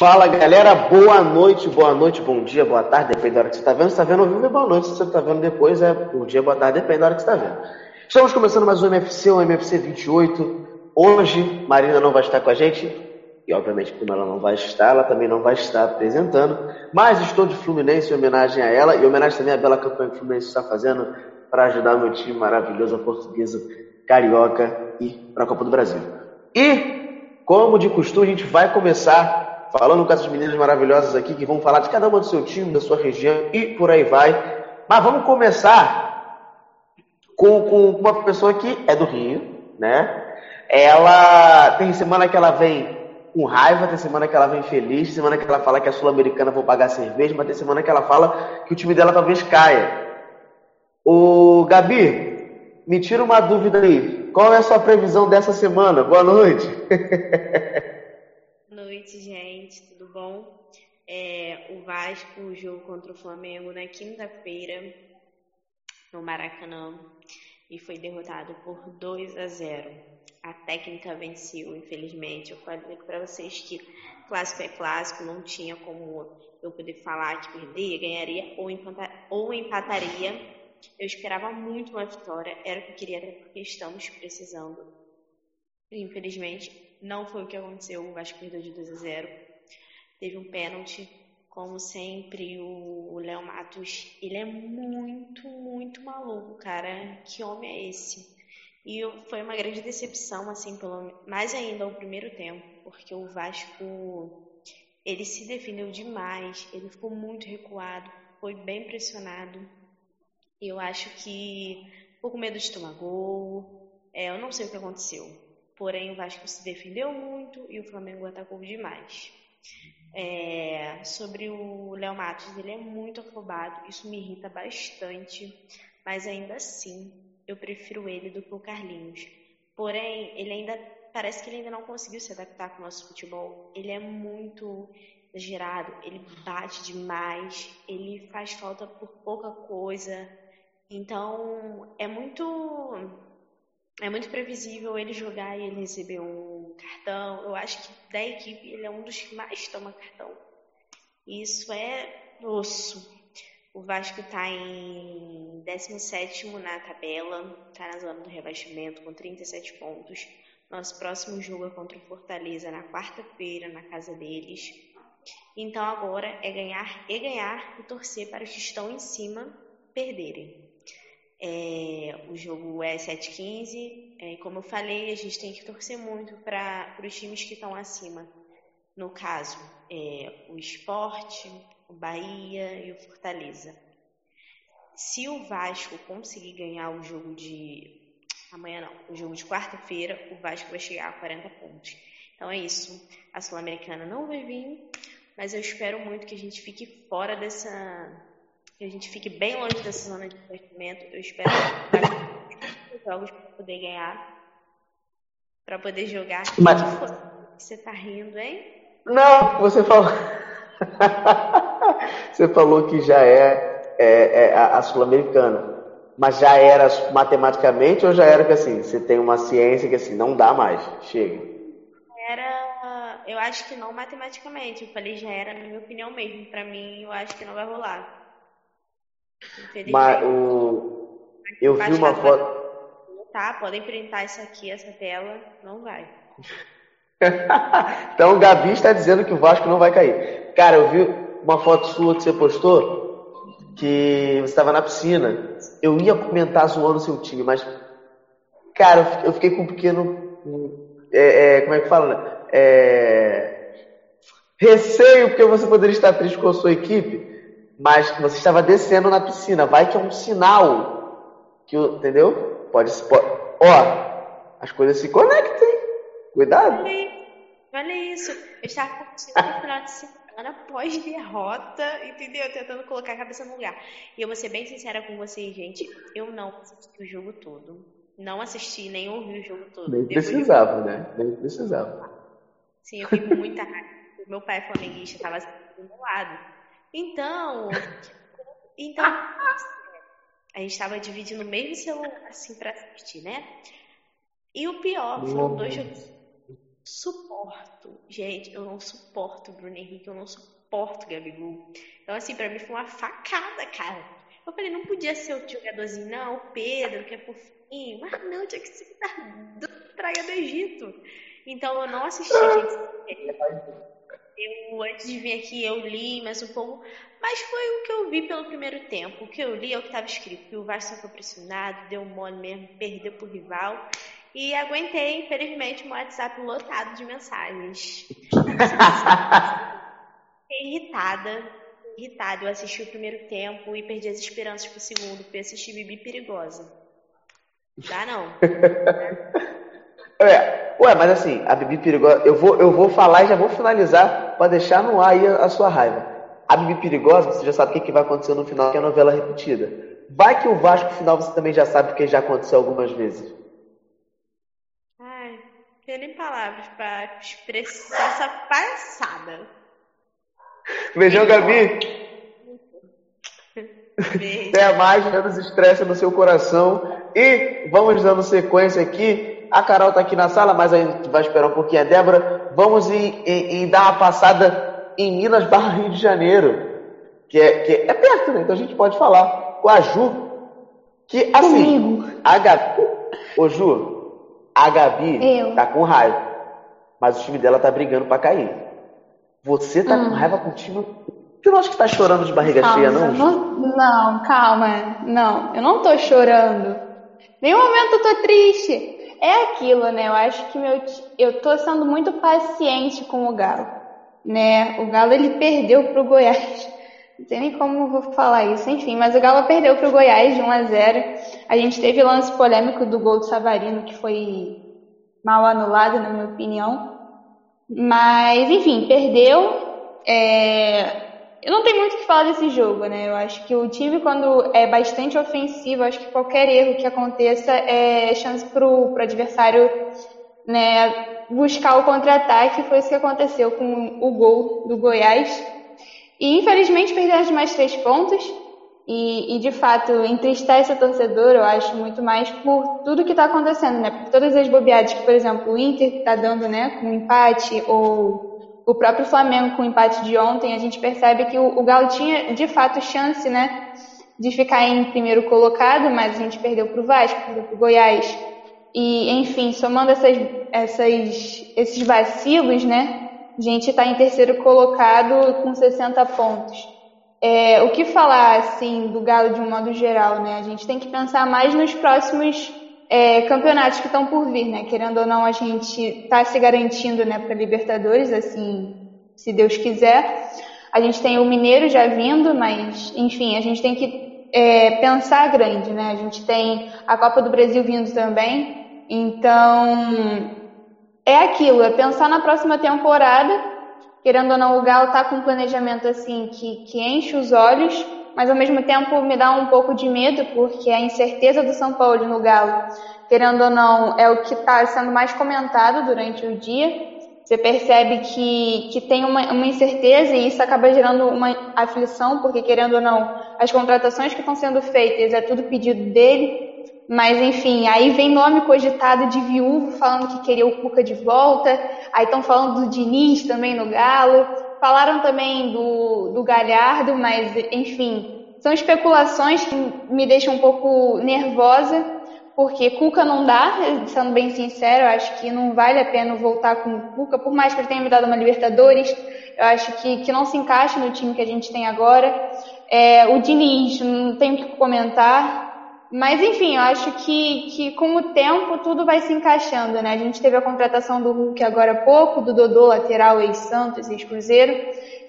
Fala galera, boa noite, boa noite, bom dia, boa tarde, depende da hora que você está vendo. Se está vendo ao vivo é boa noite, se você está vendo depois é bom dia, boa tarde, depende da hora que você está vendo. Estamos começando mais um MFC, um MFC 28. Hoje, Marina não vai estar com a gente, e obviamente como ela não vai estar, ela também não vai estar apresentando, mas estou de Fluminense em homenagem a ela e em homenagem também à bela campanha que o Fluminense está fazendo para ajudar meu time maravilhoso, a portuguesa, carioca e para a Copa do Brasil. E, como de costume, a gente vai começar falando com essas meninas maravilhosas aqui que vão falar de cada uma do seu time, da sua região e por aí vai. Mas vamos começar com, com uma pessoa que é do Rio, né? Ela tem semana que ela vem com raiva, tem semana que ela vem feliz, tem semana que ela fala que a Sul-Americana vou pagar cerveja, mas tem semana que ela fala que o time dela talvez caia. O Gabi, me tira uma dúvida aí. Qual é a sua previsão dessa semana? Boa noite. noite, gente. Tudo bom? É, o Vasco, o jogo contra o Flamengo na quinta-feira no Maracanã e foi derrotado por 2 a 0. A técnica venceu, infelizmente. Eu falei para vocês que clássico é clássico, não tinha como eu poder falar que perderia, ganharia ou, empatar, ou empataria. Eu esperava muito uma vitória, era o que eu queria, até porque estamos precisando. Infelizmente, não foi o que aconteceu, o Vasco perdeu de 2 a 0. Teve um pênalti, como sempre, o Léo Matos, ele é muito, muito maluco, cara. Que homem é esse? E foi uma grande decepção, assim, pelo mais ainda o primeiro tempo, porque o Vasco ele se defendeu demais, ele ficou muito recuado, foi bem pressionado. Eu acho que ficou com medo de tomar gol. É, eu não sei o que aconteceu. Porém, o Vasco se defendeu muito e o Flamengo atacou demais. É, sobre o Léo Matos, ele é muito afobado, isso me irrita bastante, mas ainda assim eu prefiro ele do que o Carlinhos. Porém, ele ainda parece que ele ainda não conseguiu se adaptar com o nosso futebol. Ele é muito exagerado, ele bate demais, ele faz falta por pouca coisa. Então, é muito é muito previsível ele jogar e ele receber um cartão. Eu acho que da equipe ele é um dos que mais toma cartão. Isso é osso. O Vasco está em 17 na tabela, está na zona do rebaixamento com 37 pontos. Nosso próximo jogo é contra o Fortaleza na quarta-feira, na casa deles. Então agora é ganhar e ganhar e torcer para os que estão em cima perderem. É, o jogo é 7-15. É, como eu falei, a gente tem que torcer muito para os times que estão acima. No caso, é, o Esporte, o Bahia e o Fortaleza. Se o Vasco conseguir ganhar o jogo de. Amanhã não, o jogo de quarta-feira, o Vasco vai chegar a 40 pontos. Então é isso. A Sul-Americana não vai vir, mas eu espero muito que a gente fique fora dessa que a gente fique bem longe dessa zona de investimento. Eu espero que jogos para poder ganhar, para poder jogar. Mas... Você tá rindo, hein? Não, você falou. você falou que já é, é, é a, a sul-americana. Mas já era matematicamente ou já era que assim, você tem uma ciência que assim, não dá mais, chega? Era, eu acho que não matematicamente, eu falei já era na minha opinião mesmo, para mim eu acho que não vai rolar. Mas o... eu vi uma foto. Tá, podem printar isso aqui, essa tela, não vai. então o Gabi está dizendo que o Vasco não vai cair. Cara, eu vi uma foto sua que você postou que você estava na piscina. Eu ia comentar zoando seu time, mas cara, eu fiquei com um pequeno. É, é, como é que fala? Né? É, receio porque você poderia estar triste com a sua equipe mas você estava descendo na piscina. Vai que é um sinal. Que, entendeu? Pode, pode. Ó, as coisas se conectam. Cuidado. Olha, olha isso. Eu estava curtindo no final de semana pós-derrota, entendeu? Tentando colocar a cabeça no lugar. E eu vou ser bem sincera com vocês, gente. Eu não assisti o jogo todo. Não assisti, nem ouvi o jogo todo. Nem precisava, né? Nem precisava. Sim, eu fiquei com muita raiva. Meu pai é flamenguista, estava do meu lado. Então, então a gente estava dividindo o mesmo celular assim para assistir, né? E o pior, foram dois jogos. Suporto. Gente, eu não suporto o Bruno Henrique, eu não suporto o Gabigol. Então, assim, pra mim foi uma facada, cara. Eu falei, não podia ser o jogadorzinho, não, o Pedro, que é fofinho. Mas não, tinha que ser da praia do Egito. Então eu não assisti, gente. Eu, antes de vir aqui, eu li mais um pouco. Mas foi o que eu vi pelo primeiro tempo. O que eu li é o que estava escrito. Que o Vasco foi pressionado, deu mole mesmo, perdeu pro rival. E aguentei, infelizmente, um WhatsApp lotado de mensagens. Fiquei irritada, irritada. Eu assisti o primeiro tempo e perdi as esperanças pro segundo, porque assisti Bibi Perigosa. Dá não. é, ué, mas assim, a Bibi Perigosa, eu vou, eu vou falar e já vou finalizar para deixar no ar aí a, a sua raiva. A Bibi Perigosa, você já sabe o que, que vai acontecer no final, que é a novela repetida. Vai que o Vasco final você também já sabe, porque já aconteceu algumas vezes tenho nem palavras para expressar essa palhaçada. Beijão, Gabi. Beijo. Até mais, menos estresse no seu coração. E vamos dando sequência aqui. A Carol tá aqui na sala, mas a gente vai esperar um pouquinho a Débora. Vamos ir dar uma passada em Minas Barra Rio de Janeiro. Que é, que é perto, né? Então a gente pode falar com a Ju. Que assim, Comigo. a Gabi. Ô Ju, a Gabi Eu. tá com raiva, mas o time dela tá brigando para cair. Você tá hum. com raiva com o time. Você não acha que tá chorando de barriga calma, cheia, não? não? Não, calma. Não, eu não tô chorando. Nenhum momento eu tô triste. É aquilo, né? Eu acho que meu, eu tô sendo muito paciente com o Galo. Né? O Galo ele perdeu pro Goiás. Não sei nem como vou falar isso, enfim, mas o Galo perdeu para o Goiás de 1 a 0. A gente teve lance polêmico do gol do Savarino que foi mal anulado, na minha opinião. Mas, enfim, perdeu. É... Eu não tenho muito o que falar desse jogo, né? Eu acho que o time, quando é bastante ofensivo, acho que qualquer erro que aconteça é chance para o adversário né, buscar o contra-ataque. Foi isso que aconteceu com o gol do Goiás. E infelizmente perdemos mais três pontos. E, e, de fato entristece o torcedor, eu acho, muito mais por tudo que está acontecendo, né? Por todas as bobeadas que, por exemplo, o Inter está dando, né, com empate, ou o próprio Flamengo com o empate de ontem, a gente percebe que o, o Galo tinha de fato chance, né, de ficar em primeiro colocado, mas a gente perdeu para o Vasco, perdeu para o Goiás. E, enfim, somando essas, essas, esses vacilos, né, a gente está em terceiro colocado com 60 pontos. É, o que falar assim do Galo de um modo geral, né? A gente tem que pensar mais nos próximos é, campeonatos que estão por vir, né? Querendo ou não, a gente está se garantindo, né, para Libertadores, assim, se Deus quiser. A gente tem o Mineiro já vindo, mas enfim, a gente tem que é, pensar grande, né? A gente tem a Copa do Brasil vindo também, então é aquilo, é pensar na próxima temporada. Querendo ou não, o Galo tá com um planejamento assim que, que enche os olhos, mas ao mesmo tempo me dá um pouco de medo, porque a incerteza do São Paulo no Galo, querendo ou não, é o que está sendo mais comentado durante o dia. Você percebe que, que tem uma, uma incerteza e isso acaba gerando uma aflição, porque querendo ou não, as contratações que estão sendo feitas é tudo pedido dele. Mas enfim, aí vem nome cogitado de viúvo falando que queria o Cuca de volta. Aí estão falando do Diniz também no Galo. Falaram também do, do Galhardo, mas enfim, são especulações que me deixam um pouco nervosa, porque Cuca não dá, sendo bem sincero, eu acho que não vale a pena voltar com o Cuca, por mais que ele tenha me dado uma Libertadores, eu acho que, que não se encaixa no time que a gente tem agora. É, o Diniz, não tenho o que comentar, mas enfim, eu acho que, que com o tempo tudo vai se encaixando, né? A gente teve a contratação do Hulk agora há pouco, do Dodô, lateral, ex-Santos, ex-Cruzeiro.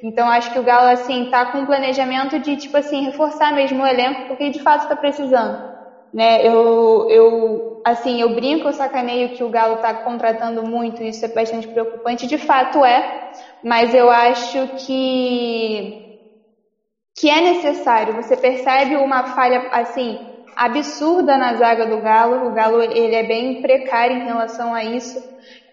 Então acho que o Galo, assim, tá com um planejamento de, tipo assim, reforçar mesmo o elenco, porque de fato está precisando. Né? Eu, eu assim, eu brinco, eu sacaneio que o Galo está contratando muito, isso é bastante preocupante, de fato é, mas eu acho que que é necessário. Você percebe uma falha assim absurda na zaga do Galo. O Galo ele é bem precário em relação a isso.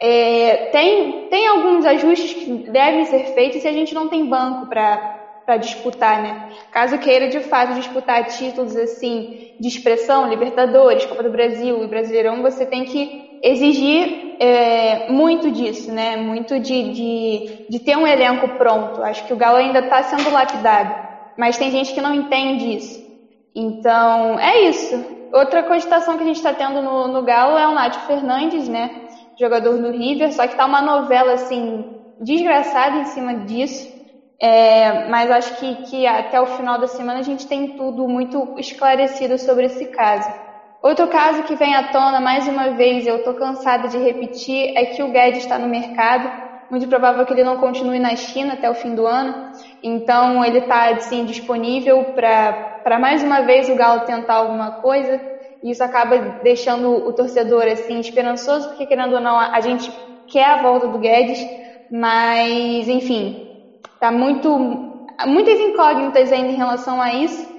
É, tem, tem alguns ajustes que devem ser feitos e a gente não tem banco para disputar, né? Caso queira de fato disputar títulos assim de expressão, Libertadores, Copa do Brasil e Brasileirão, você tem que exigir é, muito disso, né? Muito de, de, de ter um elenco pronto. Acho que o Galo ainda está sendo lapidado, mas tem gente que não entende isso. Então é isso. Outra cogitação que a gente está tendo no, no Galo é o Nath Fernandes, né? Jogador do River, só que tá uma novela assim desgraçada em cima disso. É, mas acho que, que até o final da semana a gente tem tudo muito esclarecido sobre esse caso. Outro caso que vem à tona mais uma vez, eu estou cansada de repetir, é que o Guedes está no mercado. Muito provável que ele não continue na China até o fim do ano. Então ele está assim, disponível para mais uma vez o Galo tentar alguma coisa. E isso acaba deixando o torcedor assim esperançoso, porque querendo ou não a gente quer a volta do Guedes, mas enfim, Tá muito, muitas incógnitas ainda em relação a isso.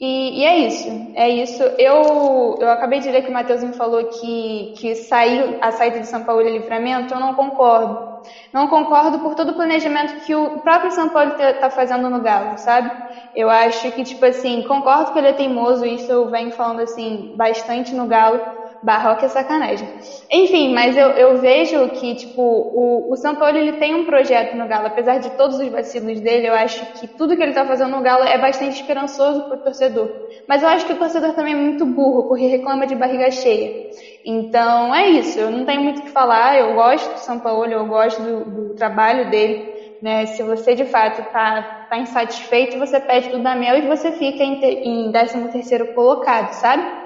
E, e, é isso, é isso. Eu, eu acabei de ler que o me falou que, que saiu a saída de São Paulo e livramento, eu não concordo. Não concordo por todo o planejamento que o próprio São Paulo está fazendo no Galo, sabe? Eu acho que, tipo assim, concordo que ele é teimoso, isso eu venho falando assim bastante no Galo, Barroca é sacanagem. Enfim, mas eu, eu vejo que, tipo, o, o São Paulo ele tem um projeto no Galo, apesar de todos os vacilos dele, eu acho que tudo que ele está fazendo no Galo é bastante esperançoso para o torcedor. Mas eu acho que o torcedor também é muito burro, porque reclama de barriga cheia. Então é isso, eu não tenho muito o que falar, eu gosto do São Paulo, eu gosto do, do trabalho dele. Né? Se você de fato está tá insatisfeito, você pede tudo da e você fica em, em 13 terceiro colocado, sabe?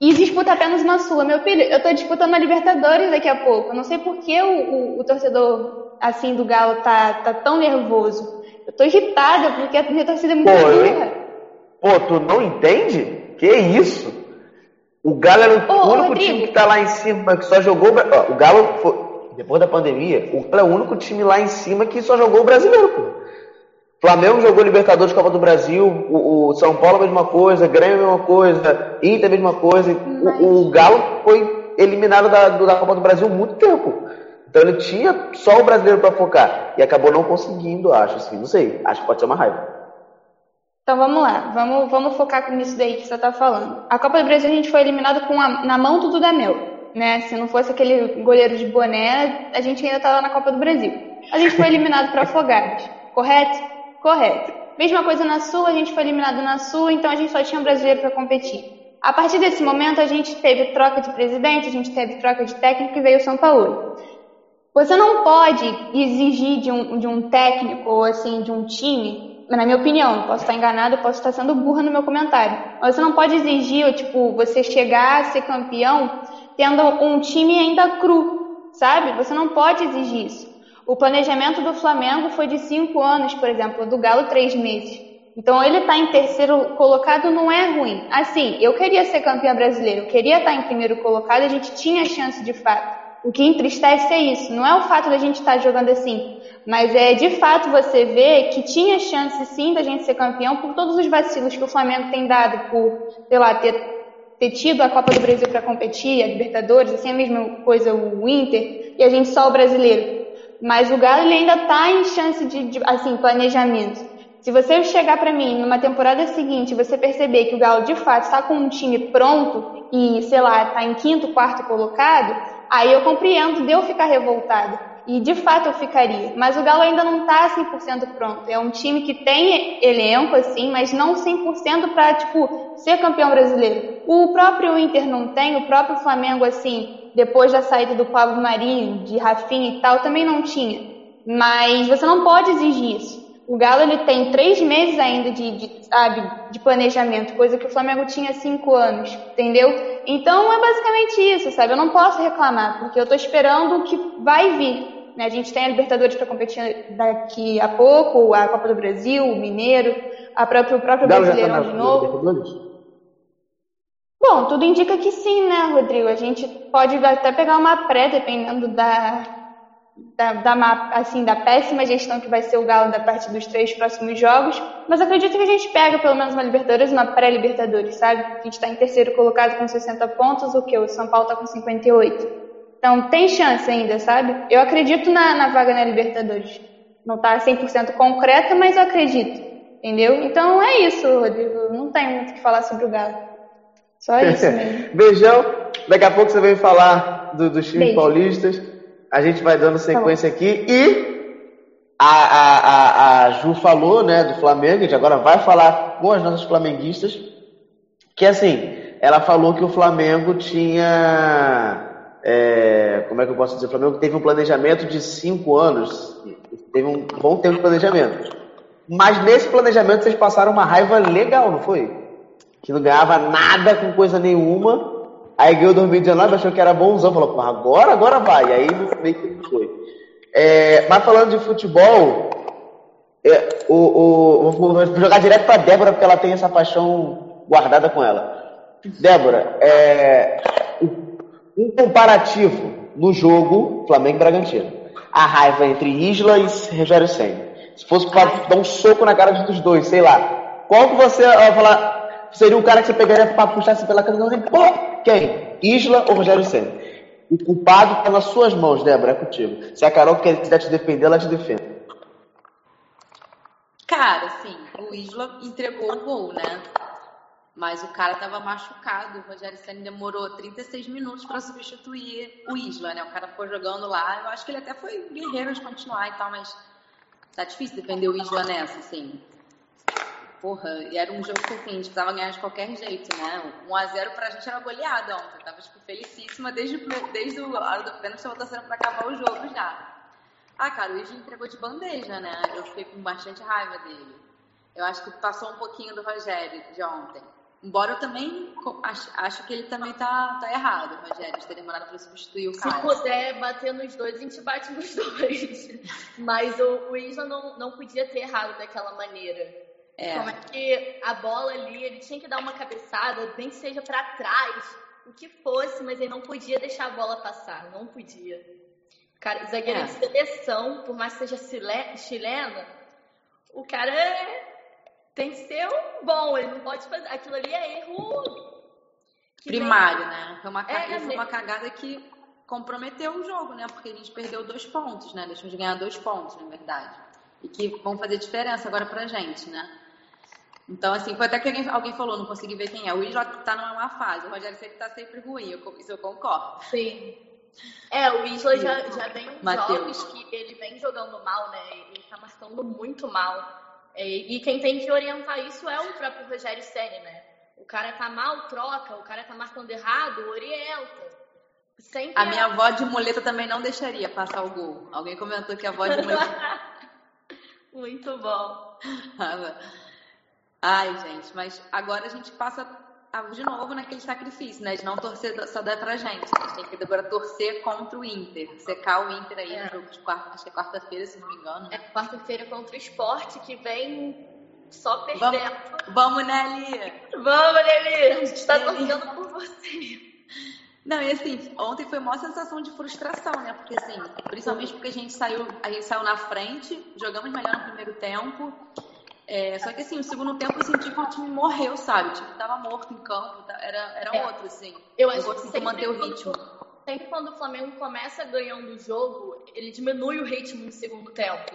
E disputa apenas uma Sula. Meu filho, eu tô disputando a Libertadores daqui a pouco. Eu não sei por que o, o, o, torcedor assim do Galo tá, tá tão nervoso. Eu tô irritada porque a minha torcida é muito Pô, burra. Pô, tu não entende? Que isso? O Galo é o Ô, único time que tá lá em cima, que só jogou. O Galo, foi, depois da pandemia, o Galo é o único time lá em cima que só jogou o brasileiro, pô. Flamengo jogou Libertadores Copa do Brasil, o, o, São Paulo a mesma coisa, Grêmio a mesma coisa, Inter a mesma coisa. O, o, Galo foi eliminado da, da Copa do Brasil há muito tempo. Então ele tinha só o brasileiro para focar e acabou não conseguindo, acho assim, não sei, acho que pode ser uma raiva. Então vamos lá, vamos, vamos focar nisso daí que você está falando. A Copa do Brasil a gente foi eliminado com a, na mão do Dudamel, né? Se não fosse aquele goleiro de boné, a gente ainda estava na Copa do Brasil. A gente foi eliminado para Afogados, correto? Correto. Mesma coisa na Sul, a gente foi eliminado na Sul, então a gente só tinha um brasileiro para competir. A partir desse momento, a gente teve troca de presidente, a gente teve troca de técnico e veio o São Paulo. Você não pode exigir de um, de um técnico ou assim, de um time, na minha opinião, posso estar enganado, posso estar sendo burra no meu comentário, mas você não pode exigir, tipo, você chegar a ser campeão tendo um time ainda cru, sabe? Você não pode exigir isso. O planejamento do Flamengo foi de cinco anos, por exemplo, do Galo três meses. Então ele está em terceiro colocado não é ruim. Assim, eu queria ser campeã brasileira, eu queria estar tá em primeiro colocado, a gente tinha chance de fato. O que entristece é isso, não é o fato da gente estar tá jogando assim, mas é de fato você ver que tinha chance sim da gente ser campeão por todos os vacilos que o Flamengo tem dado, por, sei lá, ter, ter tido a Copa do Brasil para competir, a Libertadores, assim, a mesma coisa o Inter, e a gente só o brasileiro. Mas o Galo ele ainda está em chance de, de, assim, planejamento. Se você chegar para mim numa temporada seguinte e você perceber que o Galo de fato está com um time pronto e, sei lá, está em quinto, quarto colocado, aí eu compreendo de eu ficar revoltado. E de fato eu ficaria. Mas o Galo ainda não está 100% pronto. É um time que tem elenco, assim, mas não 100% para, tipo, ser campeão brasileiro. O próprio Inter não tem, o próprio Flamengo, assim, depois da saída do Pablo Marinho, de Rafinha e tal, também não tinha. Mas você não pode exigir isso. O Galo ele tem três meses ainda de, de, sabe, de planejamento, coisa que o Flamengo tinha cinco anos, entendeu? Então é basicamente isso, sabe? Eu não posso reclamar, porque eu estou esperando o que vai vir. Né? A gente tem a Libertadores para competir daqui a pouco, a Copa do Brasil, o Mineiro, a próprio, o próprio Galo Brasileirão tá de novo. Bom, tudo indica que sim, né, Rodrigo? A gente pode até pegar uma pré, dependendo da, da, da, assim, da péssima gestão que vai ser o Galo da parte dos três próximos jogos. Mas acredito que a gente pega pelo menos uma Libertadores, uma pré-Libertadores, sabe? A gente está em terceiro colocado com 60 pontos, o que? O São Paulo está com 58. Então tem chance ainda, sabe? Eu acredito na, na vaga na Libertadores. Não está 100% concreta, mas eu acredito. Entendeu? Então é isso, Rodrigo. Não tem muito o que falar sobre o Galo. Só isso mesmo. Beijão. Daqui a pouco você vem falar do, dos times Beijo. paulistas. A gente vai dando sequência tá aqui. E a, a, a, a, Ju falou, né, do Flamengo. A gente agora vai falar com as nossas flamenguistas. Que assim, ela falou que o Flamengo tinha. É, como é que eu posso dizer? O Flamengo teve um planejamento de cinco anos. Teve um bom tempo de planejamento. Mas nesse planejamento vocês passaram uma raiva legal, não foi? Que não ganhava nada com coisa nenhuma. Aí ganhou 2019, achou que era bonzão, falou, agora, agora vai. Aí meio que foi. É, mas falando de futebol, é, o, o, vou jogar direto para Débora, porque ela tem essa paixão guardada com ela. Débora, é, um comparativo no jogo Flamengo Bragantino. A raiva entre Isla e Rogério Senna. Se fosse para dar um soco na cara dos dois, sei lá. Qual que você vai falar? Seria o cara que você pegaria para puxar pela camisa e pô, quem? Isla ou Rogério Senna? O culpado está nas suas mãos, Débora, é contigo. Se a Carol quiser te defender, ela te defende. Cara, sim, o Isla entregou o gol, né? Mas o cara estava machucado. O Rogério Senna demorou 36 minutos para substituir o Isla, né? O cara ficou jogando lá. Eu acho que ele até foi guerreiro de continuar e tal, mas Tá difícil defender o Isla nessa, assim. Porra, e era um jogo que assim, a gente precisava ganhar de qualquer jeito, né? 1x0 pra gente era goleada ontem. Eu tava, tipo, felicíssima desde, desde a hora do pênalti, tava torcendo pra acabar o jogo já. Ah, cara, o Isla entregou de bandeja, né? Eu fiquei com bastante raiva dele. Eu acho que passou um pouquinho do Rogério de ontem. Embora eu também acho, acho que ele também tá, tá errado, Rogério, de ter demorado para substituir o cara. Se puder bater nos dois, a gente bate nos dois. Mas o, o Isla não, não podia ter errado daquela maneira. É. Como é que a bola ali, ele tinha que dar uma cabeçada, nem que seja para trás, o que fosse, mas ele não podia deixar a bola passar, não podia. Cara, zagueiro é. de seleção, por mais que seja chilena, o cara é tem que ser um bom, ele não pode fazer. Aquilo ali é erro. Primário, né? Foi uma, é, foi uma cagada que comprometeu o jogo, né? Porque a gente perdeu dois pontos, né? Deixamos de ganhar dois pontos, na verdade. E que vão fazer diferença agora pra gente, né? Então, assim, foi até que alguém, alguém falou, não consegui ver quem é. O Isla tá numa má fase, o Rogério sempre tá sempre ruim, eu, isso eu concordo. Sim. É, o Isla já, já vem uns Mateus. jogos que ele vem jogando mal, né? Ele tá marcando muito mal. E, e quem tem que orientar isso é o próprio Rogério Senna, né? O cara tá mal, troca, o cara tá marcando errado, orienta. Sempre a minha é... avó de muleta também não deixaria passar o gol. Alguém comentou que a avó de muleta. Muito bom. Ai, gente, mas agora a gente passa de novo naquele sacrifício, né? De não torcer só dá pra gente. A gente tem que agora torcer contra o Inter. Secar o Inter aí é. no jogo de quarta, acho que é quarta-feira, se não me engano. Né? É quarta-feira contra o esporte que vem só perdendo. Vamos, vamos Nelly! Vamos, Nelly! A gente tá torcendo por você. Não, e assim, ontem foi uma sensação de frustração, né? Porque assim, principalmente porque a gente saiu, a gente saiu na frente, jogamos melhor no primeiro tempo. É, só que assim, o segundo tempo eu senti que o time morreu, sabe? O time tava morto em campo, tá, era, era é. outro, assim. Eu acho que manter o ritmo. Quando, sempre quando o Flamengo começa ganhando o jogo, ele diminui o ritmo no segundo tempo.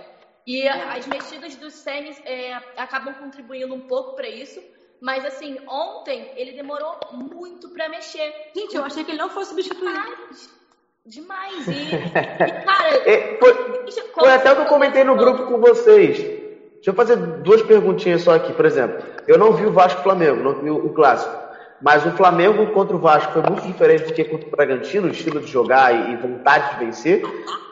E é. as mexidas do Senna é, acabam contribuindo um pouco para isso. Mas assim, ontem ele demorou muito para mexer. Gente, eu achei que ele não fosse substituído. Demais. Demais. E, e cara. É, foi, foi até o que eu comentei no grupo com vocês. Deixa eu fazer duas perguntinhas só aqui, por exemplo. Eu não vi o Vasco Flamengo, não vi o clássico. Mas o Flamengo contra o Vasco foi muito diferente do que contra o Bragantino, estilo de jogar e, vontade de vencer.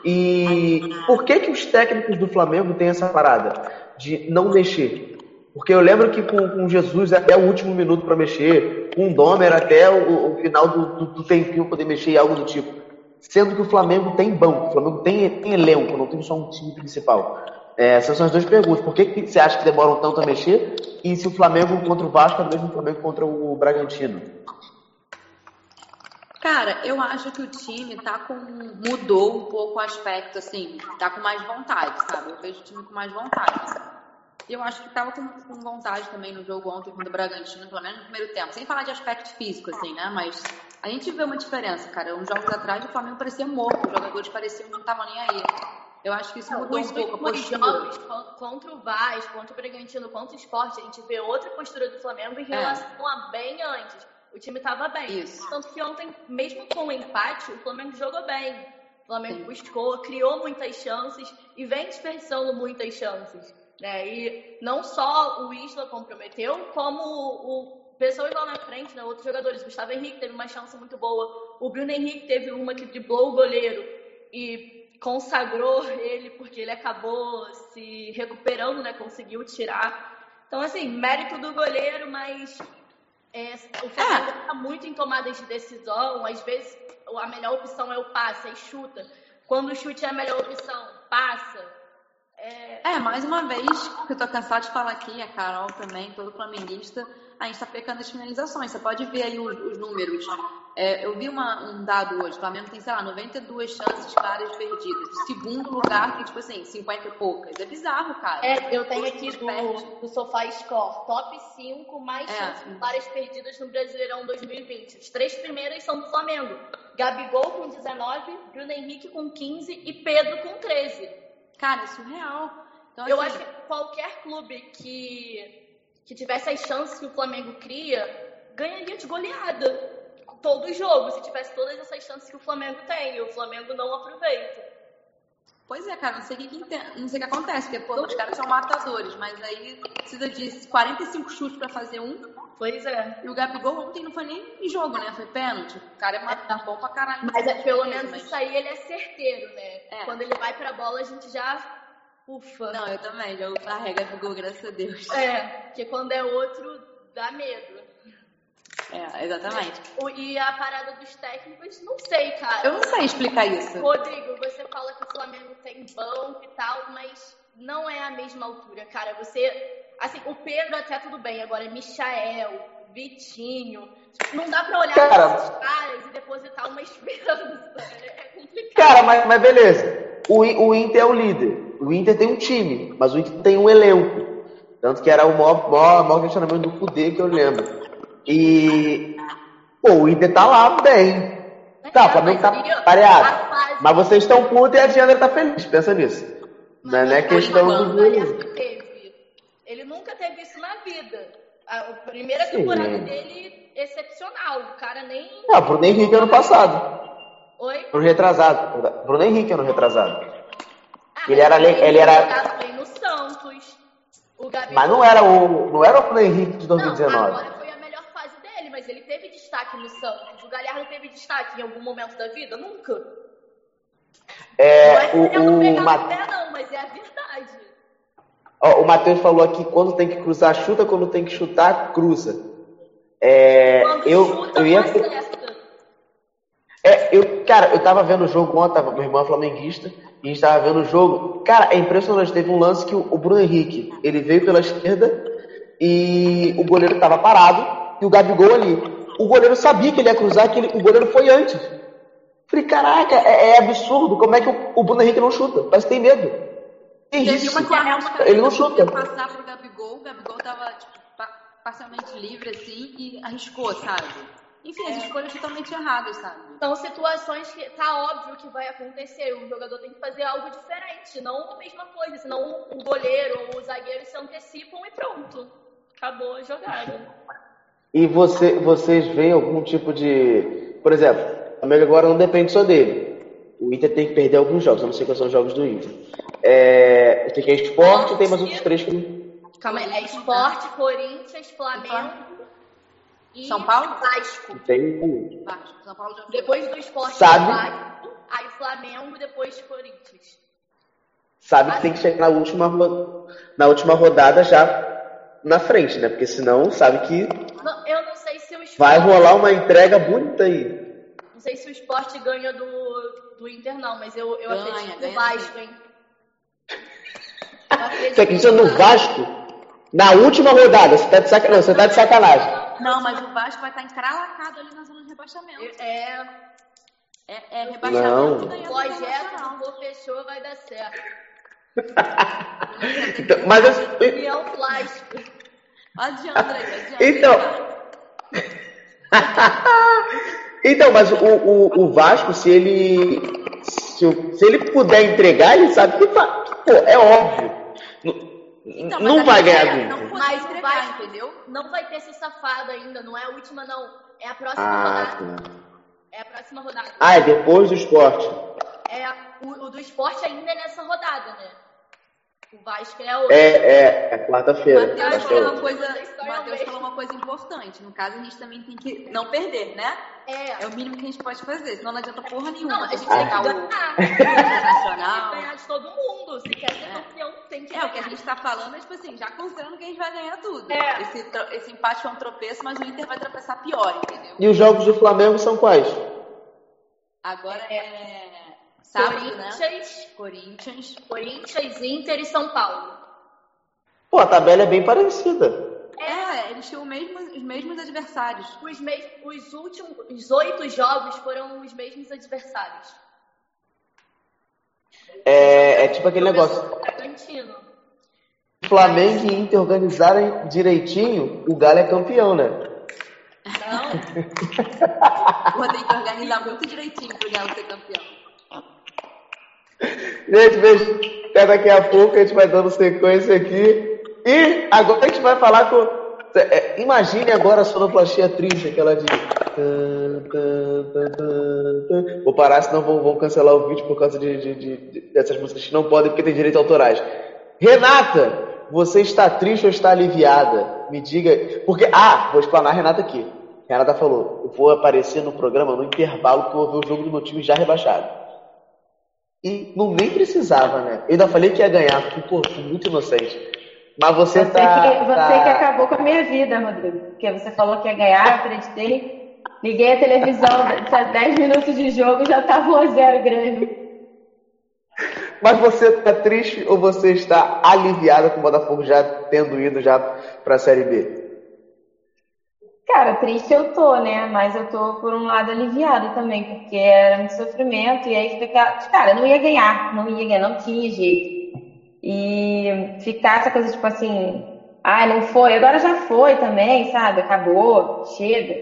E por que que os técnicos do Flamengo têm essa parada de não mexer? Porque eu lembro que com, com Jesus até o último minuto para mexer, com o Domer até o, o final do, do, do tempinho poder mexer e algo do tipo. Sendo que o Flamengo tem banco, o Flamengo tem, tem elenco, não tem só um time principal. É, essas são as duas perguntas. Por que, que você acha que demoram tanto a mexer? E se o Flamengo contra o Vasco é o mesmo Flamengo contra o Bragantino? Cara, eu acho que o time tá com. mudou um pouco o aspecto, assim, tá com mais vontade, sabe? Eu vejo o time com mais vontade. Eu acho que tava com, com vontade também no jogo ontem contra o Bragantino, pelo menos no primeiro tempo. Sem falar de aspecto físico, assim, né? Mas a gente vê uma diferença, cara. Uns jogos atrás o Flamengo parecia morto, os jogadores pareciam que não estavam nem aí. Eu acho que isso mudou Os um pouco a postura. jogos con- contra o Vasco, contra o Bragantino, contra o Sport, a gente vê outra postura do Flamengo em relação a bem antes. O time estava bem. É. Isso. Tanto que ontem, mesmo com o empate, o Flamengo jogou bem. O Flamengo buscou, criou muitas chances e vem desperdiçando muitas chances. Né? E não só o Isla comprometeu, como o, o pessoas lá na frente, né? outros jogadores. O Gustavo Henrique teve uma chance muito boa. O Bruno Henrique teve uma que driblou o goleiro e consagrou ele porque ele acabou se recuperando, né? Conseguiu tirar. Então, assim, mérito do goleiro, mas é, o Flamengo está muito em tomadas de decisão. Às vezes a melhor opção é o passe, aí chuta. Quando o chute é a melhor opção, passa. É, mais uma vez, que eu tô cansada de falar aqui, a Carol também, todo flamenguista, a gente tá pecando as finalizações. Você pode ver aí os, os números. É, eu vi uma- um dado hoje, o Flamengo tem, sei lá, 92 chances claras perdidas. Segundo lugar tem, tipo assim, 50 e poucas. É bizarro, cara. é, eu tenho aqui do, do Sofá Score, top 5 mais É. chances claras perdidas no Brasileirão 2020. As três primeiras são do Flamengo. Gabigol com 19, Bruno Henrique com 15 e Pedro com 13. Cara, é surreal. Então, Eu assim, acho que qualquer clube que, que tivesse as chances que o Flamengo cria, ganharia de goleada. Todo jogo, se tivesse todas essas chances que o Flamengo tem, e o Flamengo não aproveita. Pois é, cara, não sei o que, que não sei o que acontece, porque pô, os caras são matadores, mas aí precisa de 45 chutes pra fazer um. Pois é. E o Gabigol ontem não foi nem em jogo, né? Foi pênalti. O cara é ma- bom pra caralho. Mas é, pelo menos mas- isso aí ele é certeiro, né? É. Quando ele vai pra bola, a gente já. Ufa. Não, eu também, já carrega Gabigol, graças a Deus. É, porque quando é outro, dá medo. É, exatamente. O- E a parada dos técnicos, não sei, cara. Eu não sei explicar isso. Rodrigo, você fala que o Flamengo tem banco e tal, mas não é a mesma altura, cara. Você. Assim, o Pedro até tudo bem, agora Michael, Vitinho. Não dá pra olhar Cara. para esses caras e depositar uma esperança. É complicado. Cara, mas, mas beleza. O, o Inter é o líder. O Inter tem um time, mas o Inter tem um elenco. Tanto que era o maior, maior, maior questionamento do Kudê que eu lembro. E. Pô, o Inter tá lá bem. Tá, o Flamengo tá pareado. Mas vocês estão putos e a Diana tá feliz. Pensa nisso. Não é- não é questão teve. Ele nunca teve isso na vida. A, primeira Sim. temporada dele, excepcional. O cara nem. Não, Bruno Henrique ano passado. Oi? Ano retrasado. Bruno Henrique ano retrasado. Ah, Ele era le- ele era- no Santos. Mas não era o. Não era o Bruno Henrique de Não, 2019. agora foi a melhor fase ele teve destaque no Santos. O Galhardo teve destaque em algum momento da vida? Nunca. É, não é o, o, pegar Ma- no pé, não, mas é a verdade. Ó, o Matheus falou aqui, quando tem que cruzar, chuta, quando tem que chutar, cruza. É, Quando eu, chuta, eu ia. É, eu, cara, eu tava vendo o jogo ontem, tava, meu irmão é flamenguista, e a gente tava vendo o jogo. Cara, é impressionante, teve um lance que o, o Bruno Henrique, ele veio pela esquerda e o goleiro tava parado e o Gabigol ali. O goleiro sabia que ele ia cruzar, que ele- o goleiro foi antes. Falei, caraca, é, é absurdo, como é que o, o Bruno Henrique não chuta? Parece que tem medo. Que Teve uma que a Real Ele não chuta. passar pro Gabigol, o Gabigol tava tipo, pa- parcialmente livre assim e arriscou, sabe? Enfim, É. as escolhas totalmente erradas, sabe? São situações que tá óbvio que vai acontecer. O jogador tem que fazer algo diferente, não a mesma coisa. Senão o goleiro ou o zagueiro se antecipam e pronto. Acabou a jogada. E você, vocês veem algum tipo de. Por exemplo, o Flamengo agora não depende só dele. O Inter tem que perder alguns jogos, eu não sei quais são os jogos do Inter. É, tem que é esporte tem mais outros três que. Calma aí. É esporte, Corinthians, Flamengo e São Paulo? Vasco. Tem. Vasco, São Paulo já. Depois do esporte Sabe? Vasco, aí Flamengo, depois Corinthians. Sabe que tem que chegar na última, na última rodada já na frente, né? Porque senão sabe que Não, eu não sei se o esporte. vai rolar uma entrega bonita aí. Não sei se o esporte ganha do, do Inter, não, mas eu, eu Ganha, acredito no Vasco, hein? Você acredita no Vasco. Na última rodada, você tá de sacanagem. Você tá de sacanagem. Não, mas o Vasco vai estar encralacado ali na zona de rebaixamento. É, É, é rebaixamento Não. o projeto do Pô fechou, vai dar certo. Então, mas assim, União Plástico. Adianta aí, adianta. Então. então, mas o, o, o Vasco, se ele se, o- se ele puder entregar, ele sabe que vai. Pô, é óbvio. Não, Então, não vai ganhar é, nunca. Mas o entregar, Vasco- entendeu? Não vai ter ser safado ainda, não é a última, não. É a próxima Ah, rodada. tá. É a próxima rodada. Ah, é depois do esporte. É o, o do esporte ainda é nessa rodada, né? O Vasco é o. É, é, é quarta-feira. Matheus é falou uma coisa, mesmo. falou uma coisa importante. No caso, a gente também tem que não perder, né? É. É o mínimo que a gente pode fazer, senão não adianta porra nenhuma. Não, a gente tem que ganhar. Tem que ganhar de todo mundo. Se quer ser campeão, tem que É, o que a ganhar. gente tá falando é, tipo assim, já considerando que a gente vai ganhar tudo. É. Esse, esse empate foi um tropeço, mas o Inter vai tropeçar pior, entendeu? E os jogos do Flamengo são quais? Agora é sábado, né? Corinthians, Corinthians. Corinthians, Inter e São Paulo. Pô, a tabela é bem parecida. É, eles tinham os mesmos, os mesmos adversários. Os, mes... os últimos os oito jogos foram os mesmos adversários. É, é tipo aquele negócio. Flamengo e Inter organizarem direitinho, o Galo é campeão, né? Não, Vou ter que organizar muito direitinho pro Galo ser campeão. Gente, beijo. Até daqui a pouco a gente vai dando sequência aqui. E agora a gente vai falar com. é, imagine agora a sonoplastia triste, aquela de. Vou parar, senão vão, vão cancelar o vídeo por causa de, de- de- de- dessas músicas que não podem porque tem direitos autorais. Renata, você está triste ou está aliviada? Me diga. Porque. Ah, vou explanar a Renata aqui. Renata falou: eu vou aparecer no programa no intervalo que eu vou ver o jogo do meu time já rebaixado. E não nem precisava, né? Eu ainda falei que ia ganhar, porque, pô, fui muito inocente. Mas você, Você, tá. que, você tá- que acabou com a minha vida, Rodrigo. Porque você falou que ia ganhar, eu acreditei. Liguei a televisão, 10 minutos de jogo já tava 1x0 Grêmio. Mas você tá triste ou você está aliviada com o Botafogo já tendo ido já pra Série B? Cara, triste eu tô, né? Mas eu tô por um lado aliviada também, porque era muito sofrimento. E aí fica. Cara, eu não ia ganhar, não ia ganhar, não tinha jeito. E ficar essa coisa tipo assim, ah, não foi, agora já foi também, sabe? Acabou, chega.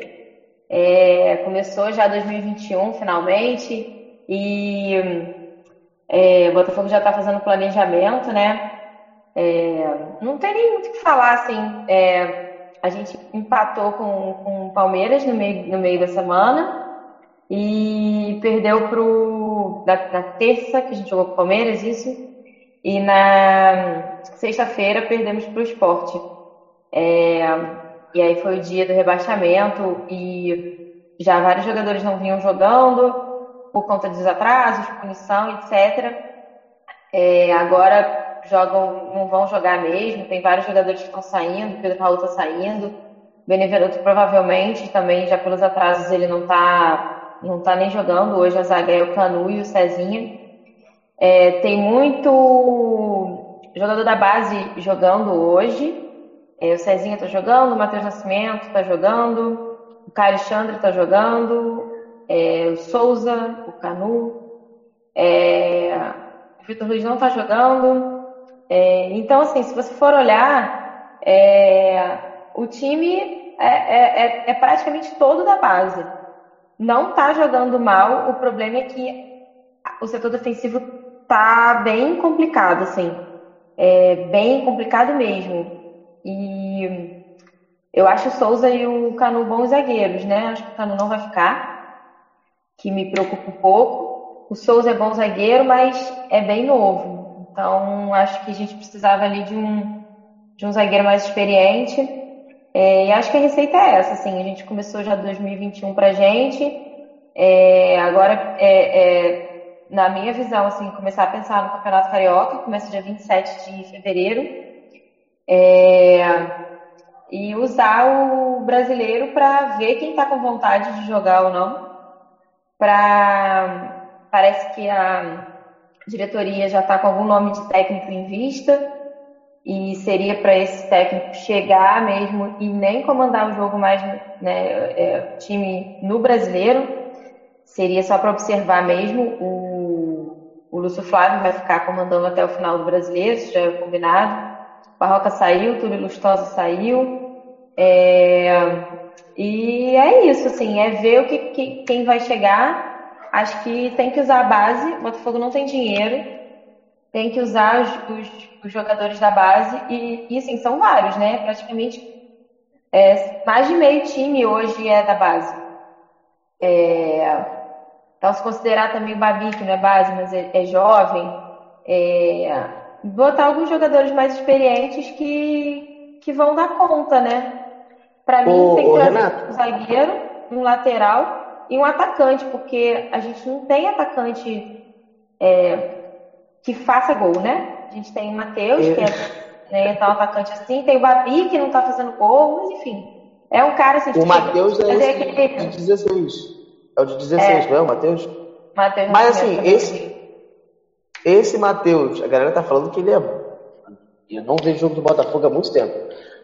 É, começou já 2021 finalmente. E é, o Botafogo já tá fazendo planejamento, né? É, não tem nem muito o que falar, assim. É, a gente empatou com, com o Palmeiras no meio, no meio da semana e perdeu pro. Na terça, que a gente jogou com o Palmeiras, isso. E na sexta-feira perdemos pro esporte. É, e aí foi o dia do rebaixamento e já vários jogadores não vinham jogando por conta dos atrasos, punição, etc. É, agora jogam, não vão jogar mesmo. Tem vários jogadores que estão saindo, Pedro Raul está saindo. Benevenuto provavelmente também, já pelos atrasos, ele não tá, não tá nem jogando. Hoje a zaga é o Canu e o Cezinha. É, tem muito jogador da base jogando hoje. É, o Cezinha está jogando, o Matheus Nascimento está jogando, o Caio Alexandre está jogando, é, o Souza, o Canu. É, o Vitor Luiz não está jogando. É, então, assim, se você for olhar, é, o time é, é- é- é praticamente todo da base. Não está jogando mal, o problema é que o setor defensivo tá bem complicado, assim. É bem complicado mesmo. E eu acho o Souza e o Canu bons zagueiros, né? Acho que o Canu não vai ficar, que me preocupa um pouco. O Souza é bom zagueiro, mas é bem novo. Então, acho que a gente precisava ali de um, de um zagueiro mais experiente. É, e acho que a receita é essa, assim. A gente começou já 2021 pra gente. É, agora, é, é, na minha visão, assim, começar a pensar no Campeonato Carioca, começa dia 27 de fevereiro. É, e usar o brasileiro para ver quem está com vontade de jogar ou não. Pra, parece que a diretoria já está com algum nome de técnico em vista e seria para esse técnico chegar mesmo e nem comandar o jogo mais, né, é, time no brasileiro, seria só para observar mesmo. O, o Lúcio Flávio vai ficar comandando até o final do brasileiro, isso já é combinado. Barroca saiu, Túlio Lustosa saiu. É, e é isso, assim, é ver o que, que, quem vai chegar. Acho que tem que usar a base. O Botafogo não tem dinheiro. Tem que usar os, os, os jogadores da base. E, e, assim, são vários, né? Praticamente é, mais de meio time hoje é da base. É, então, se considerar também o Babi, que não é base, mas é, é jovem, é, botar alguns jogadores mais experientes que, que vão dar conta, né? Para mim, tem que ter um zagueiro, um lateral e um atacante, porque a gente não tem atacante é, que faça gol, né? A gente tem o Matheus, que é né, tá um atacante assim, tem o Babi, que não tá fazendo gol, mas enfim. É um cara assim. O Matheus é esse aquele... de 16. É o de 16, é. não é o Matheus? Matheus mas assim, esse, esse Matheus, a galera tá falando que ele é. Eu não vejo jogo do Botafogo há muito tempo.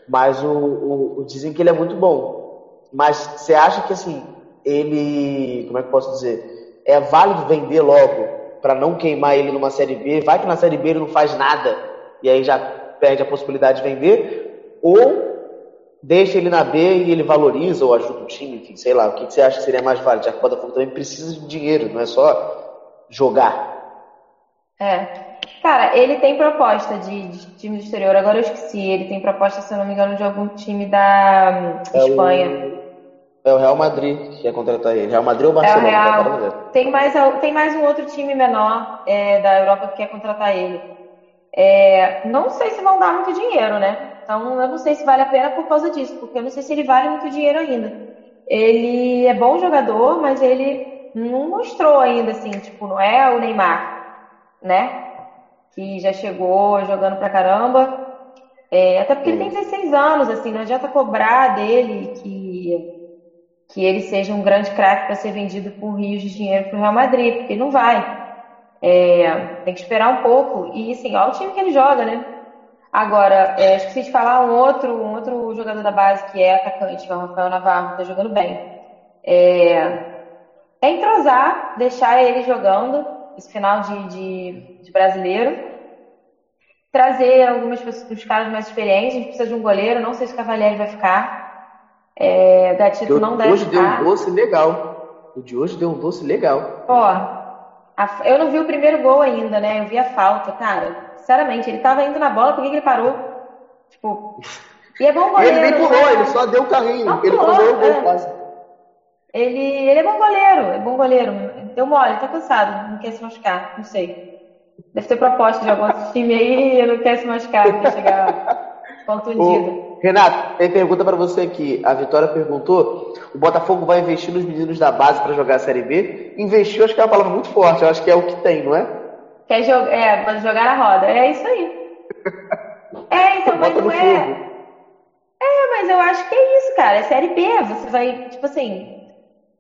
Mas o, o, o, dizem que ele é muito bom. Mas você acha que assim, ele. Como é que eu posso dizer? É válido vender logo para não queimar ele numa série B? Vai que na série B ele não faz nada e aí já perde a possibilidade de vender? Ou deixa ele na B e ele valoriza ou ajuda o time, enfim, sei lá, o que você acha que seria mais válido? Já que o Botafogo também precisa de dinheiro, não é só jogar. É. Cara, ele tem proposta de, de, time do exterior, agora eu esqueci. Ele tem proposta, se eu não me engano, de algum time da um, é Espanha. O, é o Real Madrid que quer contratar ele. Real Madrid ou Barcelona? É o Real. Tem, mais, tem mais um outro time menor é, da Europa que quer contratar ele. É, não sei se vão dar muito dinheiro, né? Então eu não sei se vale a pena por causa disso, porque eu não sei se ele vale muito dinheiro ainda. Ele é bom jogador, mas ele não mostrou ainda, assim, tipo, não é o Neymar né? Que já chegou jogando pra caramba. É, até porque ele tem 16 anos, assim, não adianta cobrar dele que, que ele seja um grande craque para ser vendido por rios de dinheiro pro Real Madrid, porque não vai. É, tem que esperar um pouco. E assim, olha o time que ele joga, né? Agora, é, esqueci de falar um outro, um outro jogador da base que é atacante, que é o Rafael Navarro, tá jogando bem. É, é entrosar, deixar ele jogando, esse final de, de, de brasileiro. Trazer algumas pessoas, os caras mais experientes. A gente precisa de um goleiro. Não sei se o Cavalieri vai ficar. É, Gatito não deve hoje ficar. Hoje deu um doce legal. O de hoje deu um doce legal. Ó, a, eu não vi o primeiro gol ainda, né? Eu vi a falta, cara. Sinceramente, ele tava indo na bola, por que, que ele parou? Tipo. E é bom goleiro. ele nem pulou, né? ele só deu o carrinho. Não ele pulou, o gol é. quase. Ele, ele é bom goleiro, é bom goleiro. Deu mole, tá cansado, não quer se machucar, não sei. Deve ter proposta de algum time aí, não quer se machucar, quer chegar contundido. Renato, tem pergunta para você aqui. A Vitória perguntou: o Botafogo vai investir nos meninos da base para jogar a Série B? Investiu, acho que é uma palavra muito forte, eu acho que é o que tem, não é? Quer jogar, é, jogar a roda, é isso aí. É, então, mas não é. É, mas eu acho que é isso, cara. É Série B, você vai, tipo assim,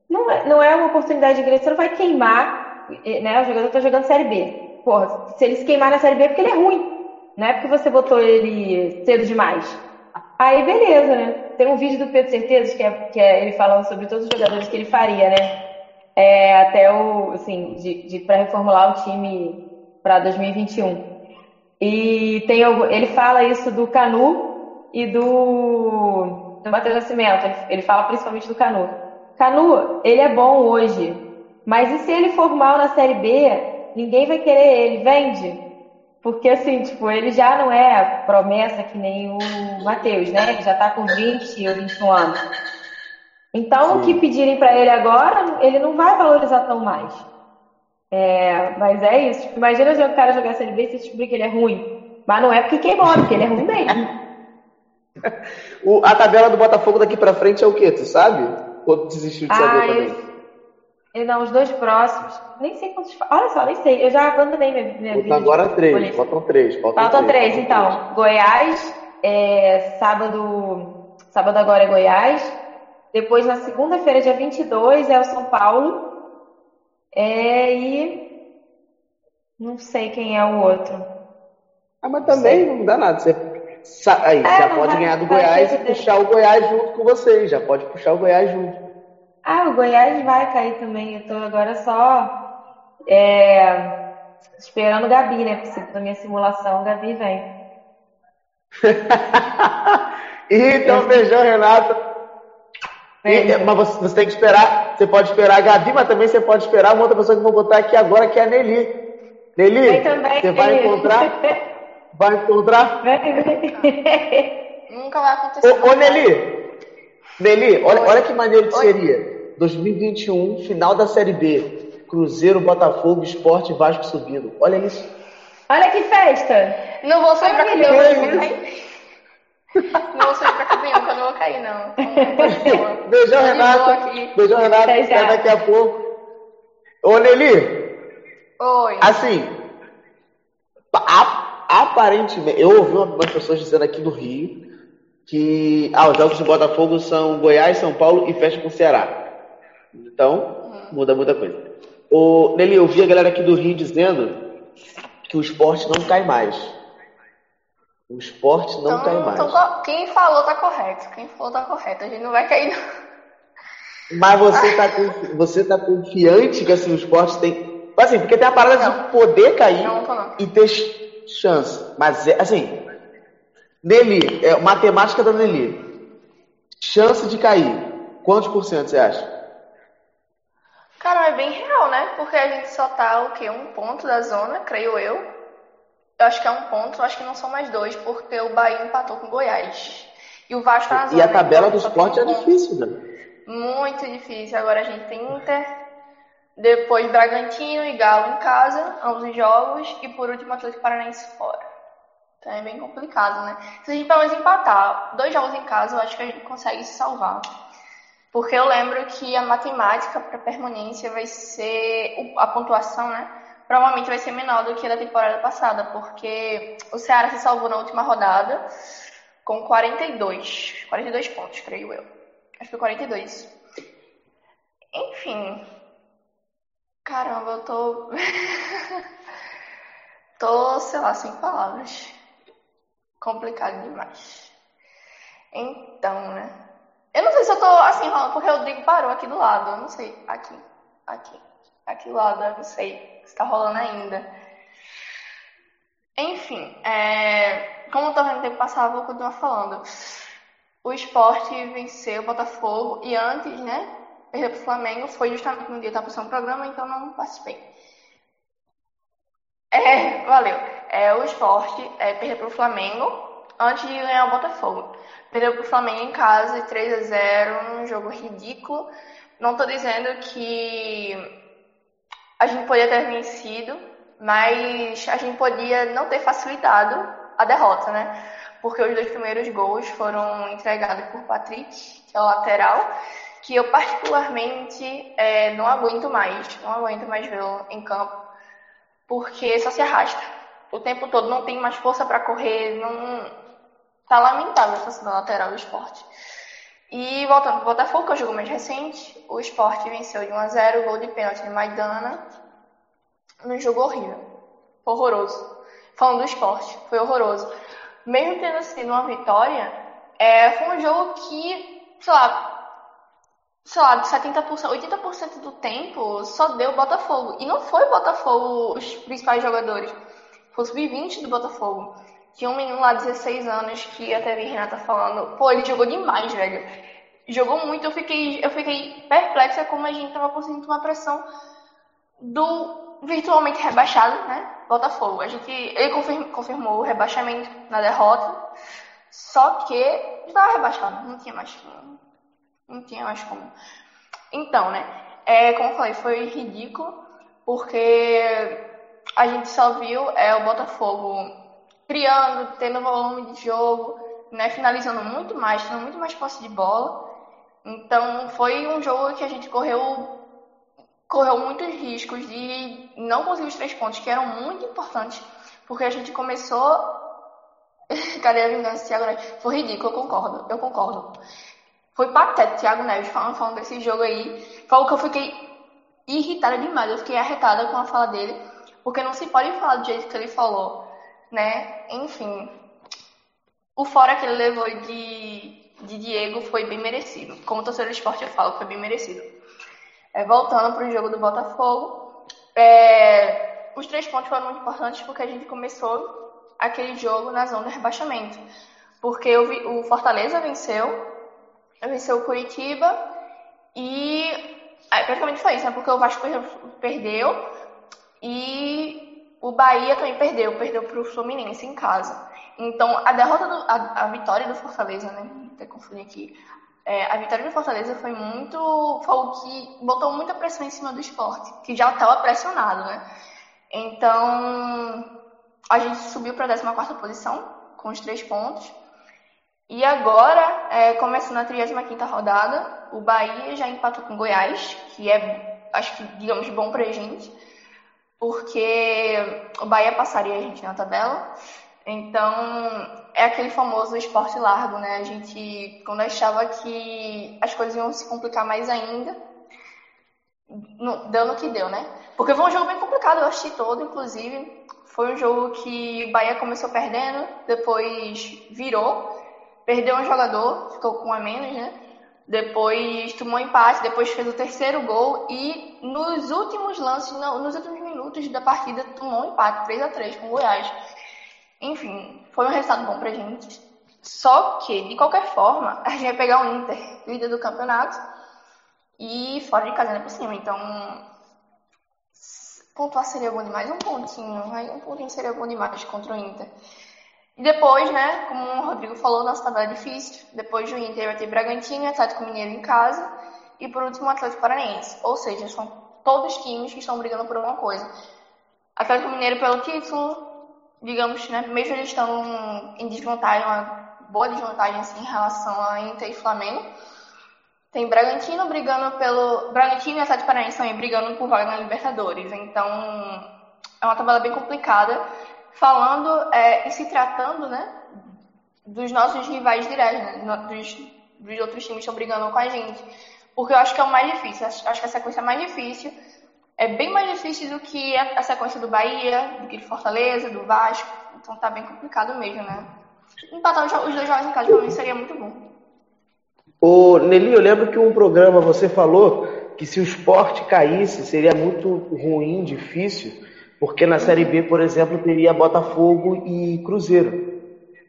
não é, não é uma oportunidade grande, você não vai queimar, né? O jogador tá jogando Série B. Porra, se ele se queimar na Série B é porque ele é ruim. Não é porque você botou ele cedo demais. Aí beleza, né? Tem um vídeo do Pedro Certezas que é, que é ele falando sobre todos os jogadores que ele faria, né? É, até o, assim, de, de para reformular o time para 2021. E tem ele fala isso do Canu e do, do Matheus Nascimento. Ele, ele fala principalmente do Canu. Canu, ele é bom hoje, mas e se ele for mal na Série B, ninguém vai querer ele, vende. Porque assim, tipo, ele já não é promessa que nem o Matheus, né? Que já tá com 20 ou 21 anos. Então, Sim. o que pedirem para ele agora, ele não vai valorizar tão mais. É, mas é isso. Tipo, imagina o cara jogar Série B e você descobrir que ele é ruim. Mas não é porque queimou, é porque ele é ruim mesmo. o, a tabela do Botafogo daqui para frente é o quê? Tu sabe? Ou desistiu de saber ah, também? Eu, não, os dois próximos. Nem sei quantos. Olha só, nem sei. Eu já abandonei minha, minha vida. Agora três, faltam três. Faltam, faltam três, três, então. Goiás, é, sábado. Sábado agora é Goiás. Depois, na segunda-feira, dia 22, é o São Paulo. É, e. Não sei quem é o outro. Ah, mas também não, não dá nada. Você aí, É, já pode ganhar do Goiás e puxar o Goiás junto com vocês. Já pode puxar o Goiás junto. Ah, o Goiás vai cair também. Eu tô agora só é, esperando o Gabi, né? Porque na minha simulação o Gabi vem. então, beijão, Renata. E- Beijo. mas você, você tem que esperar. Você pode esperar a Gabi, mas também você pode esperar uma outra pessoa que eu vou botar aqui agora, que é a Nelly. Nelly, também, você vai Nelly. encontrar. Vai encontrar. Nunca vai acontecer. Ô, ô Nelly! Nelly, olha, olha que maneiro que Oi. seria. 2021, final da Série B. Cruzeiro, Botafogo, Esporte, Vasco subindo. Olha isso. Olha que festa! Não vou sair pra que eu não vou. Não sair pra campeão, que eu não vou cair, não. Boa. Beijão, aqui. Beijão, Renata. Até. Até daqui a pouco. Ô, Nelly, Oi. assim, a- aparentemente, eu ouvi umas pessoas dizendo aqui do Rio que ah, os jogos do Botafogo são Goiás, São Paulo e fecha com o Ceará. Então, muda muita coisa. Ô, Nelly, eu vi a galera aqui do Rio dizendo que o esporte não cai mais. O esporte não Então, cai mais. então, co- quem falou tá correto. Quem falou tá correto. A gente não vai cair, não. Mas você tá, você tá confiante que assim, o esporte tem. Assim, porque tem a parada de poder cair Não, não. e ter ch- chance. Mas, é, assim, Nelly, é, matemática da Nelly. Chance de cair. Quantos por cento você acha? Cara, é bem real, né? Porque a gente só tá, o quê? Um ponto da zona, creio eu. Eu acho que é um ponto, eu acho que não são mais dois, porque o Bahia empatou com o Goiás. E o Vasco tá na zona. E a tabela então do só tem esporte é difícil, né? Muito difícil. Agora a gente tem Inter, depois Bragantino e Galo em casa, ambos os jogos, e por último Atlético Paranaense fora. Então é bem complicado, né? Se a gente pelo menos empatar dois jogos em casa, eu acho que a gente consegue se salvar. Porque eu lembro que a matemática para permanência vai ser. a pontuação, né? Provavelmente vai ser menor do que a da temporada passada, porque o Ceará se salvou na última rodada com 42. 42 pontos, creio eu. Acho que foi 42. Enfim. Caramba, eu tô. tô, sei lá, sem palavras. Complicado demais. Então, né? Eu não sei se eu tô assim porque o Rodrigo parou aqui do lado. Eu não sei. Aqui. Aqui. Aqui do lado, eu não sei se tá rolando ainda. Enfim, é, como eu tô vendo o tempo passar, vou continuar falando. O esporte venceu o Botafogo e antes, né? Perdeu pro Flamengo. Foi justamente no dia que tava passando o programa, então não participei. É, valeu. É, o esporte é, perdeu pro Flamengo antes de ganhar o Botafogo. Perdeu pro Flamengo em casa de 3 a 0 um jogo ridículo. Não tô dizendo que a gente podia ter vencido, mas a gente podia não ter facilitado a derrota, né? Porque os dois primeiros gols foram entregados por Patrick, que é o lateral, que eu particularmente é, não aguento mais, não aguento mais vê-lo em campo, porque só se arrasta o tempo todo, não tem mais força para correr, não tá lamentável a situação da lateral do esporte. E voltando pro Botafogo, que é o jogo mais recente, o esporte venceu de 1 a 0 gol de pênalti de Maidana, num jogo horrível, horroroso. Falando do esporte, foi horroroso. Mesmo tendo sido uma vitória, é, foi um jogo que, sei lá, sei lá, de 70%, 80% do tempo só deu Botafogo. E não foi o Botafogo os principais jogadores. Foi o sub-20 do Botafogo. Tinha um menino lá de 16 anos que até vi Renata falando, pô, ele jogou demais, velho. Jogou muito, eu fiquei, eu fiquei perplexa como a gente tava conseguindo tomar pressão do virtualmente rebaixado, né? Botafogo. A gente, ele confirmou o rebaixamento na derrota, só que estava rebaixado, não tinha mais como. Não tinha mais como. Então, né? É, como eu falei, foi ridículo, porque a gente só viu é, o Botafogo criando, tendo volume de jogo, né? Finalizando muito mais, tendo muito mais posse de bola. Então, foi um jogo que a gente correu correu muitos riscos de não conseguir os três pontos, que eram muito importantes, porque a gente começou. Cadê a vingança, Thiago Neves? Foi ridículo, eu concordo, eu concordo. Foi patético, Thiago Neves, falando, falando desse jogo aí. Falou que eu fiquei irritada demais, eu fiquei arretada com a fala dele, porque não se pode falar do jeito que ele falou, né? Enfim. o fora que ele levou de, de Diego foi bem merecido. Como torcedor do esporte, eu falo que foi bem merecido. É, voltando para o jogo do Botafogo, é, os três pontos foram muito importantes porque a gente começou aquele jogo na zona de rebaixamento. Porque o, o Fortaleza venceu, venceu o Curitiba e é, praticamente foi isso, né? Porque o Vasco perdeu e o Bahia também perdeu, perdeu para o Fluminense em casa. Então, a derrota, do, a, a, vitória do Fortaleza, né? Até confundi aqui. É, a vitória do Fortaleza foi muito. Foi o que botou muita pressão em cima do esporte, que já estava pressionado, né? Então, a gente subiu para a 14 posição, com os três pontos. E agora, é, começando a 35 rodada, o Bahia já empatou com Goiás, que é, acho que, digamos, bom para a gente, porque o Bahia passaria a gente na tabela. Então, é aquele famoso esporte largo, né? A gente, quando achava que as coisas iam se complicar mais ainda, deu no que deu, né? Porque foi um jogo bem complicado, eu assisti todo, inclusive. Foi um jogo que o Bahia começou perdendo, depois virou, perdeu um jogador, ficou com um a menos, né? Depois tomou empate, depois fez o terceiro gol e nos últimos lances, nos últimos minutos da partida, tomou um empate, 3 a 3 com o Goiás. Enfim, foi um resultado bom pra gente. Só que, de qualquer forma, a gente vai pegar o Inter, líder do campeonato, e fora de casa, né, por cima. Então, pontuar seria bom demais. Um pontinho, um pontinho seria bom demais contra o Inter. E depois, né, como o Rodrigo falou, nossa tabela é difícil. Depois do Inter vai ter Bragantino Atlético Mineiro em casa. E por último, o Atlético Paranaense. Ou seja, são todos times que estão brigando por alguma coisa. Atlético Mineiro pelo título, digamos, né, mesmo eles estão em desvantagem, uma boa desvantagem assim, em relação a Inter e Flamengo. Tem Bragantino brigando pelo. Bragantino e Atlético Paranaense também brigando por vaga na Libertadores. Então, é uma tabela bem complicada. Falando é, e se tratando, né, dos nossos rivais diretos, né, dos, dos outros times que estão brigando com a gente. Porque eu acho que é o mais difícil. Acho que a sequência é mais difícil é bem mais difícil do que a sequência do Bahia, do que de Fortaleza, do Vasco. Então tá bem complicado mesmo, né? Empatar os dois jogos em casa pra mim seria muito bom. Ô, Nelly, eu lembro que um programa você falou que se o esporte caísse seria muito ruim, difícil, porque na Série B, por exemplo, teria Botafogo e Cruzeiro.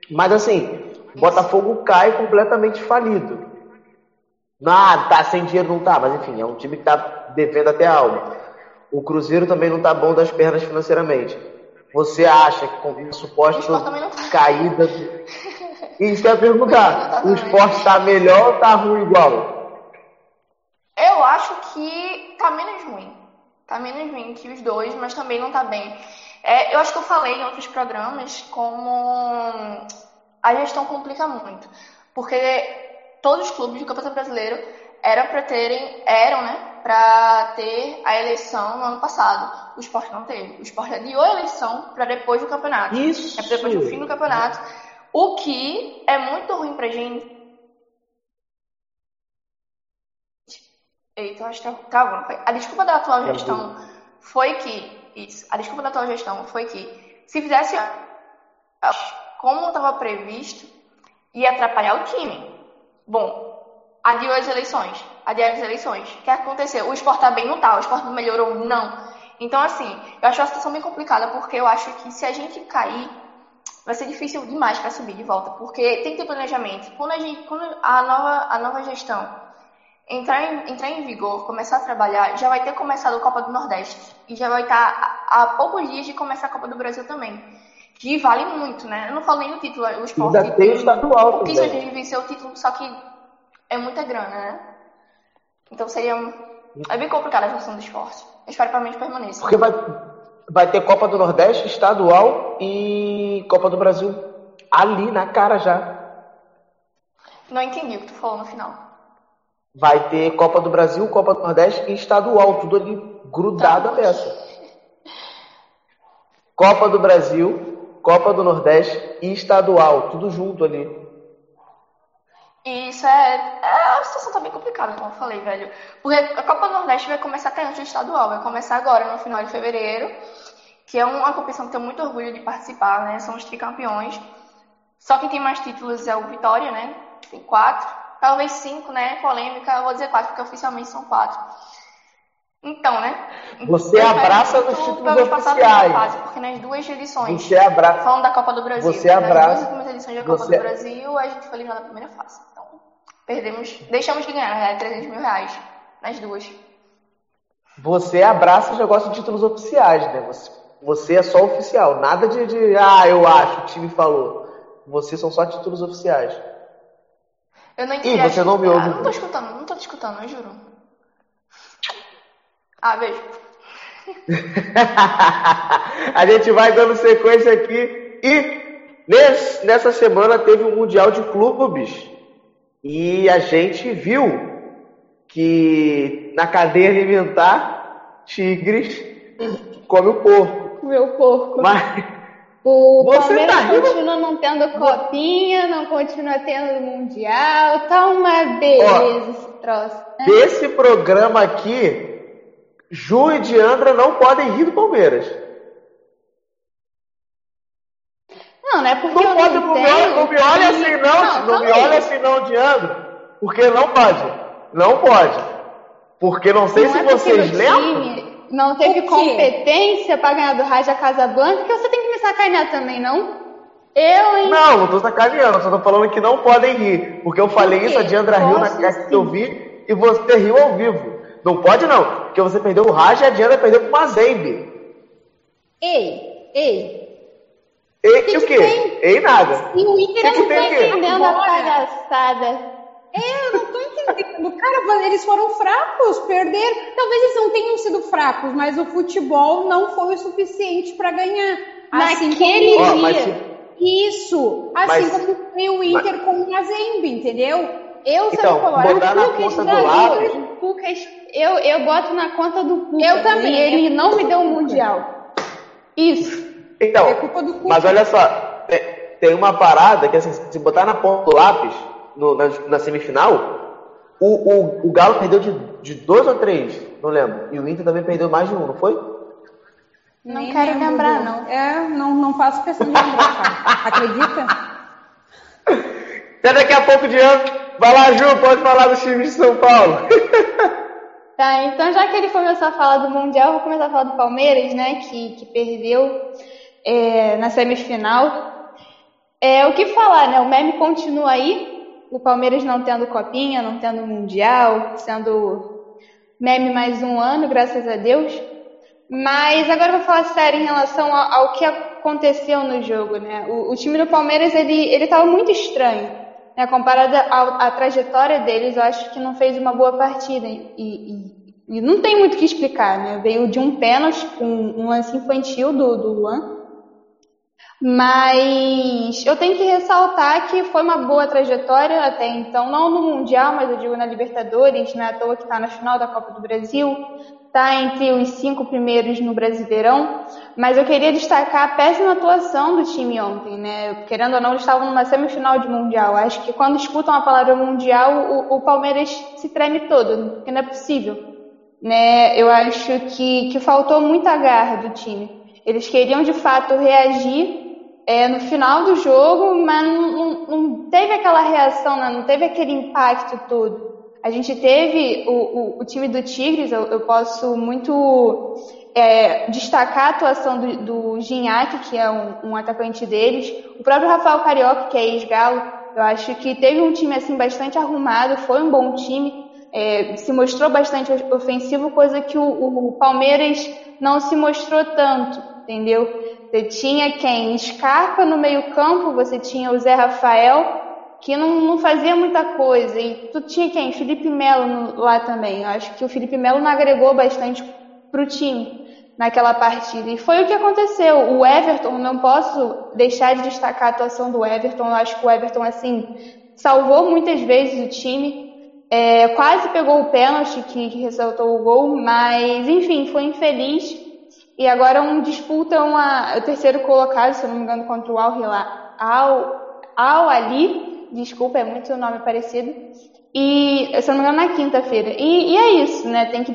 Mas assim, Botafogo cai completamente falido. Ah, tá sem dinheiro, não tá, mas enfim, é um time que tá devendo até a alma. O Cruzeiro também não está bom das pernas financeiramente. Você acha que com suposta caída. Do... Isso que eu ia perguntar. O esporte está melhor ou está ruim igual? Eu acho que está menos ruim. Está menos ruim que os dois, mas também não está bem. É, eu acho que eu falei em outros programas como a gestão complica muito. Porque todos os clubes do Campeonato Brasileiro eram para terem, eram, né, para ter a eleição no ano passado. O esporte não teve. O esporte adiou a eleição para depois do campeonato. Isso. É depois do fim do campeonato. O que é muito ruim pra gente. Eita, acho que tá, tá A desculpa da atual é gestão foi que. Isso. A desculpa da atual gestão foi que se fizesse como estava previsto, ia atrapalhar o time. Bom, adiou as eleições adiar as eleições. O que aconteceu? O esporte tá bem, não tá. O esporte não melhorou, não. Então, assim, eu acho a situação bem complicada, porque eu acho que se a gente cair, vai ser difícil demais para subir de volta, porque tem que ter planejamento. Quando a, gente, quando a, nova, a nova gestão entrar em, entrar em vigor, começar a trabalhar, já vai ter começado a Copa do Nordeste. E já vai estar a, a poucos dias de começar a Copa do Brasil também. Que vale muito, né? Eu não falei no título, o esporte. Ainda tem o estadual. O que a gente venceu o título, só que é muita grana, né? Então seria. É bem complicada a gestão do esporte. Eu espero que realmente permaneça. Porque vai, vai ter Copa do Nordeste, estadual e Copa do Brasil ali na cara já. Não entendi o que tu falou no final. Vai ter Copa do Brasil, Copa do Nordeste e estadual, tudo ali grudado tá. dessa. Copa do Brasil, Copa do Nordeste e estadual, tudo junto ali. Isso é, é uma situação também complicada, como eu falei, velho. Porque a Copa do Nordeste vai começar até antes do estadual, vai começar agora, no final de fevereiro, que é uma competição que tenho muito orgulho de participar, né? São os tricampeões. Só quem tem mais títulos é o Vitória, né? Tem quatro. Talvez cinco, né? Polêmica, eu vou dizer quatro, porque oficialmente são quatro. Então, né? Você Eu abraça os títulos oficiais. fase, porque nas duas edições, Você abraça. falando da Copa do Brasil, Você nas abraça- duas últimas edições da Copa você- do Brasil, a gente foi eliminado na primeira fase. Então, perdemos, deixamos de ganhar, verdade, 300 mil reais nas duas. Você abraça os negócios de títulos oficiais, né? Você, você é só oficial. Nada de, de, ah, eu acho, o time falou. Você são só títulos oficiais. Eu não Ih, entendi. você não me ouve. Ah, não tô escutando, não tô te escutando, eu juro. Ah, beijo. a gente vai dando sequência aqui e nesse- nessa semana teve um Mundial de Clubes e a gente viu que na cadeia alimentar Tigres come o porco. Meu porco. Mas O Você Palmeiras tá rindo? continua não tendo copinha, não continua tendo mundial, tá uma beleza esse troço. né? desse programa aqui, Ju e Diandra não podem rir do Palmeiras. Não, não é porque Não eu pode, não não me entendo olha, não me olha assim não, não, calma me olha assim não, Diandra, porque não pode, não pode, porque não sei Não se é vocês lembram, time não teve competência pra ganhar do Raja Casablanca, que você tem que me sacanear também, não? Eu, hein? não, não tô sacaneando, só tô falando que não podem rir, porque eu falei Por isso, a? Diandra riu na casa que eu vi, e você riu ao vivo, não pode não, porque você perdeu o Raja e a Diandra perdeu pro Mazembe, Ei, ei. e, Que e o que quê? tem? Ei nada, E o Inter Que que não tem tá? Entendendo a palhaçada. É, eu não tô entendendo. Cara, eles foram fracos, perderam. Talvez eles não tenham sido fracos, mas o futebol não foi o suficiente pra ganhar. Assim Naquele como- mas dia. se- Isso, assim Mas- como foi o Inter com o Mazembe, entendeu? Eu sou Então, colorado. botar na Lucas conta do lápis, o Lucas, eu, eu boto na conta do Cuca. Eu também. E ele não me deu o Mundial. Isso. Então, É culpa do Cuca. mas olha só, tem, tem uma parada que assim, se botar na ponta do lápis, no- na, na semifinal, o, o, o Galo perdeu de, de dois ou três, não lembro. E o Inter também perdeu mais de um, não foi? Não Nem quero lembro lembrar, do- não. É, não, não faço questão de lembrar, cara. Acredita? Até daqui a pouco de ano. Vai lá, Ju, pode falar dos times de São Paulo. Tá, então já que ele começou a falar do Mundial, eu vou começar a falar do Palmeiras, né? Que, que perdeu é, na semifinal. É, o que falar, né? O meme continua aí. O Palmeiras não tendo copinha, não tendo Mundial, sendo meme mais um ano, graças a Deus. Mas agora eu vou falar sério em relação ao, ao que aconteceu no jogo, né? O, o time do Palmeiras, ele, ele tava muito estranho. Né? Comparado à, trajetória deles, eu acho que não fez uma boa partida. E, e- e não tem muito o que explicar, né? Veio de um pênalti com um lance infantil do, do Luan. Mas eu tenho que ressaltar que foi uma boa trajetória até então, não no Mundial, mas eu digo na Libertadores, não é à toa que está na final da Copa do Brasil, está entre os cinco primeiros no Brasileirão. Mas eu queria destacar a péssima atuação do time ontem, né? Querendo ou não, eles estavam numa semifinal de Mundial. Acho que quando escutam a palavra Mundial, o, o Palmeiras se treme todo, porque não é possível. Né? Eu acho que, que faltou muita garra do time. Eles queriam de fato reagir é, no final do jogo, mas não, não- teve aquela reação, né? não teve aquele impacto todo. A gente teve o, o, o time do Tigres, eu, eu posso muito é, destacar a atuação do, do que é um, um atacante deles, o próprio Rafael Carioca, que é ex-galo, eu acho que teve um time assim bastante arrumado, foi um bom time, é, se mostrou bastante ofensivo, coisa que o, o Palmeiras não se mostrou tanto, entendeu? Você tinha quem? Scarpa no meio-campo, você tinha o Zé Rafael, que não, não fazia muita coisa, e tu tinha quem? Felipe Melo lá também. Eu acho que o Felipe Melo não agregou bastante pro time naquela partida. E foi o que aconteceu. O Everton, não posso deixar de destacar a atuação do Everton. Eu acho que o Everton, assim, salvou muitas vezes o time. É, quase pegou o pênalti que, que ressaltou o gol, mas enfim, foi infeliz. E agora um disputa uma, o terceiro colocado, se não me engano, contra o Al Hilal, Al, Al Ali, desculpa, é muito nome parecido. E se não me engano, na quinta-feira. E, e é isso, né? Tem que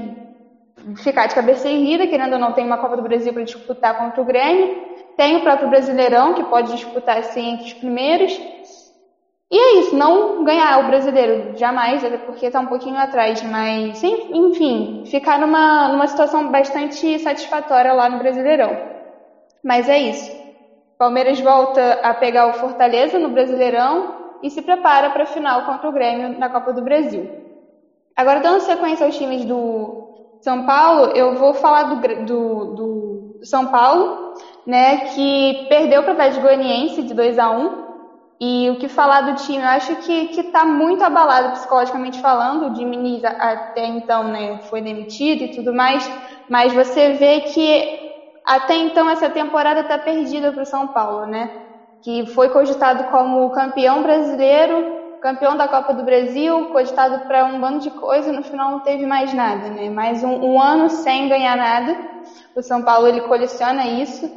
ficar de cabeça erguida, querendo ou não, tem uma Copa do Brasil para disputar contra o Grêmio, tem o próprio Brasileirão, que pode disputar assim entre os primeiros. E é isso, não ganhar o brasileiro, jamais, até porque está um pouquinho atrás, mas enfim, ficar numa, numa situação bastante satisfatória lá no Brasileirão. Mas é isso. Palmeiras volta a pegar o Fortaleza no Brasileirão e se prepara para a final contra o Grêmio na Copa do Brasil. Agora, dando sequência aos times do São Paulo, eu vou falar do, do, do São Paulo, né, que perdeu para o Atlético Goianiense de 2 a 1 e o que falar do time, eu acho que está muito abalado psicologicamente falando. O Diniz até então né, foi demitido e tudo mais, mas você vê que até então essa temporada está perdida para o São Paulo, né? Que foi cogitado como campeão brasileiro, campeão da Copa do Brasil, cogitado para um bando de coisa, no final não teve mais nada, né? Mais um, um ano sem ganhar nada. O São Paulo ele coleciona isso.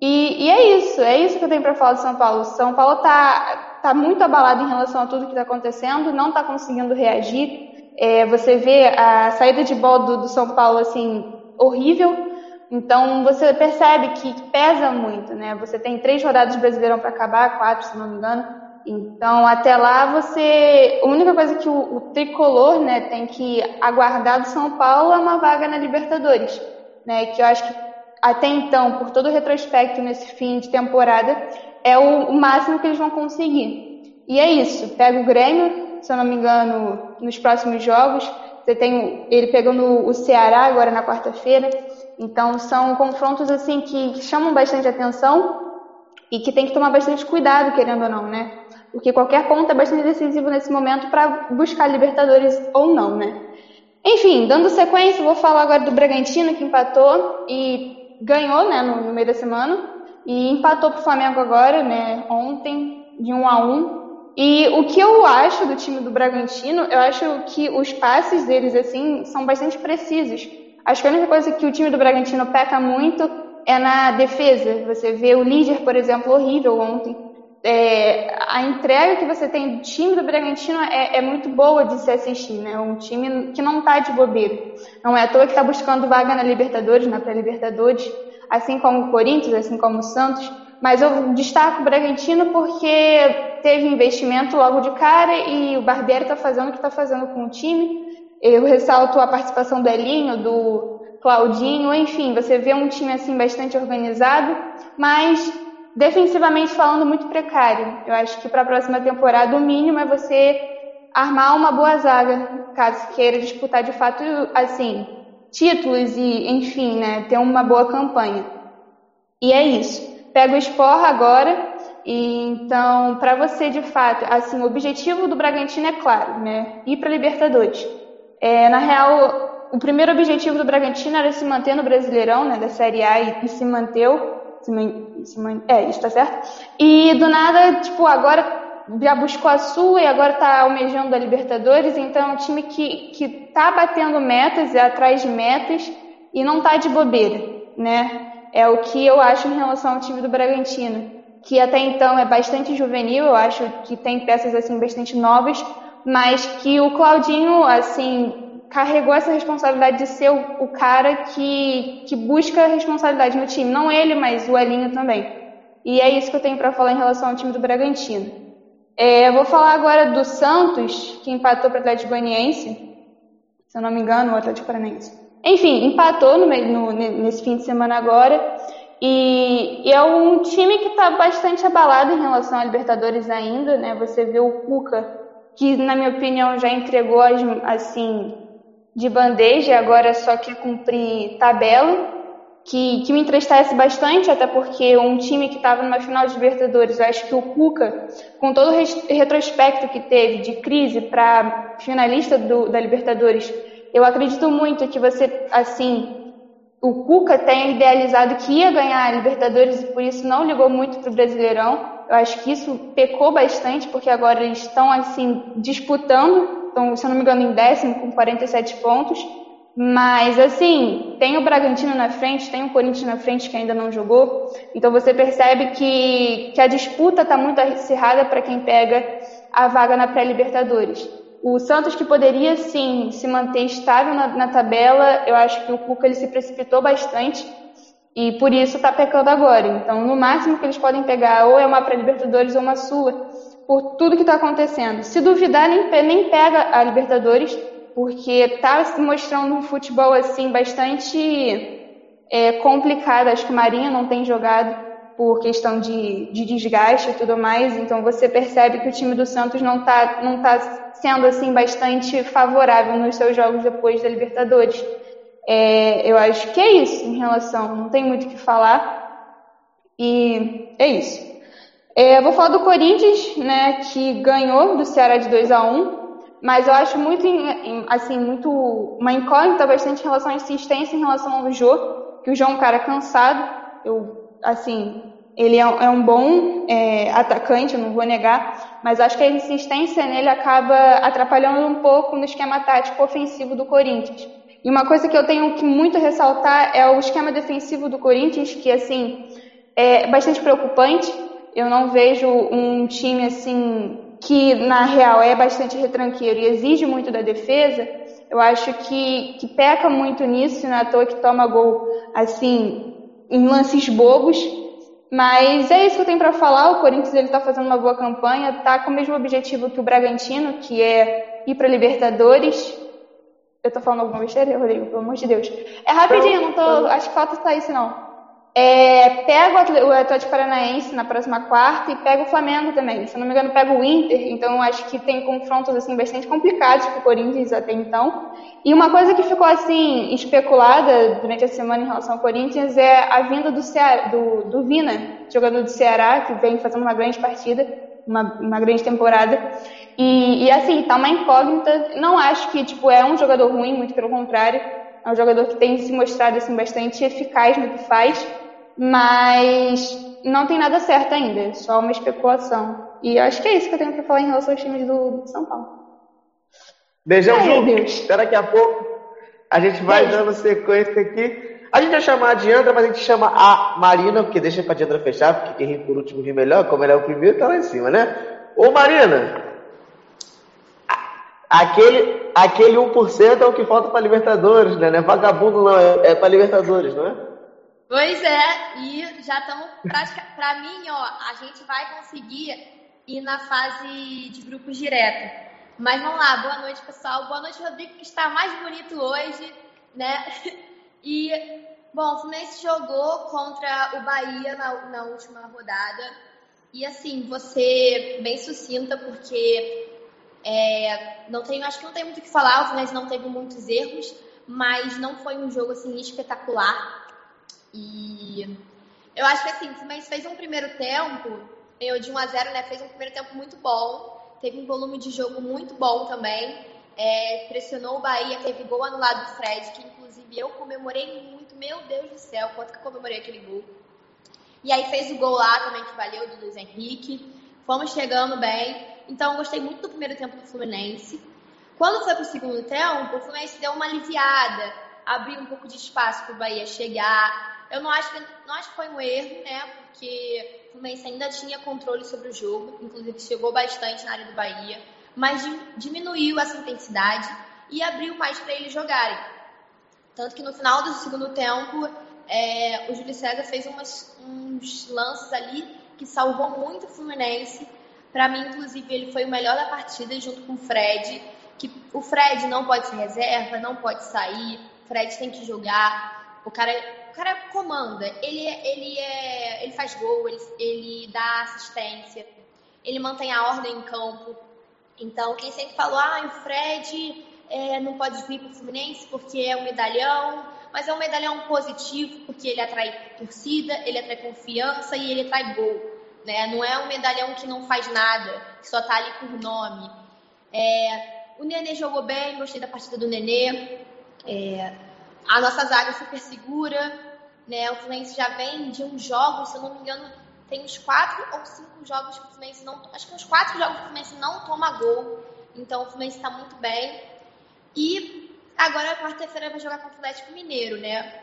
E, e, é isso, é isso que eu tenho para falar do São Paulo. São Paulo está tá muito abalado em relação a tudo que está acontecendo, não está conseguindo reagir. É, você vê a saída de bola do, do, São Paulo assim horrível. Então você percebe que pesa muito, né? Você tem três rodadas de Brasileirão para acabar, quatro, se não me engano. Então até lá você, a única coisa que o, o tricolor, né, tem que aguardar do São Paulo é uma vaga na Libertadores, né? Que eu acho que até então, por todo o retrospecto nesse fim de temporada, é o, o máximo que eles vão conseguir. E é isso. Pega o Grêmio, se eu não me engano, nos próximos jogos. Você tem ele pegando o Ceará agora na quarta-feira. Então são confrontos assim que chamam bastante atenção e que tem que tomar bastante cuidado, querendo ou não, né? Porque qualquer ponto é bastante decisivo nesse momento para buscar Libertadores ou não, né? Enfim, dando sequência, vou falar agora do Bragantino que empatou e ganhou né, no, no meio da semana e empatou para o Flamengo agora, né, ontem, de 1 a 1 e o que eu acho do time do Bragantino, eu acho que os passes deles, assim, são bastante precisos. Acho que a única coisa que o time do Bragantino peca muito é na defesa. Você vê o líder, por exemplo, horrível ontem. É, a entrega que você tem do time do Bragantino é, é, muito boa de se assistir, né? Um time que não está de bobeira. Não é à toa que está buscando vaga na Libertadores, na pré-Libertadores, assim como o Corinthians, assim como o Santos. Mas eu destaco o Bragantino porque teve investimento logo de cara e o Barbieri está fazendo o que está fazendo com o time. Eu ressalto a participação do Elinho, do Claudinho, enfim, você vê um time assim bastante organizado, mas defensivamente falando, muito precário. Eu acho que para a próxima temporada o mínimo é você armar uma boa zaga, caso queira disputar de fato, assim, títulos e, enfim, né, ter uma boa campanha. E é isso. Pega o esporra agora, e então, para você de fato, assim, o objetivo do Bragantino é claro, né, ir para Libertadores. É, na real, o primeiro objetivo do Bragantino era se manter no Brasileirão, né, da Série A e, e se manteve se, se, é, isso tá certo. E do nada, tipo, agora já buscou a sua e agora tá almejando a Libertadores, então é um time que, que tá batendo metas, é atrás de metas e não tá de bobeira, né? É o que eu acho em relação ao time do Bragantino, que até então é bastante juvenil, eu acho que tem peças assim bastante novas, mas que o Claudinho, assim, carregou essa responsabilidade de ser o, o cara que, que busca responsabilidade no time. Não ele, mas o Elinho também. E é isso que eu tenho para falar em relação ao time do Bragantino. É, eu vou falar agora do Santos, que empatou para o Atlético Goianiense. Se eu não me engano, o Atlético Paranaense. Enfim, empatou no, no, nesse fim de semana agora. E, e é um time que está bastante abalado em relação à Libertadores ainda, né? Você vê o Cuca, que na minha opinião já entregou as, assim de bandeja, agora só que cumprir tabela, que, que me entristece bastante, até porque um time que estava numa final de Libertadores, eu acho que o Cuca, com todo o retrospecto que teve de crise para finalista do, da Libertadores, eu acredito muito que você, assim, o Cuca tenha idealizado que ia ganhar a Libertadores e por isso não ligou muito para o Brasileirão. Eu acho que isso pecou bastante, porque agora eles estão, assim, disputando estão, se eu não me engano, em décimo com 47 pontos. Mas, assim, tem o Bragantino na frente, tem o Corinthians na frente que ainda não jogou. Então você percebe que, que a disputa está muito acirrada para quem pega a vaga na pré-Libertadores. O Santos que poderia sim se manter estável na, na tabela, eu acho que o Cuca ele se precipitou bastante e por isso está pecando agora. Então, no máximo que eles podem pegar ou é uma para Libertadores ou uma Sula, por tudo que está acontecendo. Se duvidar, nem, nem pega a Libertadores, porque está se mostrando um futebol assim bastante é, complicado. Acho que o Marinho não tem jogado por questão de, de desgaste e tudo mais, então você percebe que o time do Santos não está não tá sendo assim bastante favorável nos seus jogos depois da Libertadores. É, eu acho que é isso em relação, não tem muito o que falar e é isso. É, vou falar do Corinthians, né, que ganhou do Ceará de 2 a 1 mas eu acho muito, assim, muito uma incógnita bastante em relação à insistência em relação ao Jô, que o Jô é um cara cansado, eu, assim, ele é, é um bom é, atacante, não vou negar, mas acho que a insistência nele acaba atrapalhando um pouco no esquema tático ofensivo do Corinthians. E uma coisa que eu tenho que muito ressaltar é o esquema defensivo do Corinthians, que assim é bastante preocupante. Eu não vejo um time assim que na real é bastante retranqueiro e exige muito da defesa. Eu acho que, que peca muito nisso, não é à toa que toma gol assim em lances bobos. Mas é isso que eu tenho para falar. O Corinthians ele está fazendo uma boa campanha, está com o mesmo objetivo que o Bragantino, que é ir para Libertadores. Eu tô falando alguma besteira, Rodrigo, pelo amor de Deus. É rapidinho, não tô. Acho que falta sair isso não. É, pega o Atlético Paranaense na próxima quarta e pega o Flamengo também. Se não me engano, pega o Inter. Então, acho que tem confrontos assim bastante complicados para o Corinthians até então. E uma coisa que ficou assim especulada durante a semana em relação ao Corinthians é a vinda do, Ceará, do, do Vina, jogador do Ceará, que vem fazendo uma grande partida, uma, uma grande temporada. E, e assim, tá uma incógnita. Não acho que tipo é um jogador ruim, muito pelo contrário. É um jogador que tem se mostrado assim bastante eficaz no que faz mas não tem nada certo ainda, é só uma especulação. E acho que é isso que eu tenho para falar em relação aos times do, São Paulo. Beijão, Ju. Espera daqui a pouco a gente vai Beijo. dando sequência aqui. A gente vai chamar a Diandra, mas a gente chama a Marina, porque deixa pra Diandra fechar, porque quem ri por último ri melhor, como ela é o primeiro, tá lá em cima, né? Ô Marina, aquele, aquele 1% é o que falta pra Libertadores, né? Não é vagabundo não, é, é pra Libertadores, não é? Pois é, e já estamos para mim, ó, a gente vai conseguir ir na fase de grupos direto. Mas vamos lá, boa noite, pessoal. Boa noite, Rodrigo, que está mais bonito hoje, né? E, bom, o Fluminense jogou contra o Bahia na, na última rodada. E, assim, você bem sucinta, porque é, não tem, acho que não tem muito o que falar. O Fluminense não teve muitos erros, mas não foi um jogo, assim, espetacular. E eu acho que assim, o Fluminense fez um primeiro tempo, eu de 1 a 0 né? Fez um primeiro tempo muito bom, teve um volume de jogo muito bom também. É, pressionou o Bahia, teve gol anulado do Fred, que inclusive eu comemorei muito, meu Deus do céu, quanto que eu comemorei aquele gol. E aí fez o gol lá também que valeu do Luiz Henrique. Fomos chegando bem. Então gostei muito do primeiro tempo do Fluminense. Quando foi pro segundo tempo, o Fluminense deu uma aliviada, abriu um pouco de espaço pro Bahia chegar, eu não acho que, não acho que foi um erro, né? Porque o Fluminense ainda tinha controle sobre o jogo, inclusive chegou bastante na área do Bahia, mas diminuiu essa intensidade e abriu mais para eles jogarem. Tanto que no final do segundo tempo, é, o Júlio César fez umas, uns lances ali que salvou muito o Fluminense. Para mim, inclusive, ele foi o melhor da partida junto com o Fred. Que o Fred não pode ser reserva, não pode sair. O Fred tem que jogar. O cara cara comanda, ele, é, ele, é, ele faz gol, ele, ele dá assistência, ele mantém a ordem em campo. Então, quem sempre falou, ah, o Fred é, não pode vir para o Fluminense porque é um medalhão, mas é um medalhão positivo porque ele atrai torcida, ele atrai confiança e ele atrai gol. Né? Não é um medalhão que não faz nada, que só está ali por nome. É, o Nenê jogou bem, gostei da partida do Nenê. É, a nossa zaga super segura, né? O Fluminense já vem de uns jogos, se eu não me engano, tem uns quatro ou cinco jogos que o Fluminense não. Acho que uns quatro jogos que o Fluminense não toma gol. Então o Fluminense está muito bem. E agora, quarta-feira, vai jogar com o Atlético Mineiro, né?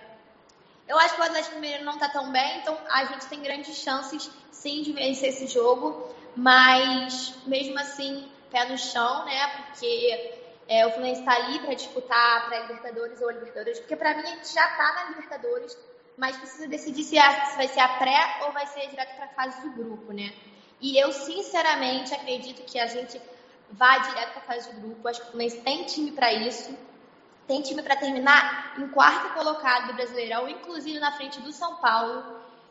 Eu acho que o Atlético Mineiro não está tão bem, então a gente tem grandes chances sim de vencer esse jogo, mas mesmo assim pé no chão, né? Porque é, o Fluminense está ali para disputar para Libertadores ou a Libertadores, porque para mim a gente já está na Libertadores, mas precisa decidir se, a, se vai ser a pré ou vai ser direto para a fase do grupo, né? E eu sinceramente acredito que a gente vai direto para a fase do grupo. Acho que o Fluminense tem time para isso. Tem time para terminar em quarto colocado do Brasileirão, inclusive na frente do São Paulo,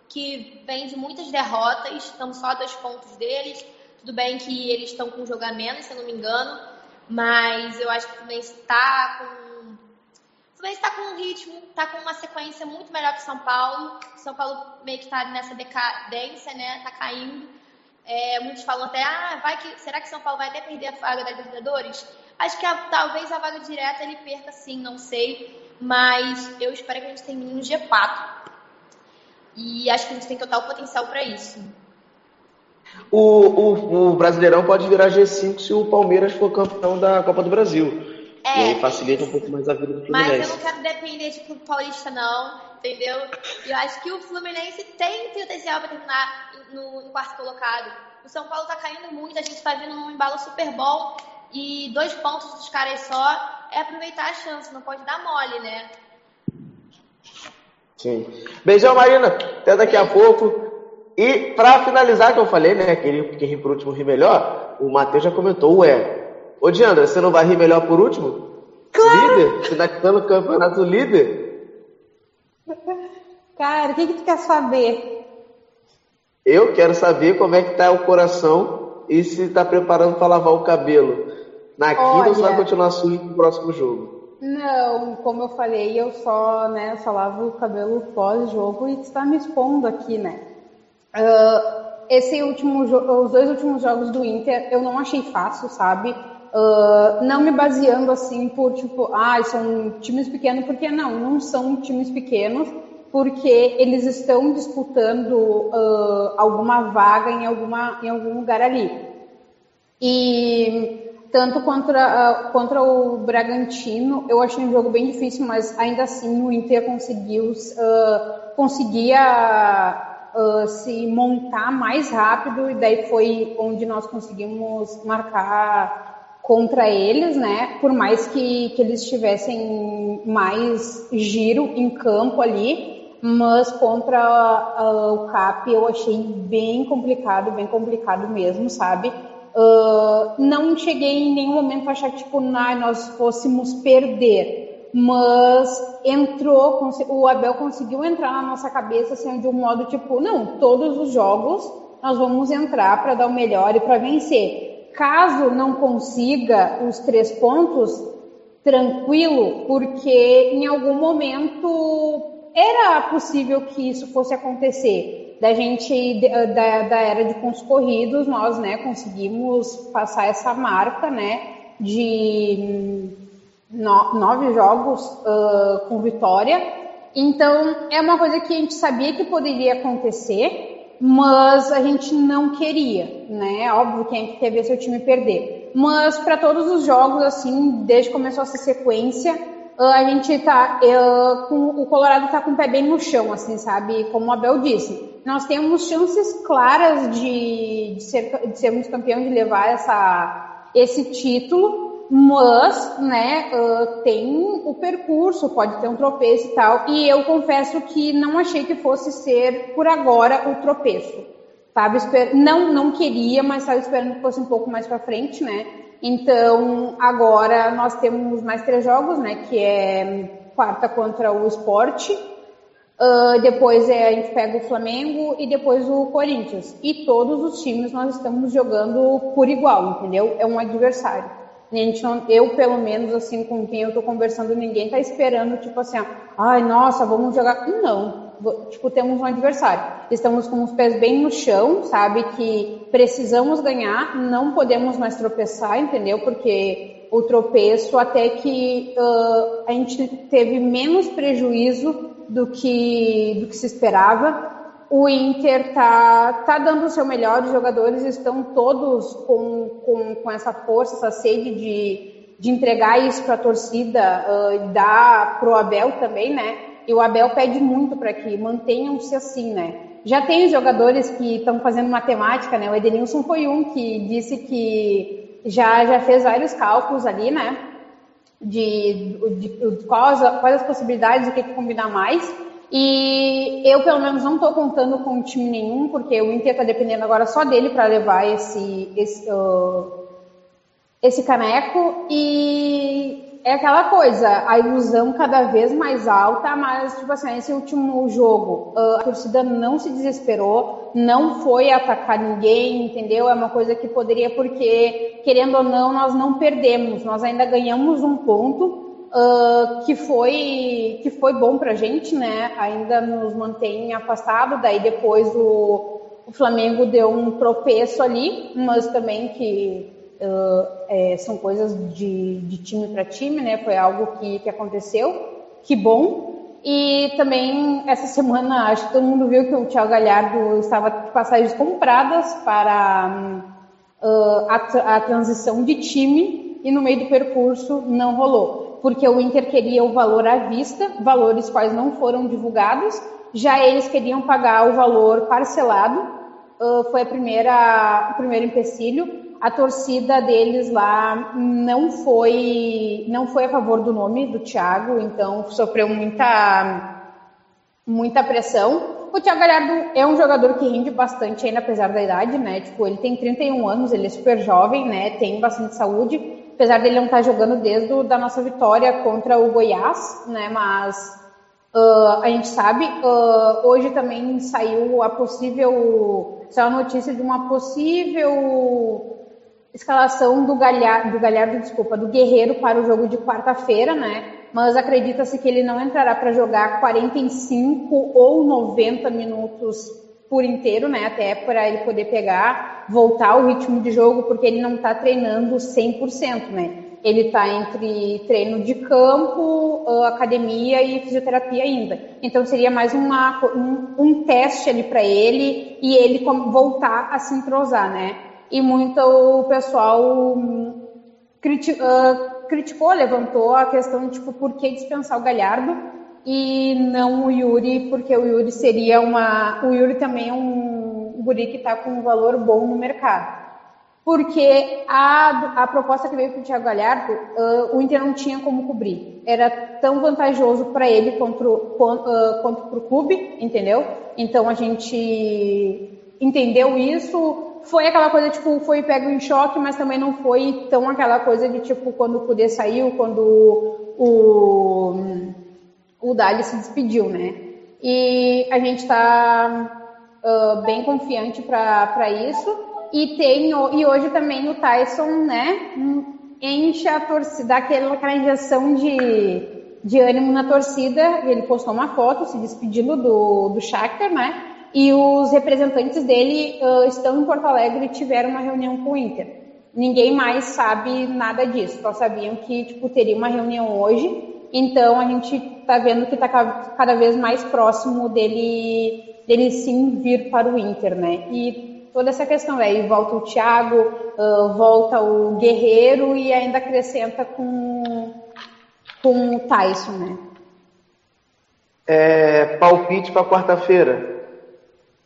que vem de muitas derrotas, estamos só a dois pontos deles. Tudo bem que eles estão com um jogo a menos, se eu não me engano, mas eu acho que o Fluminense está com. O Fluminense está com um ritmo, está com uma sequência muito melhor que o São Paulo. O São Paulo meio que está nessa decadência, né? Está caindo. É, muitos falam até, ah, vai que, será que São Paulo vai até perder a vaga da Libertadores? Acho que a, talvez a vaga direta ele perca sim, não sei. Mas eu espero que a gente termine no G4. E acho que a gente tem total potencial para isso. O, o, o, Brasileirão pode virar G5 se o Palmeiras for campeão da Copa do Brasil. É, e aí facilita um pouco mais a vida do Fluminense. Mas eu não quero depender de clube paulista, não, entendeu? Eu acho que o Fluminense tem potencial para terminar no, no, quarto colocado. O São Paulo tá caindo muito, a gente tá vindo num embalo super bom e dois pontos dos caras só é aproveitar a chance, não pode dar mole, né? Sim. Beijão, Marina. Até daqui a pouco. E para finalizar, que eu falei, né? Que ele, que ri por último ri melhor, o Matheus já comentou, ué. Ô Diandra, você não vai rir melhor por último? Claro. Líder? Você tá no campeonato líder? Cara, o que, que tu quer saber? Eu quero saber como é que tá o coração e se tá preparando para lavar o cabelo. Na quinta Olha, ou vai continuar sujo no próximo jogo? Não, como eu falei, eu só, né, só lavo o cabelo pós-jogo e está me expondo aqui, né? Uh, esse último os dois últimos jogos do Inter eu não achei fácil, sabe? Uh, não me baseando assim por tipo, ah, são times pequenos, porque não, não são times pequenos, porque eles estão disputando uh, alguma vaga em, alguma, em algum lugar ali. E tanto contra, uh, contra o Bragantino, eu achei um jogo bem difícil, mas ainda assim o Inter conseguiu, conseguia uh, se montar mais rápido e daí foi onde nós conseguimos marcar contra eles, né? Por mais que, que eles tivessem mais giro em campo ali, mas contra uh, o CAP eu achei bem complicado, bem complicado mesmo, sabe? Uh, não cheguei em nenhum momento a achar que tipo, nah, nós fôssemos perder mas entrou, o Abel conseguiu entrar na nossa cabeça assim, de um modo tipo, não, todos os jogos nós vamos entrar para dar o melhor e para vencer. Caso não consiga os três pontos, tranquilo, porque em algum momento era possível que isso fosse acontecer. Da gente, da, da era de pontos corridos, nós, né, conseguimos passar essa marca, né, de no, nove jogos uh, com vitória. Então, é uma coisa que a gente sabia que poderia acontecer, mas a gente não queria, né? Óbvio que a gente quer ver seu time perder. Mas para todos os jogos, assim, desde que começou essa sequência, uh, a gente tá. Uh, com, o Colorado tá com o pé bem no chão, assim, sabe? Como o Abel disse. Nós temos chances claras de, de, ser, de sermos campeão, de levar essa, esse título mas, né, uh, tem o percurso, pode ter um tropeço e tal, e eu confesso que não achei que fosse ser, por agora, o tropeço. Esper... não, não queria, mas estava esperando que fosse um pouco mais para frente, né? Então, agora nós temos mais três jogos, né, que é quarta contra o Esporte, uh, depois é, a gente pega o Flamengo e depois o Corinthians. E todos os times nós estamos jogando por igual, entendeu? É um adversário. Gente, eu, pelo menos, assim, com quem eu tô conversando, ninguém tá esperando, tipo assim, ai, nossa, vamos jogar. Não. Tipo, temos um adversário. Estamos com os pés bem no chão, sabe? Que precisamos ganhar, não podemos mais tropeçar, entendeu? Porque o tropeço, até que uh, a gente teve menos prejuízo do que, do que se esperava o Inter tá, tá dando o seu melhor, os jogadores estão todos com, com, com essa força, essa sede de, de entregar isso para a torcida uh, dar pro Abel também, né? E o Abel pede muito para que mantenham-se assim, né? Já tem jogadores que estão fazendo matemática, né? O Edenilson foi um que disse que já, já fez vários cálculos ali, né? De, de, quais, quais as possibilidades, o que, que combinar mais. E eu, pelo menos, não estou contando com time nenhum, porque o Inter está dependendo agora só dele para levar esse, esse, uh, esse caneco. E é aquela coisa, a ilusão cada vez mais alta, mas, tipo assim, esse último jogo, a torcida não se desesperou, não foi atacar ninguém, entendeu? É uma coisa que poderia, porque, querendo ou não, nós não perdemos, nós ainda ganhamos um ponto, Uh, que foi que foi bom pra gente, né? Ainda nos mantém afastado, daí depois o, o Flamengo deu um tropeço ali, mas também que uh, é, são coisas de, de time para time, né? Foi algo que, que aconteceu, que bom. E também essa semana, acho que todo mundo viu que o Thiago Galhardo estava de passagens compradas para uh, a, a transição de time e no meio do percurso não rolou, porque o Inter queria o valor à vista, valores quais não foram divulgados, já eles queriam pagar o valor parcelado, uh, foi a primeira, o primeiro empecilho, a torcida deles lá não foi não foi a favor do nome do Thiago, então sofreu muita muita pressão. O Thiago Galhardo é um jogador que rende bastante ainda apesar da idade, né? Tipo, ele tem 31 anos, ele é super jovem, né? Tem bastante saúde, apesar dele não estar jogando desde a da nossa vitória contra o Goiás, né? Mas Uh, a gente sabe, uh, hoje também saiu a possível, saiu a notícia de uma possível escalação do Galhardo, do Galhardo, desculpa, do Guerreiro para o jogo de quarta-feira, né? Mas acredita-se que ele não entrará para jogar 45 ou 90 minutos por inteiro, né? Até para ele poder pegar, voltar o ritmo de jogo, porque ele não está treinando 100%, né? Ele está entre treino de campo, academia e fisioterapia ainda. Então seria mais uma, um, um teste ali para ele e ele voltar a se entrosar, né? e muito o pessoal criti uh, criticou, levantou a questão tipo, por que dispensar o Galhardo e não o Yuri, porque o Yuri seria uma. O Yuri também é um guri que está com um valor bom no mercado. Porque a, a proposta que veio para o Thiago Galhardo, uh, o Inter não tinha como cobrir. Era tão vantajoso para ele quanto, quanto para o clube, entendeu? Então a gente entendeu isso, foi aquela coisa, tipo, foi pego em choque, mas também não foi tão aquela coisa de, tipo, quando o Kudê saiu, quando o, o Dali se despediu, né? E a gente está uh, bem confiante para isso. E tem e hoje também o Tyson, né, enche a torcida, aquela, aquela injeção de, de ânimo na torcida. Ele postou uma foto se despedindo do, do Shakhtar, né? E os representantes dele uh, estão em Porto Alegre e tiveram uma reunião com o Inter. Ninguém mais sabe nada disso, só sabiam que tipo, teria uma reunião hoje, então a gente está vendo que está cada vez mais próximo dele, dele sim vir para o Inter, né? E toda essa questão aí, volta o Thiago, uh, volta o Guerreiro e ainda acrescenta com, com o Tyson, né? É, palpite para quarta-feira.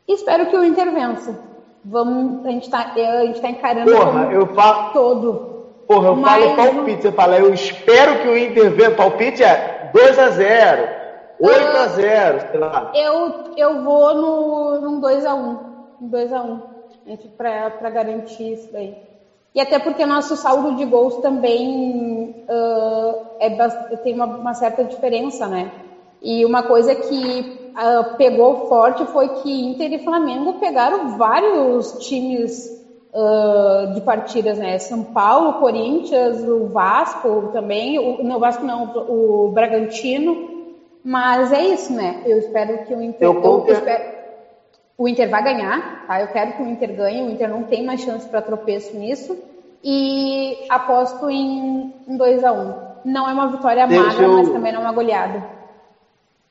Espero que o Inter vença. Vamos, a gente está tá encarando Porra, eu falo, todo. Porra, eu Mas, falo palpite, você fala, eu espero que o Inter vença. Palpite é 2 a 0 8 a 0 sei lá. Eu, eu vou no, num 2 a 1 um 2 a 1 para garantir isso daí. E até porque nosso saldo de gols também uh, é, tem uma, uma certa diferença, né? E uma coisa que uh, pegou forte foi que Inter e Flamengo pegaram vários times uh, de partidas, né? São Paulo, Corinthians, o Vasco também, o, não, o Vasco não, o Bragantino. Mas é isso, né? Eu espero que o Inter. Eu, eu espero, o Inter vai ganhar, tá? Eu quero que o Inter ganhe, o Inter não tem mais chance para tropeço nisso. E aposto em, em 2 a 1 um. Não é uma vitória magra, eu... mas também não é uma goleada.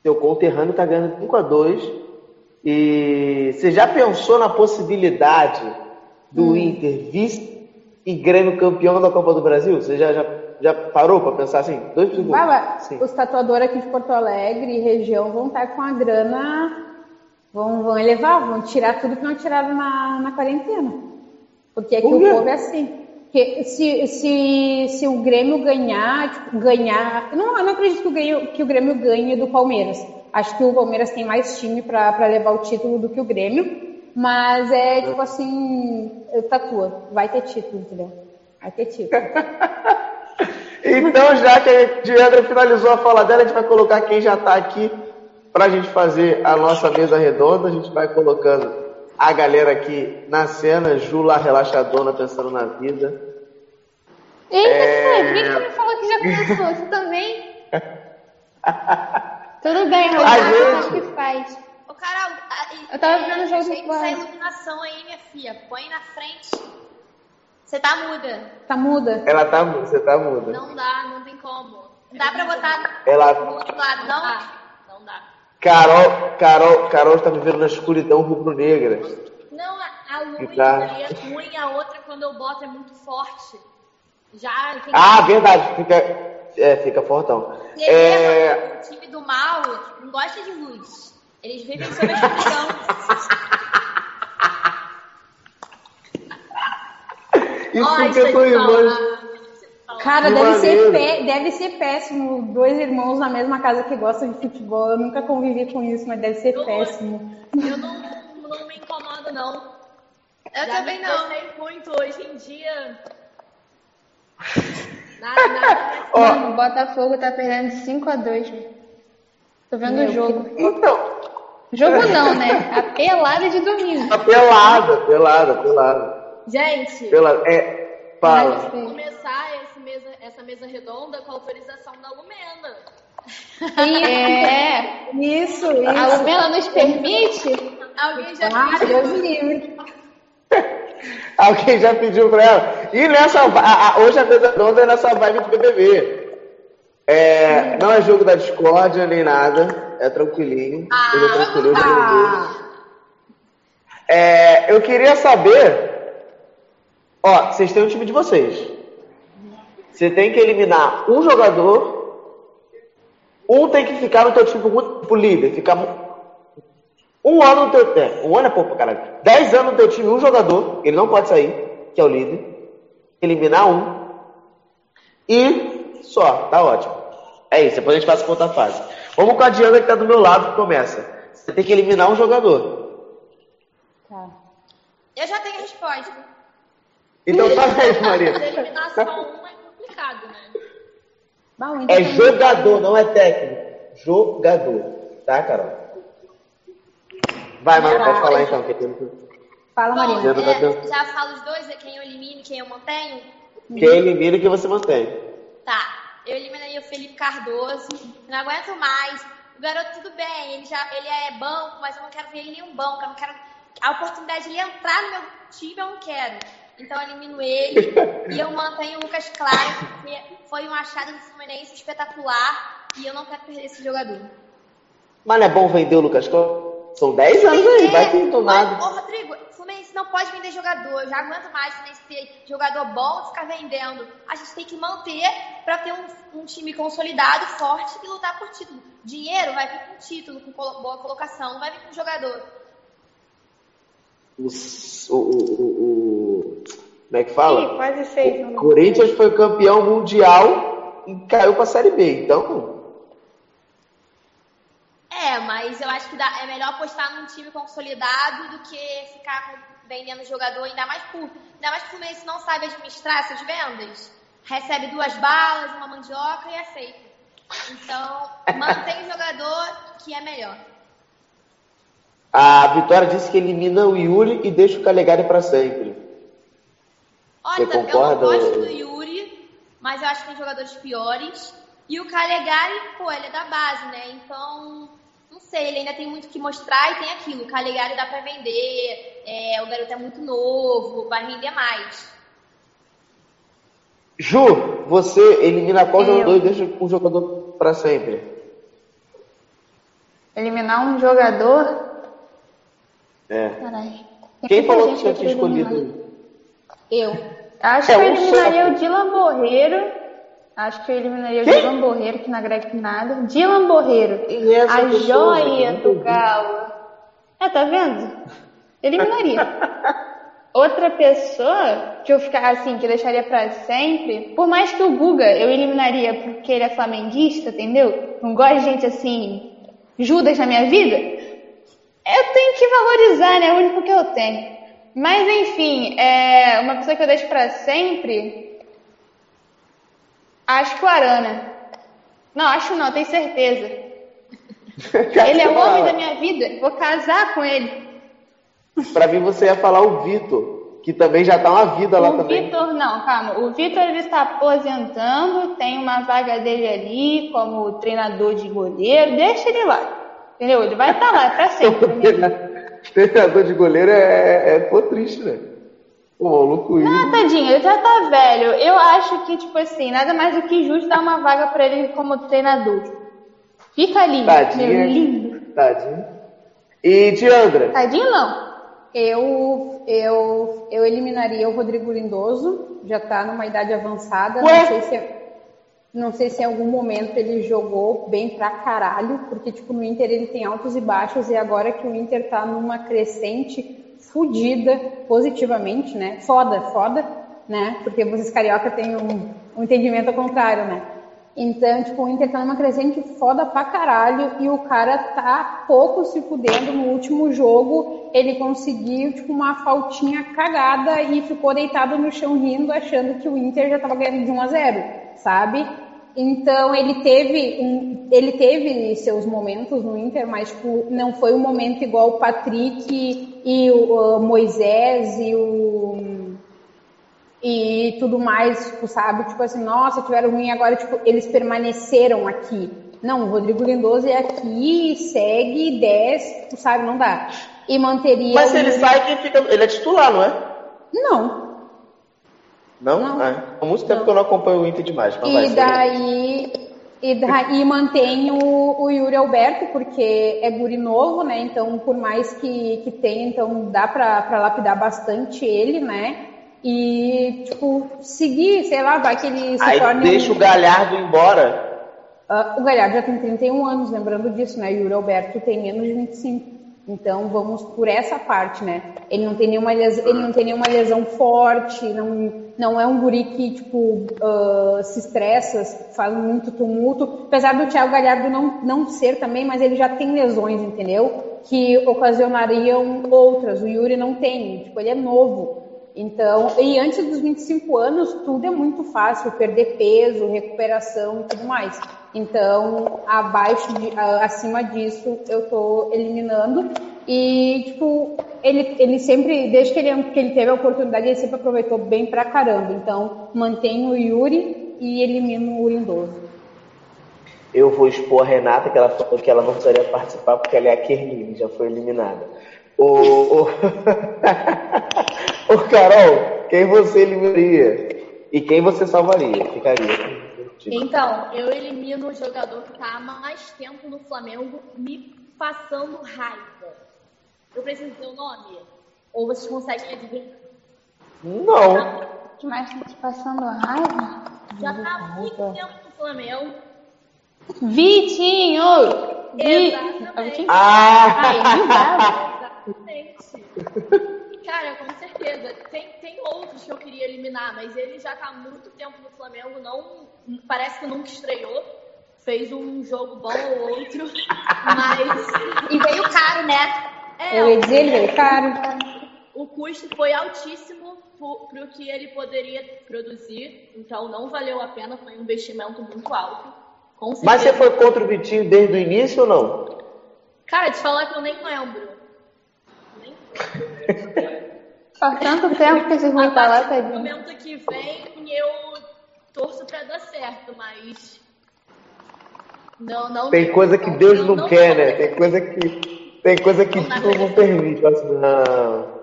Seu conterrâneo está ganhando 5 a 2 E você já pensou na possibilidade do hum. Inter vice e Grêmio campeão da Copa do Brasil? Você já, já, já parou para pensar assim? Dois segundos. Baba, os tatuadores aqui de Porto Alegre e região vão estar com a grana, vão, vão elevar, vão tirar tudo que não tiraram na, na quarentena. Porque aqui o povo é assim. Que se, se, se o Grêmio ganhar, tipo, ganhar. Não, eu não acredito que o, Grêmio, que o Grêmio ganhe do Palmeiras. Acho que o Palmeiras tem mais time para levar o título do que o Grêmio. Mas é tipo assim, tatua, vai ter título, entendeu? Vai ter título. Então, já que a Diandra finalizou a fala dela, a gente vai colocar quem já está aqui para a gente fazer a nossa mesa redonda. A gente vai colocando a galera aqui na cena, Jula relaxadona, pensando na vida. Eita, é... por que você me falou que já começou? Você também? Tudo bem, Roberto, gente... que faz. Ô, Carol, eu tava vendo o jogo do essa iluminação aí, minha filha. Põe na frente. Você tá muda. Tá muda. Ela tá muda, você tá muda. Não dá, não tem como. Não dá pra botar Ela... do outro lado, não? Dá. Carol, Carol, Carol está vivendo na escuridão rubro-negra. Não, a, luz Tá. é ruim, a outra quando eu boto é muito forte. Já Ah, verdade, fica, é, fica fortão. Beleza, É, o time do mal não gosta de luz. Eles vivem sob a escuridão. isso Ó, que eu tô aí, imaginando. Cara, deve ser, pé- deve ser péssimo. Dois irmãos na mesma casa que gostam de futebol. Eu nunca convivi com isso, mas deve ser Eu- péssimo. Eu não, não me incomodo, não. Eu Já também não. gostei muito hoje em dia. Nada, nada. Ó, Mano, o Botafogo tá perdendo de 5 a 2 velho. Tô vendo o jogo. então, Jogo não, né? A pelada de domingo. tá pelada, pelada, pelada. Gente, pelada. É, fala. Começar mesa, redonda com a autorização da Lumena. É, Isso, a isso. Lumena nos permite? Alguém já Ah, pediu? Deus livre. Alguém já pediu pra ela. E nessa a- a- hoje a mesa redonda é nessa vibe de BBB. É, não é jogo da discórdia nem nada. É tranquilinho. Hoje é tranquilinho. hoje é BBB. É, eu queria saber. Ó, vocês têm o time de vocês. Você tem que eliminar um jogador. Um tem que ficar no teu time pro, pro líder. Ficar um ano no teu é, Um ano é pouco, pra caralho. Dez anos no teu time, um jogador. Ele não pode sair, que é o líder. Eliminar um. E só, tá ótimo. É isso, depois a gente passa pra outra fase. Vamos com a Diana que tá do meu lado que começa. Você tem que eliminar um jogador. Tá. Eu já tenho a resposta. Então faz aí, Maria. Eliminar só um é complicado, né? Bah, o Inter É jogador, não é técnico. Jogador. Tá, Carol? Vai, Maria, pode falar então. que tem- Fala, Bom, Marina. Tá é, já falo os dois, é quem eu elimino e quem eu mantenho? Quem elimina e quem você mantém. Tá, eu eliminaria o Felipe Cardoso, não aguento mais. O garoto, tudo bem, ele já ele é banco, mas eu não quero ver ele em um banco, eu não quero. A oportunidade de ele entrar no meu time eu não quero. Então eu elimino ele e eu mantenho o Lucas Claro, porque foi um achado do Fluminense espetacular e eu não quero perder esse jogador. Mas não é bom vender o Lucas Claro? São 10 anos aí, vai tô nada. Ô, Rodrigo, Fluminense não pode vender jogador. Eu já aguento mais Fluminense ter jogador bom e ficar vendendo. A gente tem que manter para ter um, um time consolidado, forte e lutar por título. Dinheiro vai vir com título, com boa colocação, não vai vir com jogador. O, o, o, o- como é que fala? Ih, quase seis. O Corinthians foi campeão mundial e caiu pra Série B. Então, É, mas eu acho que dá- é melhor apostar num time consolidado do que ficar vendendo jogador, ainda mais por. Ainda mais que o Fluminense não sabe administrar essas vendas. Recebe duas balas, uma mandioca e aceita. Então, mantém o jogador que é melhor. a Vitória disse que elimina o Yuri e deixa o Calegari pra sempre. Olha, Você eu gosto do Yuri, mas eu acho que tem jogadores piores. E o Calegari, pô, ele é da base, né? Então, não sei, ele ainda tem muito que mostrar e tem aquilo. O Calegari dá pra vender, é, o garoto é muito novo, vai render mais. Ju, você elimina qual Eu. jogador e deixa o jogador pra sempre? Eliminar um jogador? É. Caralho. Quem falou que você tinha escolhido? Eu. Acho É, que eu um eliminaria o Dylan Borreiro. Acho que eu eliminaria o Dylan Borreiro, que não agrega nada. Dylan Borreiro. É a pessoa, joia gente? do Galo. É, tá vendo? Eliminaria. outra pessoa que eu ficar assim, que eu deixaria pra sempre, por mais que o Guga eu eliminaria porque ele é flamenguista, entendeu? Não gosto de gente assim, Judas na minha vida, eu tenho que valorizar, né? É o único que eu tenho. Mas enfim, é uma pessoa que eu deixo pra sempre, acho que o Arana. Não, acho não, tenho certeza. Ele é o homem da minha vida, vou casar com ele. Pra mim você ia falar o Vitor, que também já tá uma vida lá o também. Vitor, não, calma. O Vitor ele está aposentando, tem uma vaga dele ali como treinador de goleiro, deixa ele lá. Entendeu? Ele vai estar lá é pra sempre. Treinador de goleiro é, é pô, triste, né? Pô, maluco isso. Ah, tadinho, ele já tá velho. Eu acho que, tipo assim, nada mais do que justo dar uma vaga pra ele como treinador. Fica ali, meu Tadinha. lindo. Tadinho. E Diandra? Tadinho não. Eu, eu, eu eliminaria o Rodrigo Lindoso, já tá numa idade avançada. Ué? Não sei se não sei se em algum momento ele jogou bem pra caralho, porque tipo no Inter ele tem altos e baixos e agora que o Inter tá numa crescente fudida positivamente, né? Foda, foda, né? Porque vocês carioca têm um, um entendimento ao contrário, né? Então, tipo, o Inter tá numa crescente foda pra caralho e o cara tá pouco se fudendo no último jogo. Ele conseguiu, tipo, uma faltinha cagada e ficou deitado no chão rindo, achando que o Inter já tava ganhando de 1 a 0 sabe? Então ele teve um- ele teve seus momentos no Inter, mas tipo, não foi um momento igual o Patrick e o uh, Moisés e o e tudo mais, tipo, sabe? Tipo assim, nossa, tiveram ruim agora, tipo, eles permaneceram aqui. Não, o Rodrigo Lindoso é aqui, segue, desce, tipo, sabe? Não dá. E manteria. Mas se ele sai, quem fica. Ele é titular, não é? Não. Não? Não. Ah, há muito tempo Não. que eu não acompanho o Inter demais. Vai, E segue. daí, e daí mantém o, o Yuri Alberto, porque é guri novo, né? Então, por mais que, que tenha, então dá pra, pra lapidar bastante ele, né? E, tipo, seguir, sei lá, vai que ele se Aí torne. deixa um- o Galhardo embora. Ah, o Galhardo já tem 31 anos, lembrando disso, né? Yuri Alberto tem menos de 25. Então vamos por essa parte, né? Ele não tem nenhuma lesão, ele não tem nenhuma lesão forte, não, não é um guri que, tipo, ah, se estressa, faz muito tumulto. Apesar do Thiago Galhardo não, não ser também, mas ele já tem lesões, entendeu? Que ocasionariam outras. O Yuri não tem, tipo, ele é novo. Então, e antes dos 25 anos, tudo é muito fácil, perder peso, recuperação e tudo mais. Então, abaixo de, acima disso, eu tô eliminando. E, tipo, ele, ele sempre, desde que ele, que ele teve a oportunidade, ele sempre aproveitou bem pra caramba. Então, mantenho o Yuri e elimino o Lindoso. Eu vou expor a Renata, que ela falou que ela não precisaria participar porque ela é a Kerline, já foi eliminada. Ô... Ô, Carol, quem você eliminaria? E quem você salvaria? Ficaria. Contigo. Então, eu elimino o jogador que tá há mais tempo no Flamengo me passando raiva. Eu preciso ter o nome? Ou vocês conseguem adivinhar? Não. que mais tá te passando raiva? Já tá há muito tempo no Flamengo. Vitinho! Vi... Exatamente. Vitinho? Ah! Ai. Exatamente. Cara, com certeza. Tem, tem outros que eu queria eliminar, mas ele já tá há muito tempo no Flamengo, não parece que nunca estreou. Fez um jogo bom ou outro, mas E veio caro, né? é, Eu ia dizer, ele veio caro. o custo foi altíssimo para o que ele poderia produzir, então não valeu a pena, foi um investimento muito alto. Com Mas você foi contra o Vitinho desde o início ou não? Cara, te falar que eu nem lembro. Nem Faz tanto tempo que esse ruim A tá lá, partir do tadinho. momento que vem, eu torço pra dar certo, mas. Não, não. Tem coisa que Deus não, não quer, vou né? Tem coisa que. Tem coisa que Não Deus não permite. Não.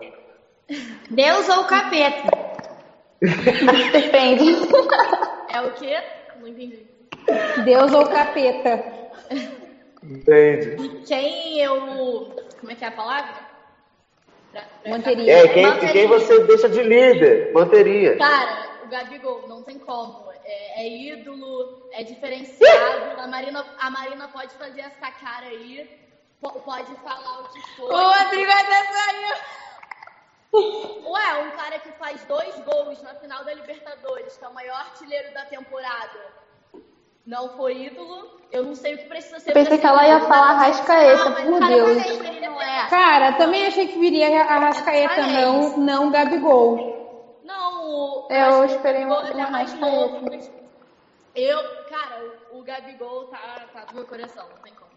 Deus ou o capeta? Depende. É o quê? Não entendi. Deus ou capeta? Entende? Quem eu. Como é que é a palavra? Pra- pra- Manteria. É, quem, Manteria. quem você deixa de líder? Manteria. Cara, o Gabigol, não tem como. É, é ídolo, é diferenciado. A Marina, a Marina pode fazer essa cara aí, po- pode falar o que for. O Rodrigo até saiu. Ué, cara que faz dois gols na final da Libertadores, que é o maior artilheiro da temporada, não foi ídolo, eu não sei o que precisa ser. Pensei pra que ela ia falar Rascaeta, por cara, Deus. eu é. Cara, também achei que viria a Rascaeta, falei não, não Gabigol. O. Eu esperei o uma- Gabigol ele é uma mais mas Eu, cara, o, o Gabigol tá, tá do meu coração, não tem como.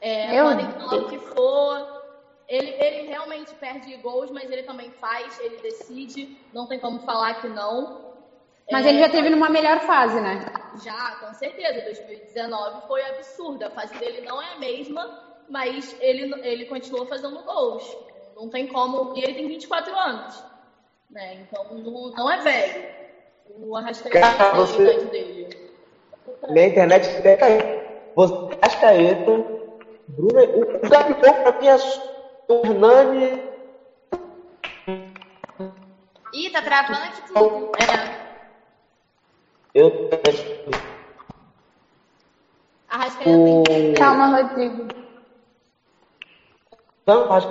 É, Eu? podem falar o que for. Ele, ele realmente perde gols, mas ele também faz, ele decide. Não tem como falar que não. Mas É, ele já teve numa melhor fase, né? Já, com certeza. 2019 foi absurda. A fase dele não é a mesma, mas ele, ele continua fazendo gols. Não tem como. E ele tem 24 anos. Né? Então não, não é velho. O Arrascaeta Cara, não você- idade dele. Minha internet até caiu. Você, Ascaeta, Bruno, o, Gabigol pra mim é o Hernani. Ih, tá travando aqui tudo. É, Eu, Arrascaeta tem 16. Calma, Rodrigo. não, acho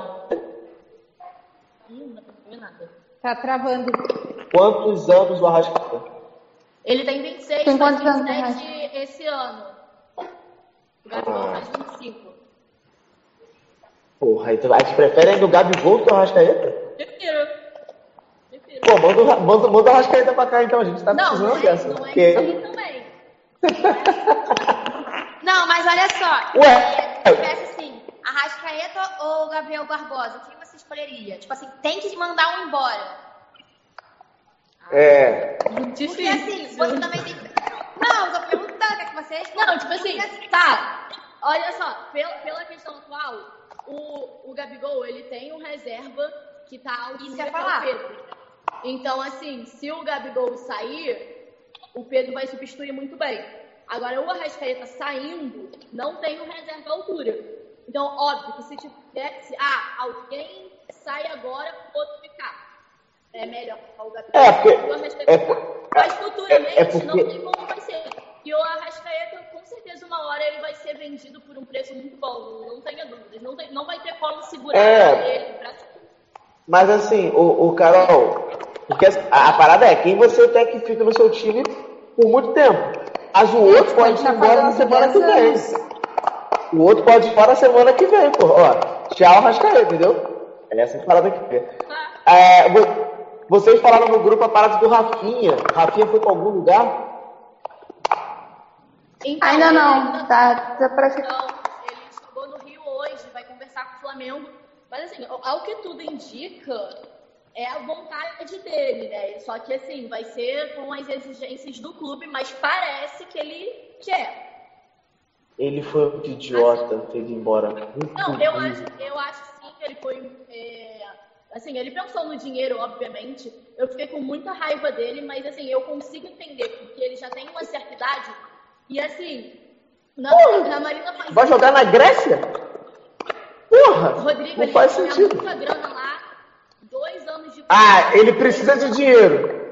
Ih, não pra ver nada. Tá travando. quantos anos o Arrascaeta? Ele tem 26, Tem faz quantos anos, 27 esse ano. O Gabigol Ah. faz 25. Porra, tu, aí tu prefere ainda o Gabigol que o Arrascaeta? Prefiro. Prefiro. Pô, manda, o manda, manda o Arrascaeta pra cá então, a gente tá Não, precisando não é, dessa. não é porque- ele também. Não, mas olha só. Ué. Se tivesse assim, Arrascaeta ou Gabriel Barbosa, quem você escolheria? Tipo assim, tem que mandar um embora. É. Porque assim, você também tem que. Não, eu tô perguntando o que, é que você responde. Não, tipo assim, Porque, tá. Olha só, pela, pela questão atual, o, o Gabigol, ele tem um reserva que tá ao Isso é o falar. Pedro. Então, assim, se o Gabigol sair, o Pedro vai substituir muito bem. Agora, o Arrascaeta saindo, não tem um reserva à altura. Então, óbvio que se tivesse, ah, alguém sai agora, o outro ficar. É melhor o Gabigol É, porque- o é por- Mas futuramente é- é porque- não tem como vai ser. E o Arrascaeta, com certeza, uma hora ele vai ser vendido por um preço muito bom. Não tenha dúvidas. Não, tem, não vai ter como segurar É. ele pra Mas assim, o, o Carol, porque a, a parada é quem você quer que fique no seu time por muito tempo. Mas o outro pode ir tá embora na semana que 10 vem. O outro pode ir embora na semana que vem, pô. Ó, tchau, Rascaeta, entendeu? É essa parada aqui. É, vo- vocês falaram no grupo a parada do Rafinha. Rafinha foi pra algum lugar? Então, Ainda ele não, tá, tá pra. Não, ele chegou no Rio hoje, vai conversar com o Flamengo. Mas assim, ao que tudo indica, é a vontade dele, né? Só que assim, vai ser com as exigências do clube, mas parece que ele quer. Ele foi muito idiota ter ido embora. Muito Não, eu acho, eu acho sim que ele foi. é, assim, ele pensou no dinheiro, obviamente. Eu fiquei com muita raiva dele, mas assim, eu consigo entender, porque ele já tem uma certa idade. E assim, na, na Marina faz Vai jogar na Grécia? Porra! Rodrigo, não ele faz sentido. muita grana lá, dois anos de Ah, ele precisa de dinheiro.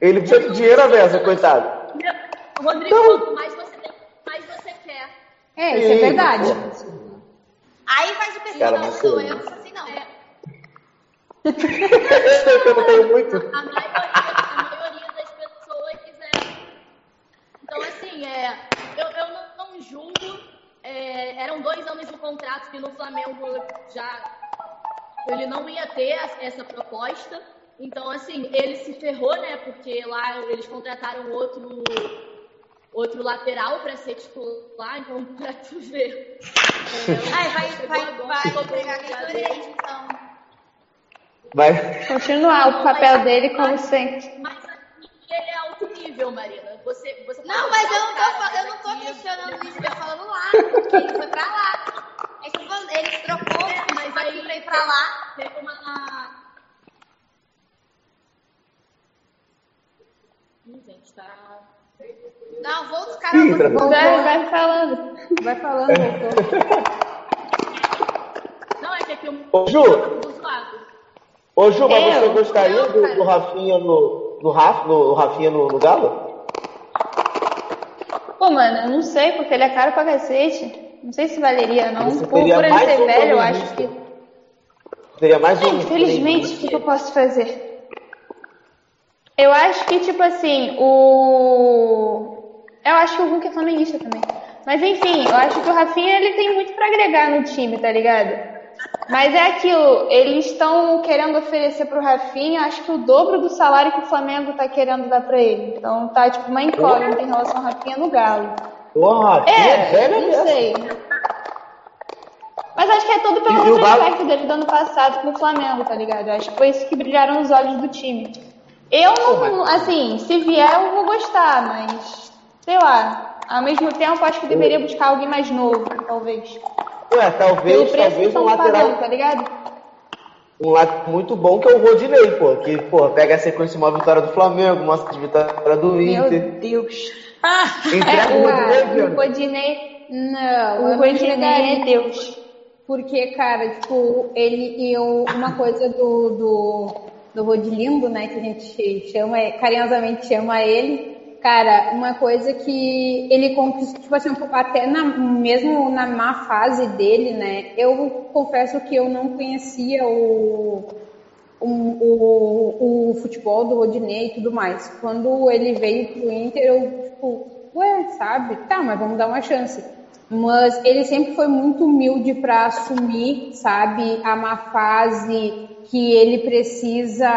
Ele precisa de dinheiro a coitado. Rodrigo, Então- quanto mais você tem, mais você quer. É, isso é verdade. porra. Aí faz o perfil Cara, da pessoa, eu- não sou assim não. É, Eu não tenho muito. a maioria, a maioria das pessoas é. Então, assim, é, eu, eu não, não julgo. é, eram dois anos de contrato que no Flamengo já. Ele não ia ter essa proposta. Então, assim, ele se ferrou, né? Porque lá eles contrataram outro, outro lateral para ser titular. Então, pra tu ver. É, Ai, vai, vai, vai ficou pegar Gatorade, então. Vai. Continuar o papel dele como sempre. Mas aqui ele é alto nível, Marina. Você, você Não, mas eu não tô, eu não tô questionando isso, eu tô falando lá, porque ele foi pra lá. Falando, ele se trocou, É, mas aí pra ir pra lá. Teve uma. Ih, gente, tá. Não, vou os caras. Vou- Travis. Vai, vai falando. Vai falando, voltou. Não, é que aqui o Ô, Ju. Ô, Ju, mas Eu? você gostaria Não, do, do Rafinha no. Do, Raf, no, do Rafinha no, no Galo? Pô, mano, eu não sei, porque ele é caro pra cacete. Não sei se valeria, não. Você Por, por ele ser um velho, eu acho que. Seria mais É, um. infelizmente, o que, que eu posso fazer? Eu acho que, tipo assim, o. Eu acho que o Hulk é flamenguista também. Mas enfim, eu acho que o Rafinha ele tem muito pra agregar no time, tá ligado? Mas é aquilo, eles estão querendo oferecer pro Rafinha, acho que o dobro do salário que o Flamengo tá querendo dar pra ele. Então tá tipo uma incógnita em relação ao Rafinha no Galo. Porra, é, velha não sei. Mas acho que é todo pelo o Galo- retrospecto dele do ano passado com o Flamengo, tá ligado? Acho que foi isso que brilharam os olhos do time. Eu não, assim, se vier eu vou gostar, mas sei lá. Ao mesmo tempo, acho que deveria buscar alguém mais novo, talvez. Ué, talvez, talvez um lateral, pagando, tá ligado? um lado muito bom que é o Rodinei, pô. Que, pô, pega a sequência de uma vitória do Flamengo, de vitória do Meu Inter. Deus. Entrega o Rodinei, Cara, o Diana. Rodinei, Não, o eu Rodinei é Deus. Porque, cara, tipo, ele e eu, uma coisa do, do, do Rodilindo, né, que a gente chama, carinhosamente chama ele, cara, uma coisa que ele conquistou, tipo assim, até na, mesmo na má fase dele, né, eu confesso que eu não conhecia o, o, o, o futebol do Rodinei e tudo mais. Quando ele veio pro Inter, eu, tipo, ué, sabe? Tá, mas vamos dar uma chance. Mas ele sempre foi muito humilde para assumir, sabe, a má fase que ele precisa.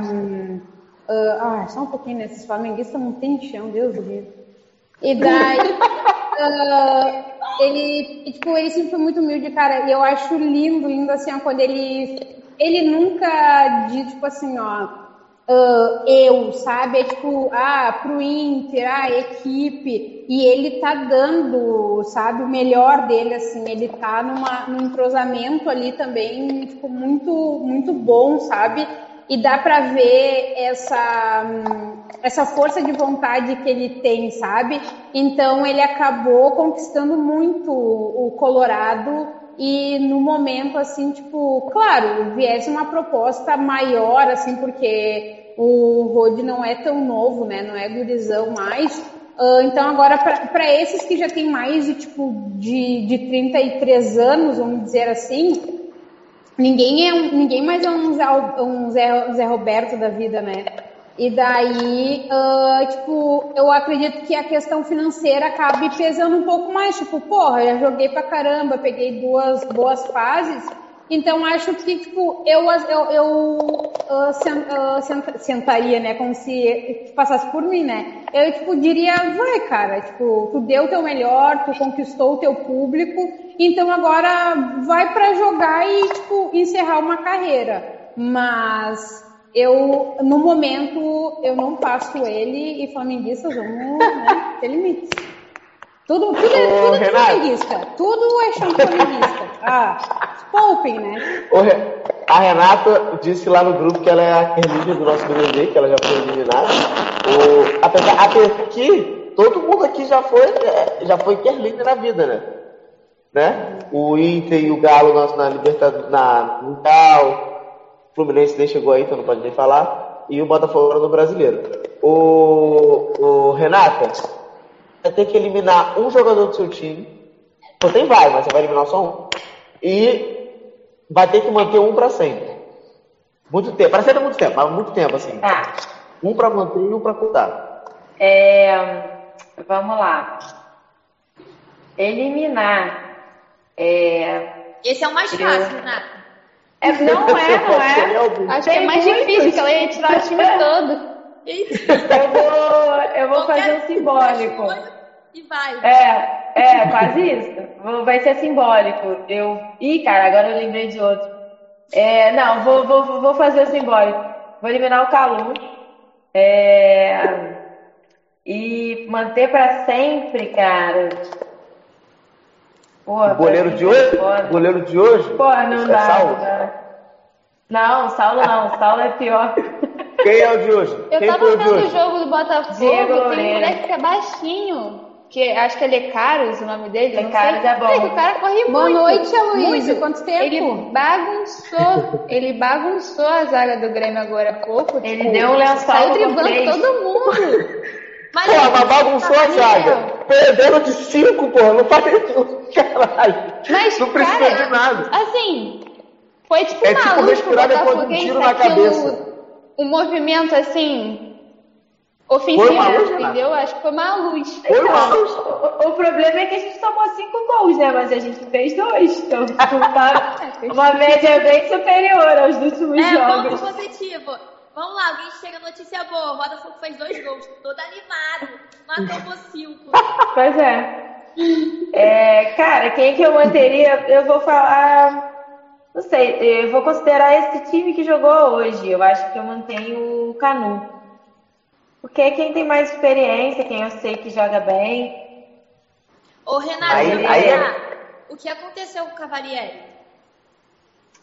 hum, ah, ah, só um pouquinho, né? Esses flamenguistas não tem chão, Deus do livre. E daí. ah, ele, tipo, ele sempre foi muito humilde, cara. E eu acho lindo, lindo assim, ó, quando ele. Ele nunca diz, tipo assim, ó. ah, eu, sabe? É tipo, ah, pro Inter, ah, equipe. E ele tá dando, sabe, o melhor dele, assim. Ele tá numa, num entrosamento ali também, tipo, muito, muito bom, sabe? E dá pra ver essa, essa força de vontade que ele tem, sabe? Então ele acabou conquistando muito o Colorado e no momento assim, tipo, claro, viesse uma proposta maior, assim, porque o Rod não é tão novo, né? Não é gurizão mais. Ah, então agora para esses que já tem mais de tipo de, de 33 anos, vamos dizer assim, Ninguém, é ninguém mais é um, Zé, um Zé, Zé Roberto da vida, né? E daí, ah, tipo, eu acredito que a questão financeira acabe pesando um pouco mais. Tipo, porra, eu joguei pra caramba, peguei duas boas fases. Então, acho que, tipo, eu, eu, eu ah, sen- ah, senta- sentaria, né? Como se passasse por mim, né? Eu, tipo, diria, vai, cara, tipo, tu deu o teu melhor, tu conquistou o teu público, então agora vai pra jogar e, tipo, encerrar uma carreira. Mas eu, no momento, eu não passo ele e flamenguistas vamos, né, ter limites. Tudo, tudo, é, Ô, tudo é Renato. flamenguista. Tudo é chão de flamenguista. Ah, poupem, né? Ô, A Renata disse lá no grupo que ela é a líder do nosso BBB, que ela já foi eliminada. O, apesar, aqui, todo mundo aqui já foi, é, já foi líder na vida, né? né? O Inter e o Galo nós na Libertadores, na Mundial, o Fluminense nem chegou aí, então não pode nem falar, e o Botafogo no Brasileiro. O, o Renata vai ter que eliminar um jogador do seu time, só tem vai, mas você vai eliminar só um, e vai ter que manter um para sempre. Muito tempo, parece que é muito tempo, mas muito tempo assim. Tá. Um para manter e um para cuidar. É, vamos lá. Eliminar. É, Esse é o mais fácil, Renata. é, não é, não é? Acho que é mais difícil, que ela ia tirar o time todo. Eu vou, eu vou fazer um simbólico. E vai. É, é, quase isso. Vai ser simbólico. Eu. Ih, cara, agora eu lembrei de outro. É, não, vou, vou, vou fazer o simbólico. Vou eliminar o Calu. É, e manter pra sempre, cara. Porra, O goleiro de é hoje? foda. O goleiro de hoje? Pô, não É dá, Saulo? não dá. Não, Saulo não. Saulo é pior. Quem é o de hoje? Eu Quem tava o vendo o hoje? jogo do Botafogo, Diego tem um moleque que é baixinho, que acho que é Lecaros o nome dele. Lecaros é bom. Moleque, O cara corre Boa muito. noite, Aloysio. Quanto tempo? Ele bagunçou, ele bagunçou a zaga do Grêmio agora há pouco. Ele tipo, deu um lençol Saiu no driblando todo mundo. Mas Pô, mas bagunçou a zaga. Perderam de 5, pô. Não faz isso, caralho. Mas, não precisa cara, de nada. Assim, foi tipo É uma tipo luz pro respirar depois de um tiro na cabeça. Um movimento assim ofensivo, Foi uma luz, entendeu? Acho que foi uma luz. Foi uma Então, luz. o, o problema é que a gente tomou cinco gols, né? Mas a gente fez dois. Então, tipo, tá uma média bem superior aos últimos É, ponto jogos. positivo. Vamos lá, alguém chega notícia boa. O Botafogo fez dois gols. Todo animado. Matou por cinco. Pois é. É, Cara, quem que eu manteria? Eu vou falar. Não sei, eu vou considerar esse time que jogou hoje. Eu acho que eu mantenho o Canu. Porque é quem tem mais experiência, quem eu sei que joga bem. Ô, Renato, Aí- aí o que aconteceu com o Cavalieri?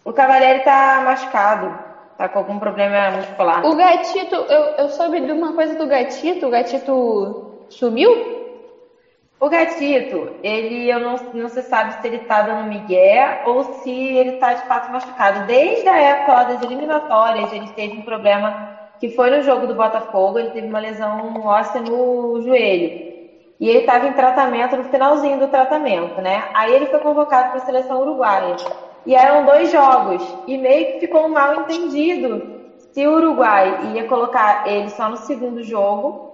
O Cavalieri tá machucado, tá com algum problema muscular. O gatito, eu, eu soube de uma coisa do gatito, o gatito sumiu? O Gatito, ele eu não, não se sabe se ele tá dando migué ou se ele tá de fato machucado. Desde a época das eliminatórias, ele teve um problema que foi no jogo do Botafogo, ele teve uma lesão óssea no joelho. E ele estava em tratamento, no finalzinho do tratamento, né? Aí ele foi convocado para a seleção uruguaia. E eram dois jogos. E meio que ficou mal entendido se o Uruguai ia colocar ele só no segundo jogo,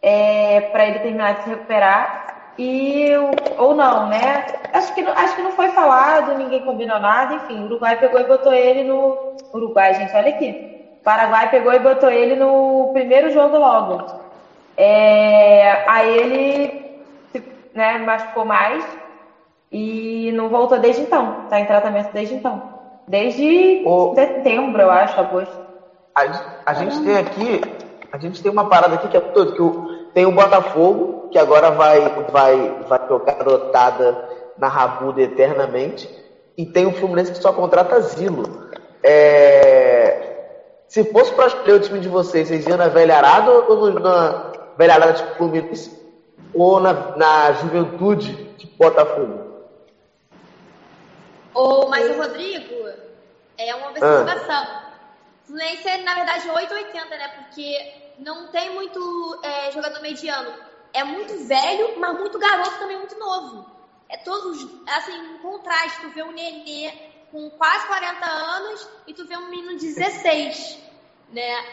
é, para ele terminar de se recuperar, e o- ou não, né? Acho que, não- acho que não foi falado, ninguém combinou nada, enfim, o Uruguai pegou e botou ele no. Uruguai, gente, olha aqui. O Paraguai pegou e botou ele no primeiro jogo logo. É, aí ele né, machucou mais e não voltou desde então. Tá em tratamento desde então. Desde Ô. setembro, eu acho, agosto. A, a gente tem aqui, a gente tem uma parada aqui que é todo que o, tem o Botafogo que agora vai vai vai tocar garotada na rabuda eternamente e tem o Fluminense que só contrata Zilo. É, se fosse para escolher o time de vocês, vocês iam na velharada ou no- na velharada tipo Fluminense ou na, na juventude tipo Botafogo? Ô, mas o Rodrigo é uma observação. Fluminense é, na verdade, 880, né? Porque não tem muito é, jogador mediano. É muito velho, mas muito garoto também muito novo. É todos, assim, um contraste. Tu vê um nenê com quase 40 anos e tu vê um menino de 16, né?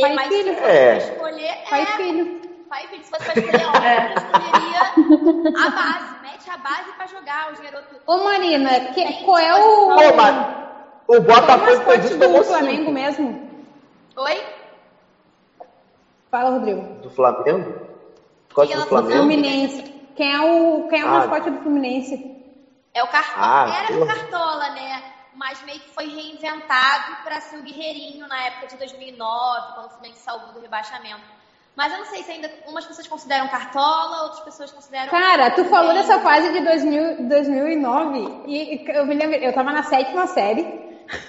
Pai e mas filho. se É. escolher, Pai e é, filho. pai e filho. Se fosse pra escolher homem, escolheria a base. Mete a base pra jogar os garotos. Ô Marina, que, qual é o. O qual é o Botafogo fez mascote isso do Flamengo mesmo? Oi? Fala, Rodrigo. Do Flamengo? Scott do Flamengo? Fluminense. Quem é o, quem é o Ah. mascote do Fluminense? É o Cartola. Ah, Era o. Cartola, né? Mas meio que foi reinventado para ser o Guerreirinho na época de 2009, quando o Fluminense salvou do rebaixamento. Mas eu não sei se ainda umas pessoas consideram Cartola, outras pessoas consideram. Cara, tu falou dessa fase de 2000, 2009 e eu me lembro, eu tava na sétima série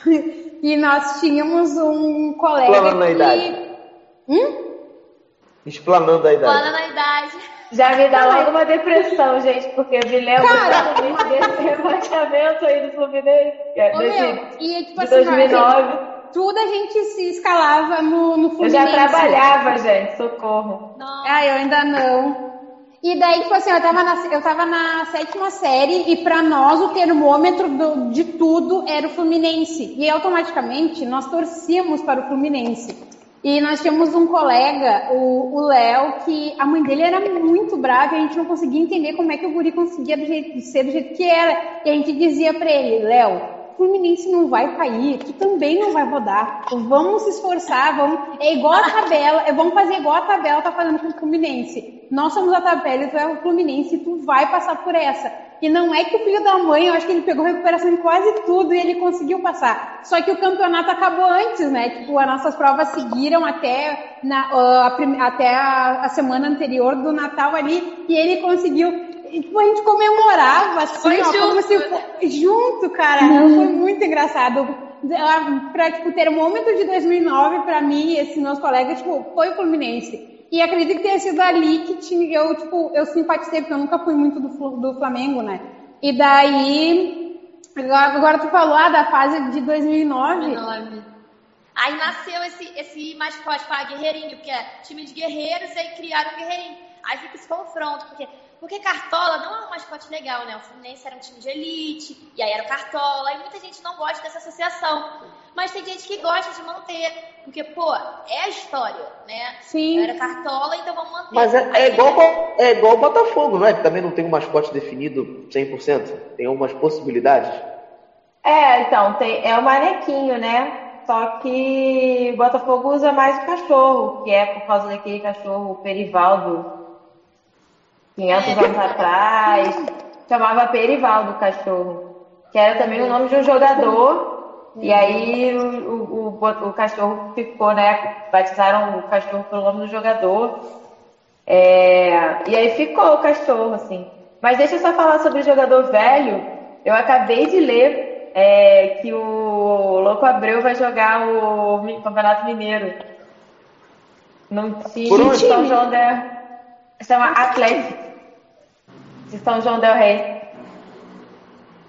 e nós tínhamos um colega na que... idade. Hum? Explanando a idade. Falando na idade. Já me dá logo uma depressão, gente, porque eu me lembro Cara, exatamente desse rebaixamento aí do Fluminense, é Ô, desse, meu, e tipo de assim, ó, 2009. tudo a gente se escalava no, no Eu Fluminense. já trabalhava, gente, socorro. Não. Ah, eu ainda não. E daí, tipo assim, eu tava na, eu tava na sétima série e pra nós o termômetro do- de tudo era o Fluminense. E automaticamente nós torcíamos para o Fluminense. E nós tínhamos um colega, o Léo, que a mãe dele era muito brava e a gente não conseguia entender como é que o guri conseguia do jeito, ser do jeito que era. E a gente dizia pra ele, Léo, Fluminense não vai cair, tu também não vai rodar. Vamos se esforçar, vamos. É igual a tabela, é, vamos fazer igual a tabela tá fazendo com o Fluminense. Nós somos a tabela e tu é o Fluminense tu vai passar por essa. E não é que o filho da mãe, eu acho que ele pegou recuperação em quase tudo e ele conseguiu passar. Só que o campeonato acabou antes, né? Tipo, as nossas provas seguiram até, na, ah, a, prim- até a, a semana anterior do Natal ali e ele conseguiu. E, tipo, a gente comemorava assim, Foi ó, como junto, se né? junto, cara. Foi muito engraçado. Ah, Pra, tipo, termômetro de 2009, pra mim e esses meus colegas, tipo, foi o Fluminense. E acredito que tenha sido ali que eu, tipo, eu simpatizei, porque eu nunca fui muito do, do Flamengo, né? E daí, agora, agora tu falou ah, da fase de 2009. Enorme. Aí nasceu esse, esse mascote para guerreirinho, que é time de guerreiros, aí criaram o guerreirinho. Aí fica esse confronto, porque, porque Cartola não é um mascote legal, né? O Fluminense era um time de elite, e aí era o Cartola, e muita gente não gosta dessa associação. Mas tem gente que gosta de manter, porque, pô, é a história, né? Sim. Eu era cartola, então vamos manter. Mas é, Aí é, igual, é igual o Botafogo, não é? Que também não tem um mascote definido 100%. Tem algumas possibilidades. É, então, tem, é o manequinho, né? Só que o Botafogo usa mais o cachorro, que é por causa daquele cachorro Perivaldo, 500 anos atrás. Chamava Perivaldo o cachorro, que era também o nome de um jogador. E aí o, o, o, cachorro ficou, né? Batizaram o cachorro pelo nome do jogador. É, e aí ficou o cachorro, assim. Mas deixa eu só falar sobre o jogador velho. Eu acabei de ler é, que o Louco Abreu vai jogar o Campeonato Mineiro. Num time Por de São João del... Chama Atlético. De São João del Rei.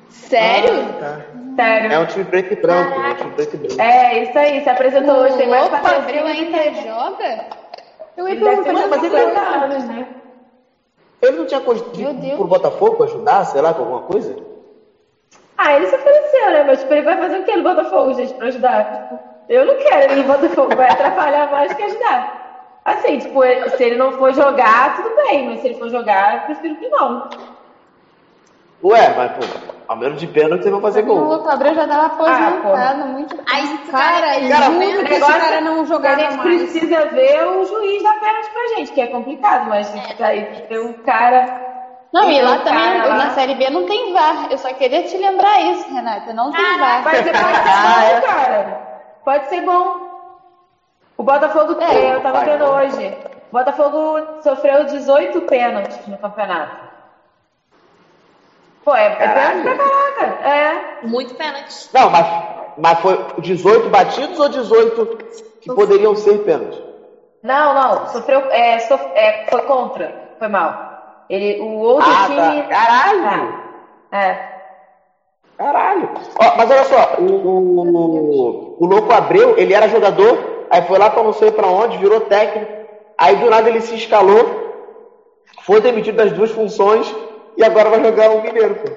Sério? Ah, tá. Sério. É um time preto e branco. É um time preto e branco. É, isso aí. Se apresentou hoje. Tem mais Abreu que ainda joga? Eu ia perguntar, mas ele 50 anos, né? Ele não tinha Deus. pro Botafogo pra ajudar, sei lá, com alguma coisa? Ah, ele se ofereceu, né? Mas tipo, ele vai fazer o quê no Botafogo, gente, pra ajudar? Eu não quero ele no Botafogo, vai atrapalhar mais que ajudar. Assim, tipo, ele- se ele não for jogar, tudo bem, mas se ele for jogar, eu prefiro que não. Ué, mas pô, ao menos de pênalti você vai fazer O gol. Louco Abreu já tava aposentado porra. muito. Aí esse Cara, cara, juro Cara, o que esse cara não A jogava gente mais. precisa ver o juiz dar pênalti pra gente, que é complicado, mas É. aí tem um cara. Não, e tem lá também, cara lá- na Série B não tem VAR. Eu só queria te lembrar isso, Renata. Não tem VAR. Mas pode ser bom, cara. Pode ser bom. O Botafogo, É, eu tava vendo hoje. O Botafogo sofreu 18 pênaltis no campeonato. Pô, é, é pênalti pra caraca. É. muito pênalti. Não, mas, mas foi 18 batidos ou 18 que poderiam ser pênalti? Não, não. Sofreu. É, sof- é, foi contra. Foi mal. Ele, o outro Ah, time. tá. Caralho! Ah, é. Caralho! Ó, mas olha só, o, o, o Louco Abreu, ele era jogador, aí foi lá pra não sei pra onde, virou técnico, aí do nada ele se escalou, foi demitido das duas funções e agora vai jogar o Mineiro, pô.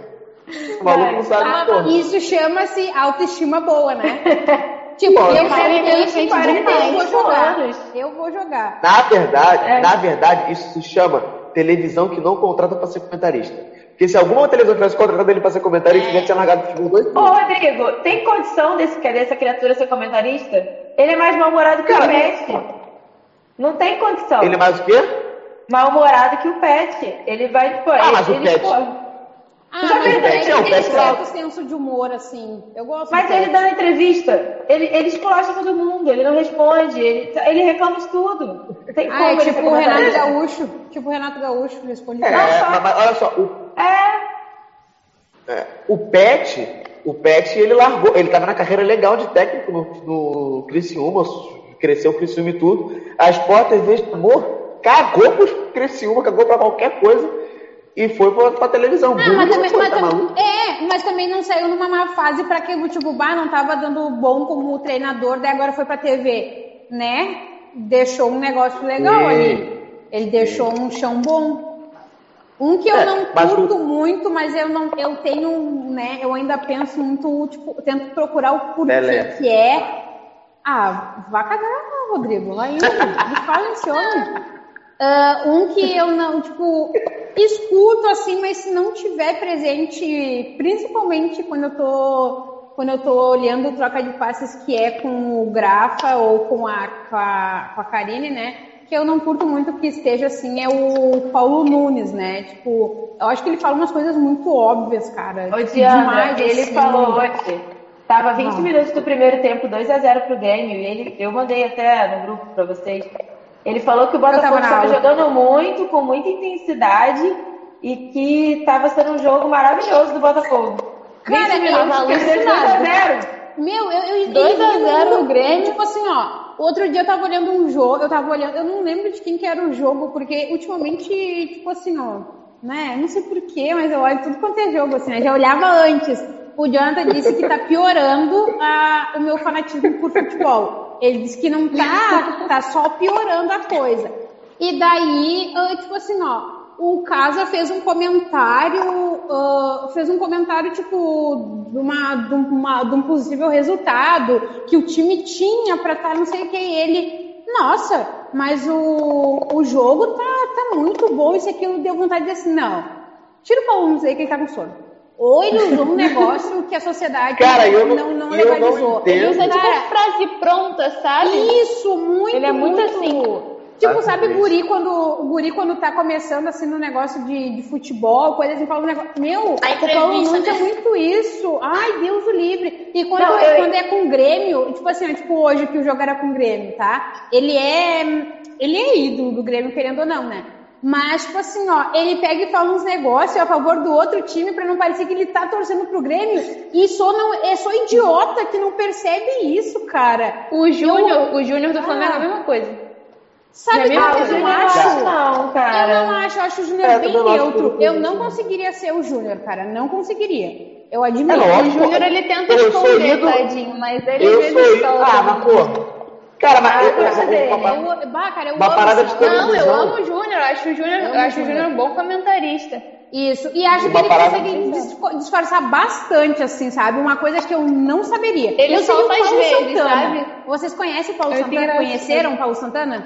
O maluco não sabe Ah, porra. isso chama-se autoestima boa, né? tipo, Pô, eu quero feito 40 eu vou jogar. anos. Eu vou jogar. Na verdade, É. na verdade, isso se chama televisão que não contrata pra ser comentarista. Porque se alguma televisão tivesse contratado ele pra ser comentarista, ele já tinha largado o futebol dois Ô, Rodrigo, tem condição desse, dessa criatura ser comentarista? Ele é mais mal-humorado que o Pet. Não tem condição. Ele é mais o quê? Mal-humorado que o Pet. Ele vai. Pô, Ah, mas o ele, Pet- pô, Ah, Já mas ele né? tem é certo alto. senso de humor, assim. Eu gosto Mas ele dá entrevista, ele, ele esculacha todo mundo, ele não responde, ele, ele reclama de tudo. Tem como Ah, é tipo o Renato? Gaúcho. Tipo o Renato Gaúcho responde. É, mas, mas olha só, o, É, é, o Pet, o Pet, ele largou, ele tava na carreira legal de técnico no, no Criciúma, cresceu o Criciúma e tudo. A Sport TV chamou, cagou pro Criciúma, cagou pra qualquer coisa e foi pra, pra televisão. Ah, mas também, foi, mas tá é, mas também não saiu numa má fase pra que o bah, não tava dando bom como treinador, daí agora foi pra TV, né? Deixou um negócio legal Sim. ali. Ele deixou um chão bom. Um que eu É, não o- curto muito, mas eu não, eu tenho, né? Eu ainda penso muito, tipo, tento procurar o porquê Pelé. que é. Ah, vá cagar, Rodrigo, lá ainda. Me fala esse homem. Ah, um que eu não, tipo, escuto assim, mas se não tiver presente, principalmente quando eu tô quando eu tô olhando troca de passes que é com o Grafa ou com a, com a, com a Karine, né? Que eu não curto muito que esteja assim, é o Paulo Nunes, né? Tipo, eu acho que ele fala umas coisas muito óbvias, cara. Ô, Diana, demais, ele assim. falou hoje, tava 20 Ah. minutos do primeiro tempo, 2 a 0 pro Grêmio, e ele, eu mandei até no grupo pra vocês. Ele falou que o Botafogo estava jogando muito, com muita intensidade, e que estava sendo um jogo maravilhoso do Botafogo. Cara, 20 minutos, tava perdeu 2 a alucinado. 0 Meu, eu, eu 2 a 0 eu- o Grêmio. Tipo assim, ó. Outro dia eu tava olhando um jogo, eu tava olhando, eu não lembro de quem que era o jogo, porque ultimamente, tipo assim, ó, né? Não sei porquê, mas eu olho tudo quanto é jogo, assim, eu já olhava antes. O Jonathan disse que tá piorando a- o meu fanatismo por futebol. Ele disse que não tá, tá só piorando a coisa. E daí, eu, tipo assim, ó, o Casa fez um comentário, uh, fez um comentário tipo de, uma, de, uma, de um possível resultado que o time tinha para estar não sei o que e ele, nossa, mas o, o jogo tá, tá muito bom, isso aquilo deu vontade de assim, não, tira o Paulo, não sei que ele tá com sono. Ou ele usou um negócio que a sociedade Cara, eu não- não, não eu não legalizou. entendo. Ele usa tipo frase pronta, sabe? isso, muito, Ele é muito assim. Tipo, Sabe o guri quando, o guri quando tá começando assim no negócio de, de futebol, coisa assim, fala um negócio. Meu, o Paulo Nunes é né? muito isso. Ai, Deus o livre. E quando, Não, é, eu- quando é com o Grêmio, tipo assim, ó, tipo hoje que o jogo era com o Grêmio, tá? Ele é. Ele é ídolo do Grêmio, querendo ou não, né? Mas, tipo assim, ó, ele pega e fala uns negócios a favor do outro time pra não parecer que ele tá torcendo pro Grêmio. E só não, é só idiota que não percebe isso, cara. O Júnior, o Júnior do Flamengo é a mesma coisa. Sabe É o que mesmo? eu eu não não acho? não, Eu cara. não acho, eu acho o Júnior É, bem neutro. Eu eu- não conseguiria ser o Júnior, cara. Não conseguiria. Eu admito. É. O Júnior ele tenta Eu sou esconder, tadinho, mas ele Eu sou. Ah, mas porra. Cara, mas Ah, eu, eu gosto eu- dele. uma- Eu, bah, cara, eu Uma amo parada de cara. Não, eu televisão. amo o Júnior, eu acho o Júnior, Eu acho o Júnior um bom comentarista. Isso. E acho que Uma ele parada consegue de- dis- disfarçar bastante, assim, sabe? Uma coisa que eu não saberia. Ele eu solta às vezes, Santana. sabe? Vocês conhecem o Paulo Eu Santana? Conheceram o Paulo Santana?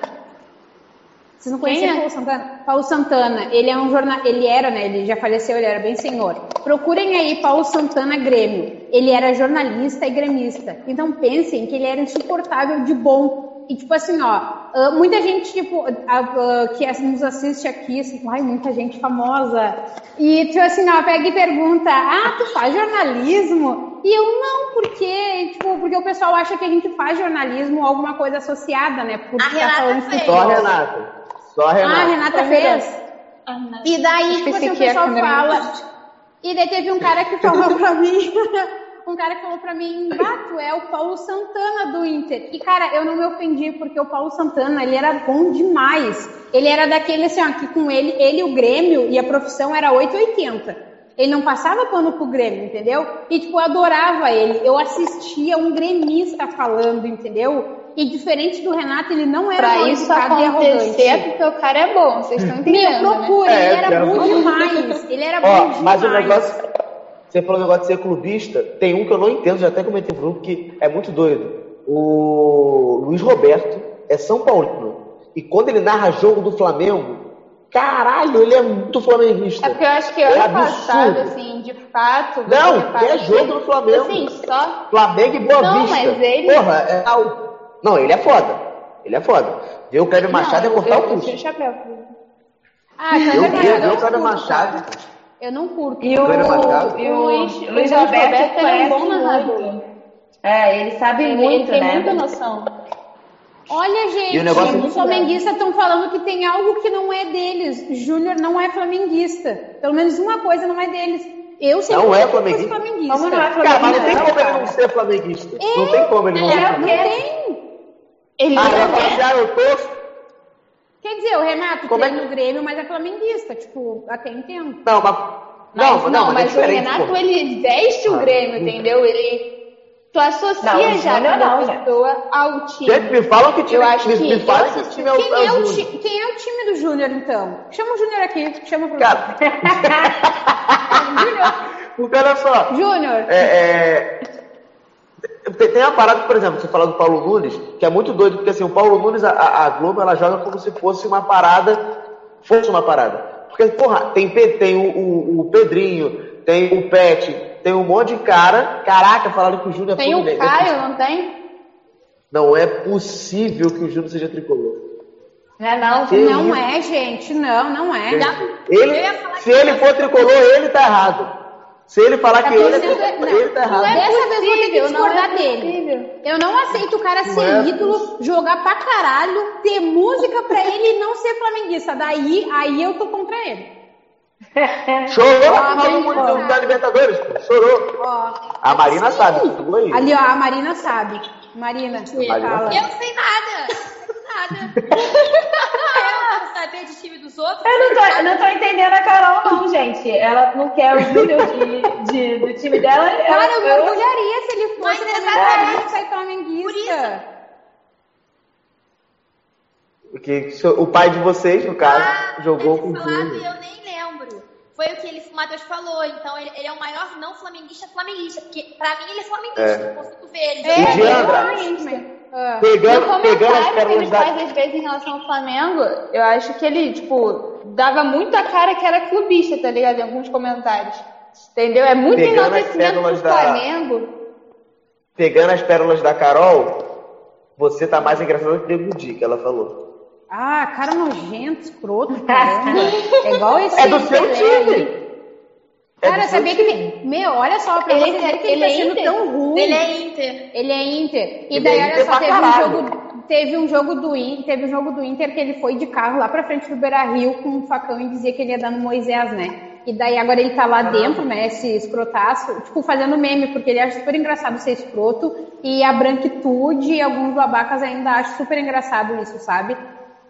Vocês não Quem conheceram é? o Paulo Santana? Paulo Santana, ele é um jornal, ele era, né? Ele já faleceu, ele era bem senhor. Procurem aí Paulo Santana Grêmio. Ele era jornalista e gremista. Então pensem que ele era insuportável de bom. E tipo assim, ó, ah, muita gente tipo ah, ah, que as- nos assiste aqui, assim, ai, muita gente famosa. E tipo assim, ó, pega e pergunta: "Ah, tu faz jornalismo?" E eu não, porque, tipo, porque o pessoal acha que a gente faz jornalismo ou alguma coisa associada, né? Por A Renata falando fez. Só. Renata. Só a Renata. Ah, a Renata fez? E daí, tipo assim, o pessoal fala. E daí teve um cara que falou pra mim. um cara que falou pra mim, Bato, é o Paulo Santana do Inter. E, cara, eu não me ofendi, porque o Paulo Santana, ele era bom demais. Ele era daquele, assim, ó, que com ele, ele, o Grêmio e a profissão era 880. Ele não passava pano pro Grêmio, entendeu? E, tipo, eu adorava ele. Eu assistia um gremista falando, entendeu? E diferente do Renato, ele não era Pra isso acontecer é porque o cara é bom, vocês estão Meu, entendendo, né? procura, É, ele eu era quero bom demais. Ele era bom demais. mas o negócio. Você falou o negócio de ser clubista, tem um que eu não entendo, já até comentei no grupo, que é muito doido. O Luiz Roberto é São Paulino. E quando ele narra jogo do Flamengo, caralho, ele é muito flamenguista. É porque eu acho que É ano absurdo. passado, assim, de fato. Não, é jogo do Flamengo. Assim, só. Flamengo e Boa Não, Vista. mas ele- Porra, é. Não, ele é foda. Ele é foda. Ver o Machado não, é cortar eu, o eu pulso. tiro o chapéu. Ah, Eu Machado, eu Cleber curto, Machado. Eu não curto. E o, Machado. e o Luiz- Luiz, Luiz ele é um bom conhece narrador. É, ele sabe Ele, muito, ele tem né? muita noção. Olha, gente, E o negócio- os flamenguistas estão falando que tem algo que não é deles. Júnior não é flamenguista. Pelo menos uma coisa não é deles. Eu sempre Não é fui flamenguista? flamenguista. Como não é Cara, mas não tem como ele não ser flamenguista. Não tem como ele não ser É, não flamenguista. tem. Ele Ah, não vai é. eu tô. Quer dizer, o Renato Como é no Grêmio, mas é flamenguista. Tipo, até entendo. Não, mas. Mas, Não, não, não, mas, é o Renato, pô. ele veste o Ah, Grêmio, não. entendeu? Ele. Tu associa Não, o já Júnior cada não, né? pessoa ao time. Gente, me falam que time. Eu acho me, que- me falam que time é o, Quem é, o Júnior. ti- quem é o time do Júnior, então? Chama o Júnior aqui. Chama pro Cara. Porque olha só. Júnior. É, é, tem, uma parada, por exemplo, você fala do Paulo Nunes, que é muito doido, porque assim, o Paulo Nunes, a, a Globo, ela joga como se fosse uma parada, fosse uma parada. Porque, porra, tem, tem o, o- o Pedrinho, tem o Pet, tem um monte de cara. Caraca, falaram que o Júnior é Tem o fluminense. Caio, não tem? Não é possível que o Júnior seja tricolor. Não é não, Que Não isso? é, gente. Não, não é. Ele, se ele for tricolor, ele tá errado. Se ele falar que ele é não. ele tá errado. Dessa vez eu vou ter que não é discordar dele. Eu não aceito o cara ser é ídolo, jogar pra caralho, ter música pra ele e não ser flamenguista. Daí, aí eu tô contra ele. Chorou Ah, da Libertadores. Chorou. Ó, A Marina sim. sabe. Ali, ó, a Marina sabe. Marina, Marina fala. Eu não sei nada. Nada. eu saber de time dos outros. Eu não tô, eu não tô entendendo a Carol, não, gente. Ela não quer o Júnior de, de- do time dela. Ela, Cara, eu me orgulharia se ele Mas fosse exatamente. flamenguista e flamenguista. Porque so- o pai de vocês, no caso, Ah, jogou com o time. eu nem lembro. Foi o que ele, o Matheus falou. Então ele, ele é o maior não flamenguista flamenguista. Porque pra mim ele é flamenguista. É. Eu consigo ver ele. Jogando. Diandra, exatamente. Ah. pegando, no pegando as que pérolas ele da. faz às vezes em relação ao Flamengo, eu acho que ele, tipo, dava muito a cara que era clubista, tá ligado? Em alguns comentários. Entendeu? É muito Pegando as enaltecimento do pérolas da- Flamengo. Pegando as pérolas da Carol, você tá mais engraçado que o Di, que ela falou. Ah, cara nojento, escroto, caramba. É igual esse É do seu time. aí. É Cara, sabia que ele. Meu, olha só, pra Ele vocês é- verem que ele, ele tá é sendo Inter? tão ruim. Ele é Inter. Ele é Inter. E Ele daí, é olha Inter só, pra teve um, jogo, teve um jogo do Inter, teve um jogo do Inter que ele foi de carro lá pra frente do Beira Rio com um facão e dizia que ele ia dar no Moisés, né? E daí agora ele tá lá dentro, né, esse escrotaço, tipo, fazendo meme, porque ele acha super engraçado ser escroto, e a branquitude e alguns babacas ainda acham super engraçado isso, sabe?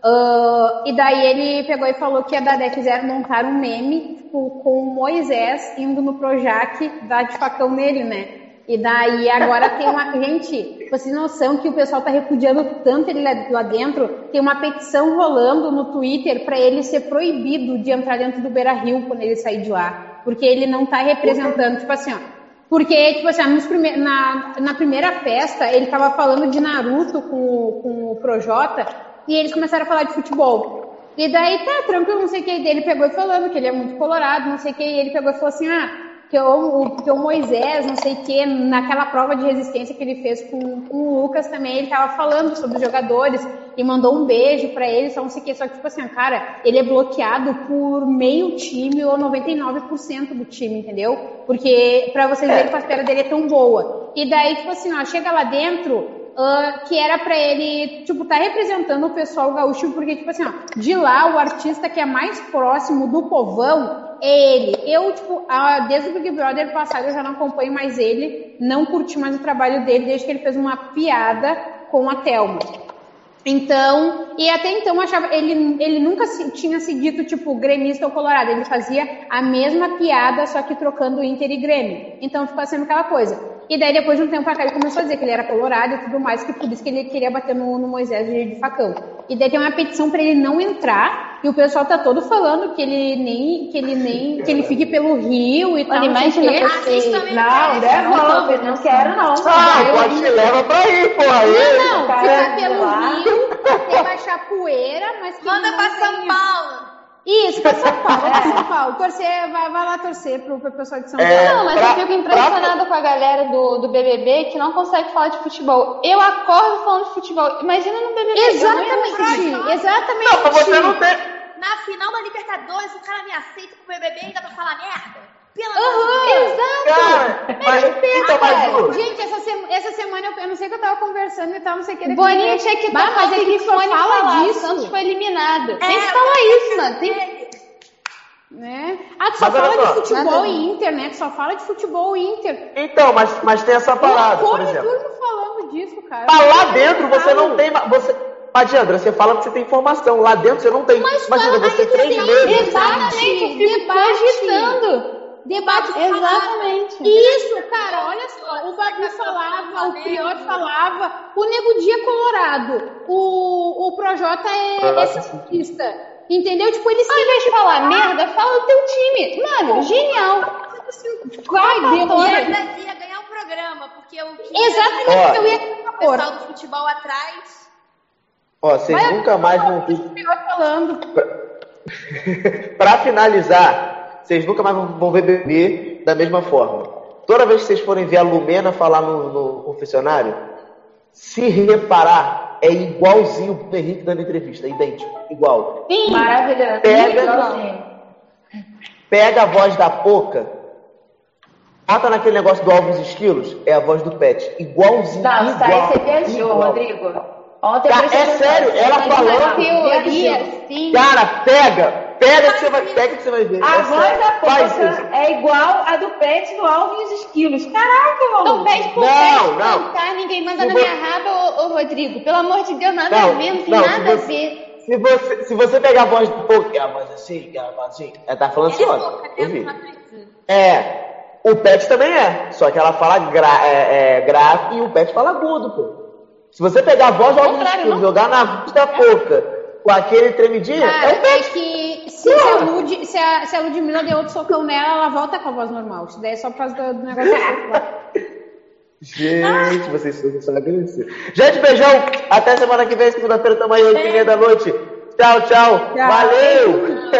Ah, e daí ele pegou e falou que a Dadé quiseram montar um meme, tipo, com o Moisés indo no Projac dar de facão nele, né? E daí agora tem uma. Gente, vocês não noção que o pessoal tá repudiando tanto ele lá, dentro, tem uma petição rolando no Twitter para ele ser proibido de entrar dentro do Beira Rio quando ele sair de lá. Porque ele não tá representando, tipo assim, ó. Porque, tipo assim, na, na primeira festa, ele tava falando de Naruto com, com o Projota, e eles começaram a falar de futebol. E daí, tá, tranquilo, não sei o que, ele pegou e falando que ele é muito colorado, não sei o que, e ele pegou e falou assim, ah, que o, que o Moisés, não sei o que, naquela prova de resistência que ele fez com, com o Lucas também, ele tava falando sobre os jogadores e mandou um beijo pra ele, só não sei o que, só que tipo assim, cara, ele é bloqueado por meio time ou 99% do time, entendeu? Porque pra vocês verem que a carreira dele é tão boa. E daí, tipo assim, ó, chega lá dentro, ah, que era pra ele, tipo, tá representando o pessoal gaúcho, porque, tipo assim, ó, de lá, o artista que é mais próximo do povão é ele. Eu, tipo, ah, desde o Big Brother passado eu já não acompanho mais ele, não curti mais o trabalho dele, desde que ele fez uma piada com a Thelma. Então, e até então achava, ele, ele nunca se- tinha se dito, tipo, gremista ou colorado, ele fazia a mesma piada, só que trocando Inter e Grêmio. Então ficou sendo aquela coisa. E daí depois de um tempo pra cá ele começou a dizer que ele era colorado e tudo mais, que por isso que ele queria bater no, no Moisés de, de facão. E daí tem uma petição pra ele não entrar, e o pessoal tá todo falando que ele nem, que ele nem, que ele fique pelo Rio e tal, não sei o imagina quê. você- Assistam Não, devolve, não quero não. Ah, pode te leva pra aí, porra. Aí. Não, Cara, ficar pelo lá. Rio, tem baixar poeira, mas que Manda não pra São Paulo. Isso, pra São Paulo, pra São Paulo. Torcer, vai, vai lá torcer pro, pro pessoal de São É, Paulo. Não, mas pra- eu fico impressionada com a galera do, do BBB que não consegue falar de futebol. Eu acordo falando de futebol. Imagina no BBB. Exatamente, exatamente. Não, você não tem. Na final da Libertadores, o cara me aceita pro BBB ainda pra falar merda? De Deus. Cara, mas, então, mas, Gente, essa, sema- essa semana eu, eu não sei que eu tava conversando e tal, não sei o que. Boninho tinha que Bah, mas é que fala falar. disso. O Santos foi eliminado. Tem É, que falar isso, mano. Tem... Né? Ah, tu só Mas fala só. de futebol Nada e Inter, né? Tu só fala de futebol e Inter. então, mas, mas tem essa Eu parada, por acordo e exemplo. durmo falando disso, cara. Mas lá dentro você não tem. Você, Adiandra, você fala que você tem informação. Lá dentro você não tem. Mas Imagina, você três tem meses. Exatamente, eu fico Debate. Debate Exatamente. Isso, cara, olha só, o Babu falava, o Prior falava, o Nego Dia é colorado, o, o Projota é, é santista. Entendeu? Tipo, eles Ao invés de falar merda, fala do teu time. Mano, genial. Vai, Deus. Ia, ia ganhar o programa, porque o que Exatamente, eu ia o pessoal do futebol atrás. Ó, vocês nunca mais vão ter. o Prior falando. Pra finalizar, vocês nunca mais vão ver bebê da mesma forma. Toda vez que vocês forem ver a Lumena falar no, no confessionário, se reparar, é igualzinho o Henrique dando entrevista, idêntico, igual. Sim. Maravilhoso. Pega- Igualzinho. Pega a voz da Poca, bota naquele negócio do Alves Esquilos, é a voz do Pet, igualzinho, Não, isso aí igual, você viajou, igual. Rodrigo. Ontem prestei é sério, ela falando-. Teoria, sim. Cara, pega, pega que você vai, pega que você vai ver. A É voz da. Poca é igual a do Pet no Alvin e os Esquilos. Caraca, Então maluco. pede pro Não, Pet não. cantar, ninguém manda Se na vo- minha raba, ô, ô, Rodrigo. Pelo amor de Deus, nada Não, a ver, não tem nada a ver. Se você, se você pegar a voz do que é a voz assim, é a voz assim, ela tá falando assim, É olha, pouca, eu né? É, o Pet também é, só que ela fala gra, é, é, grave e o Pet fala agudo, pô. Se você pegar a voz do Esquilos, não? jogar na voz da Poca, com aquele tremidinho, é Cara, um é que se, se, a Lud, se, a, se a Ludmilla der outro socão nela, ela volta com a voz normal. Isso daí é só por causa do, do negócio. Gente, vocês são agradecidos. Gente, beijão. Até semana que vem, segunda-feira, tamo aí, 8 e meia da noite. Tchau, tchau. Tchau. Valeu!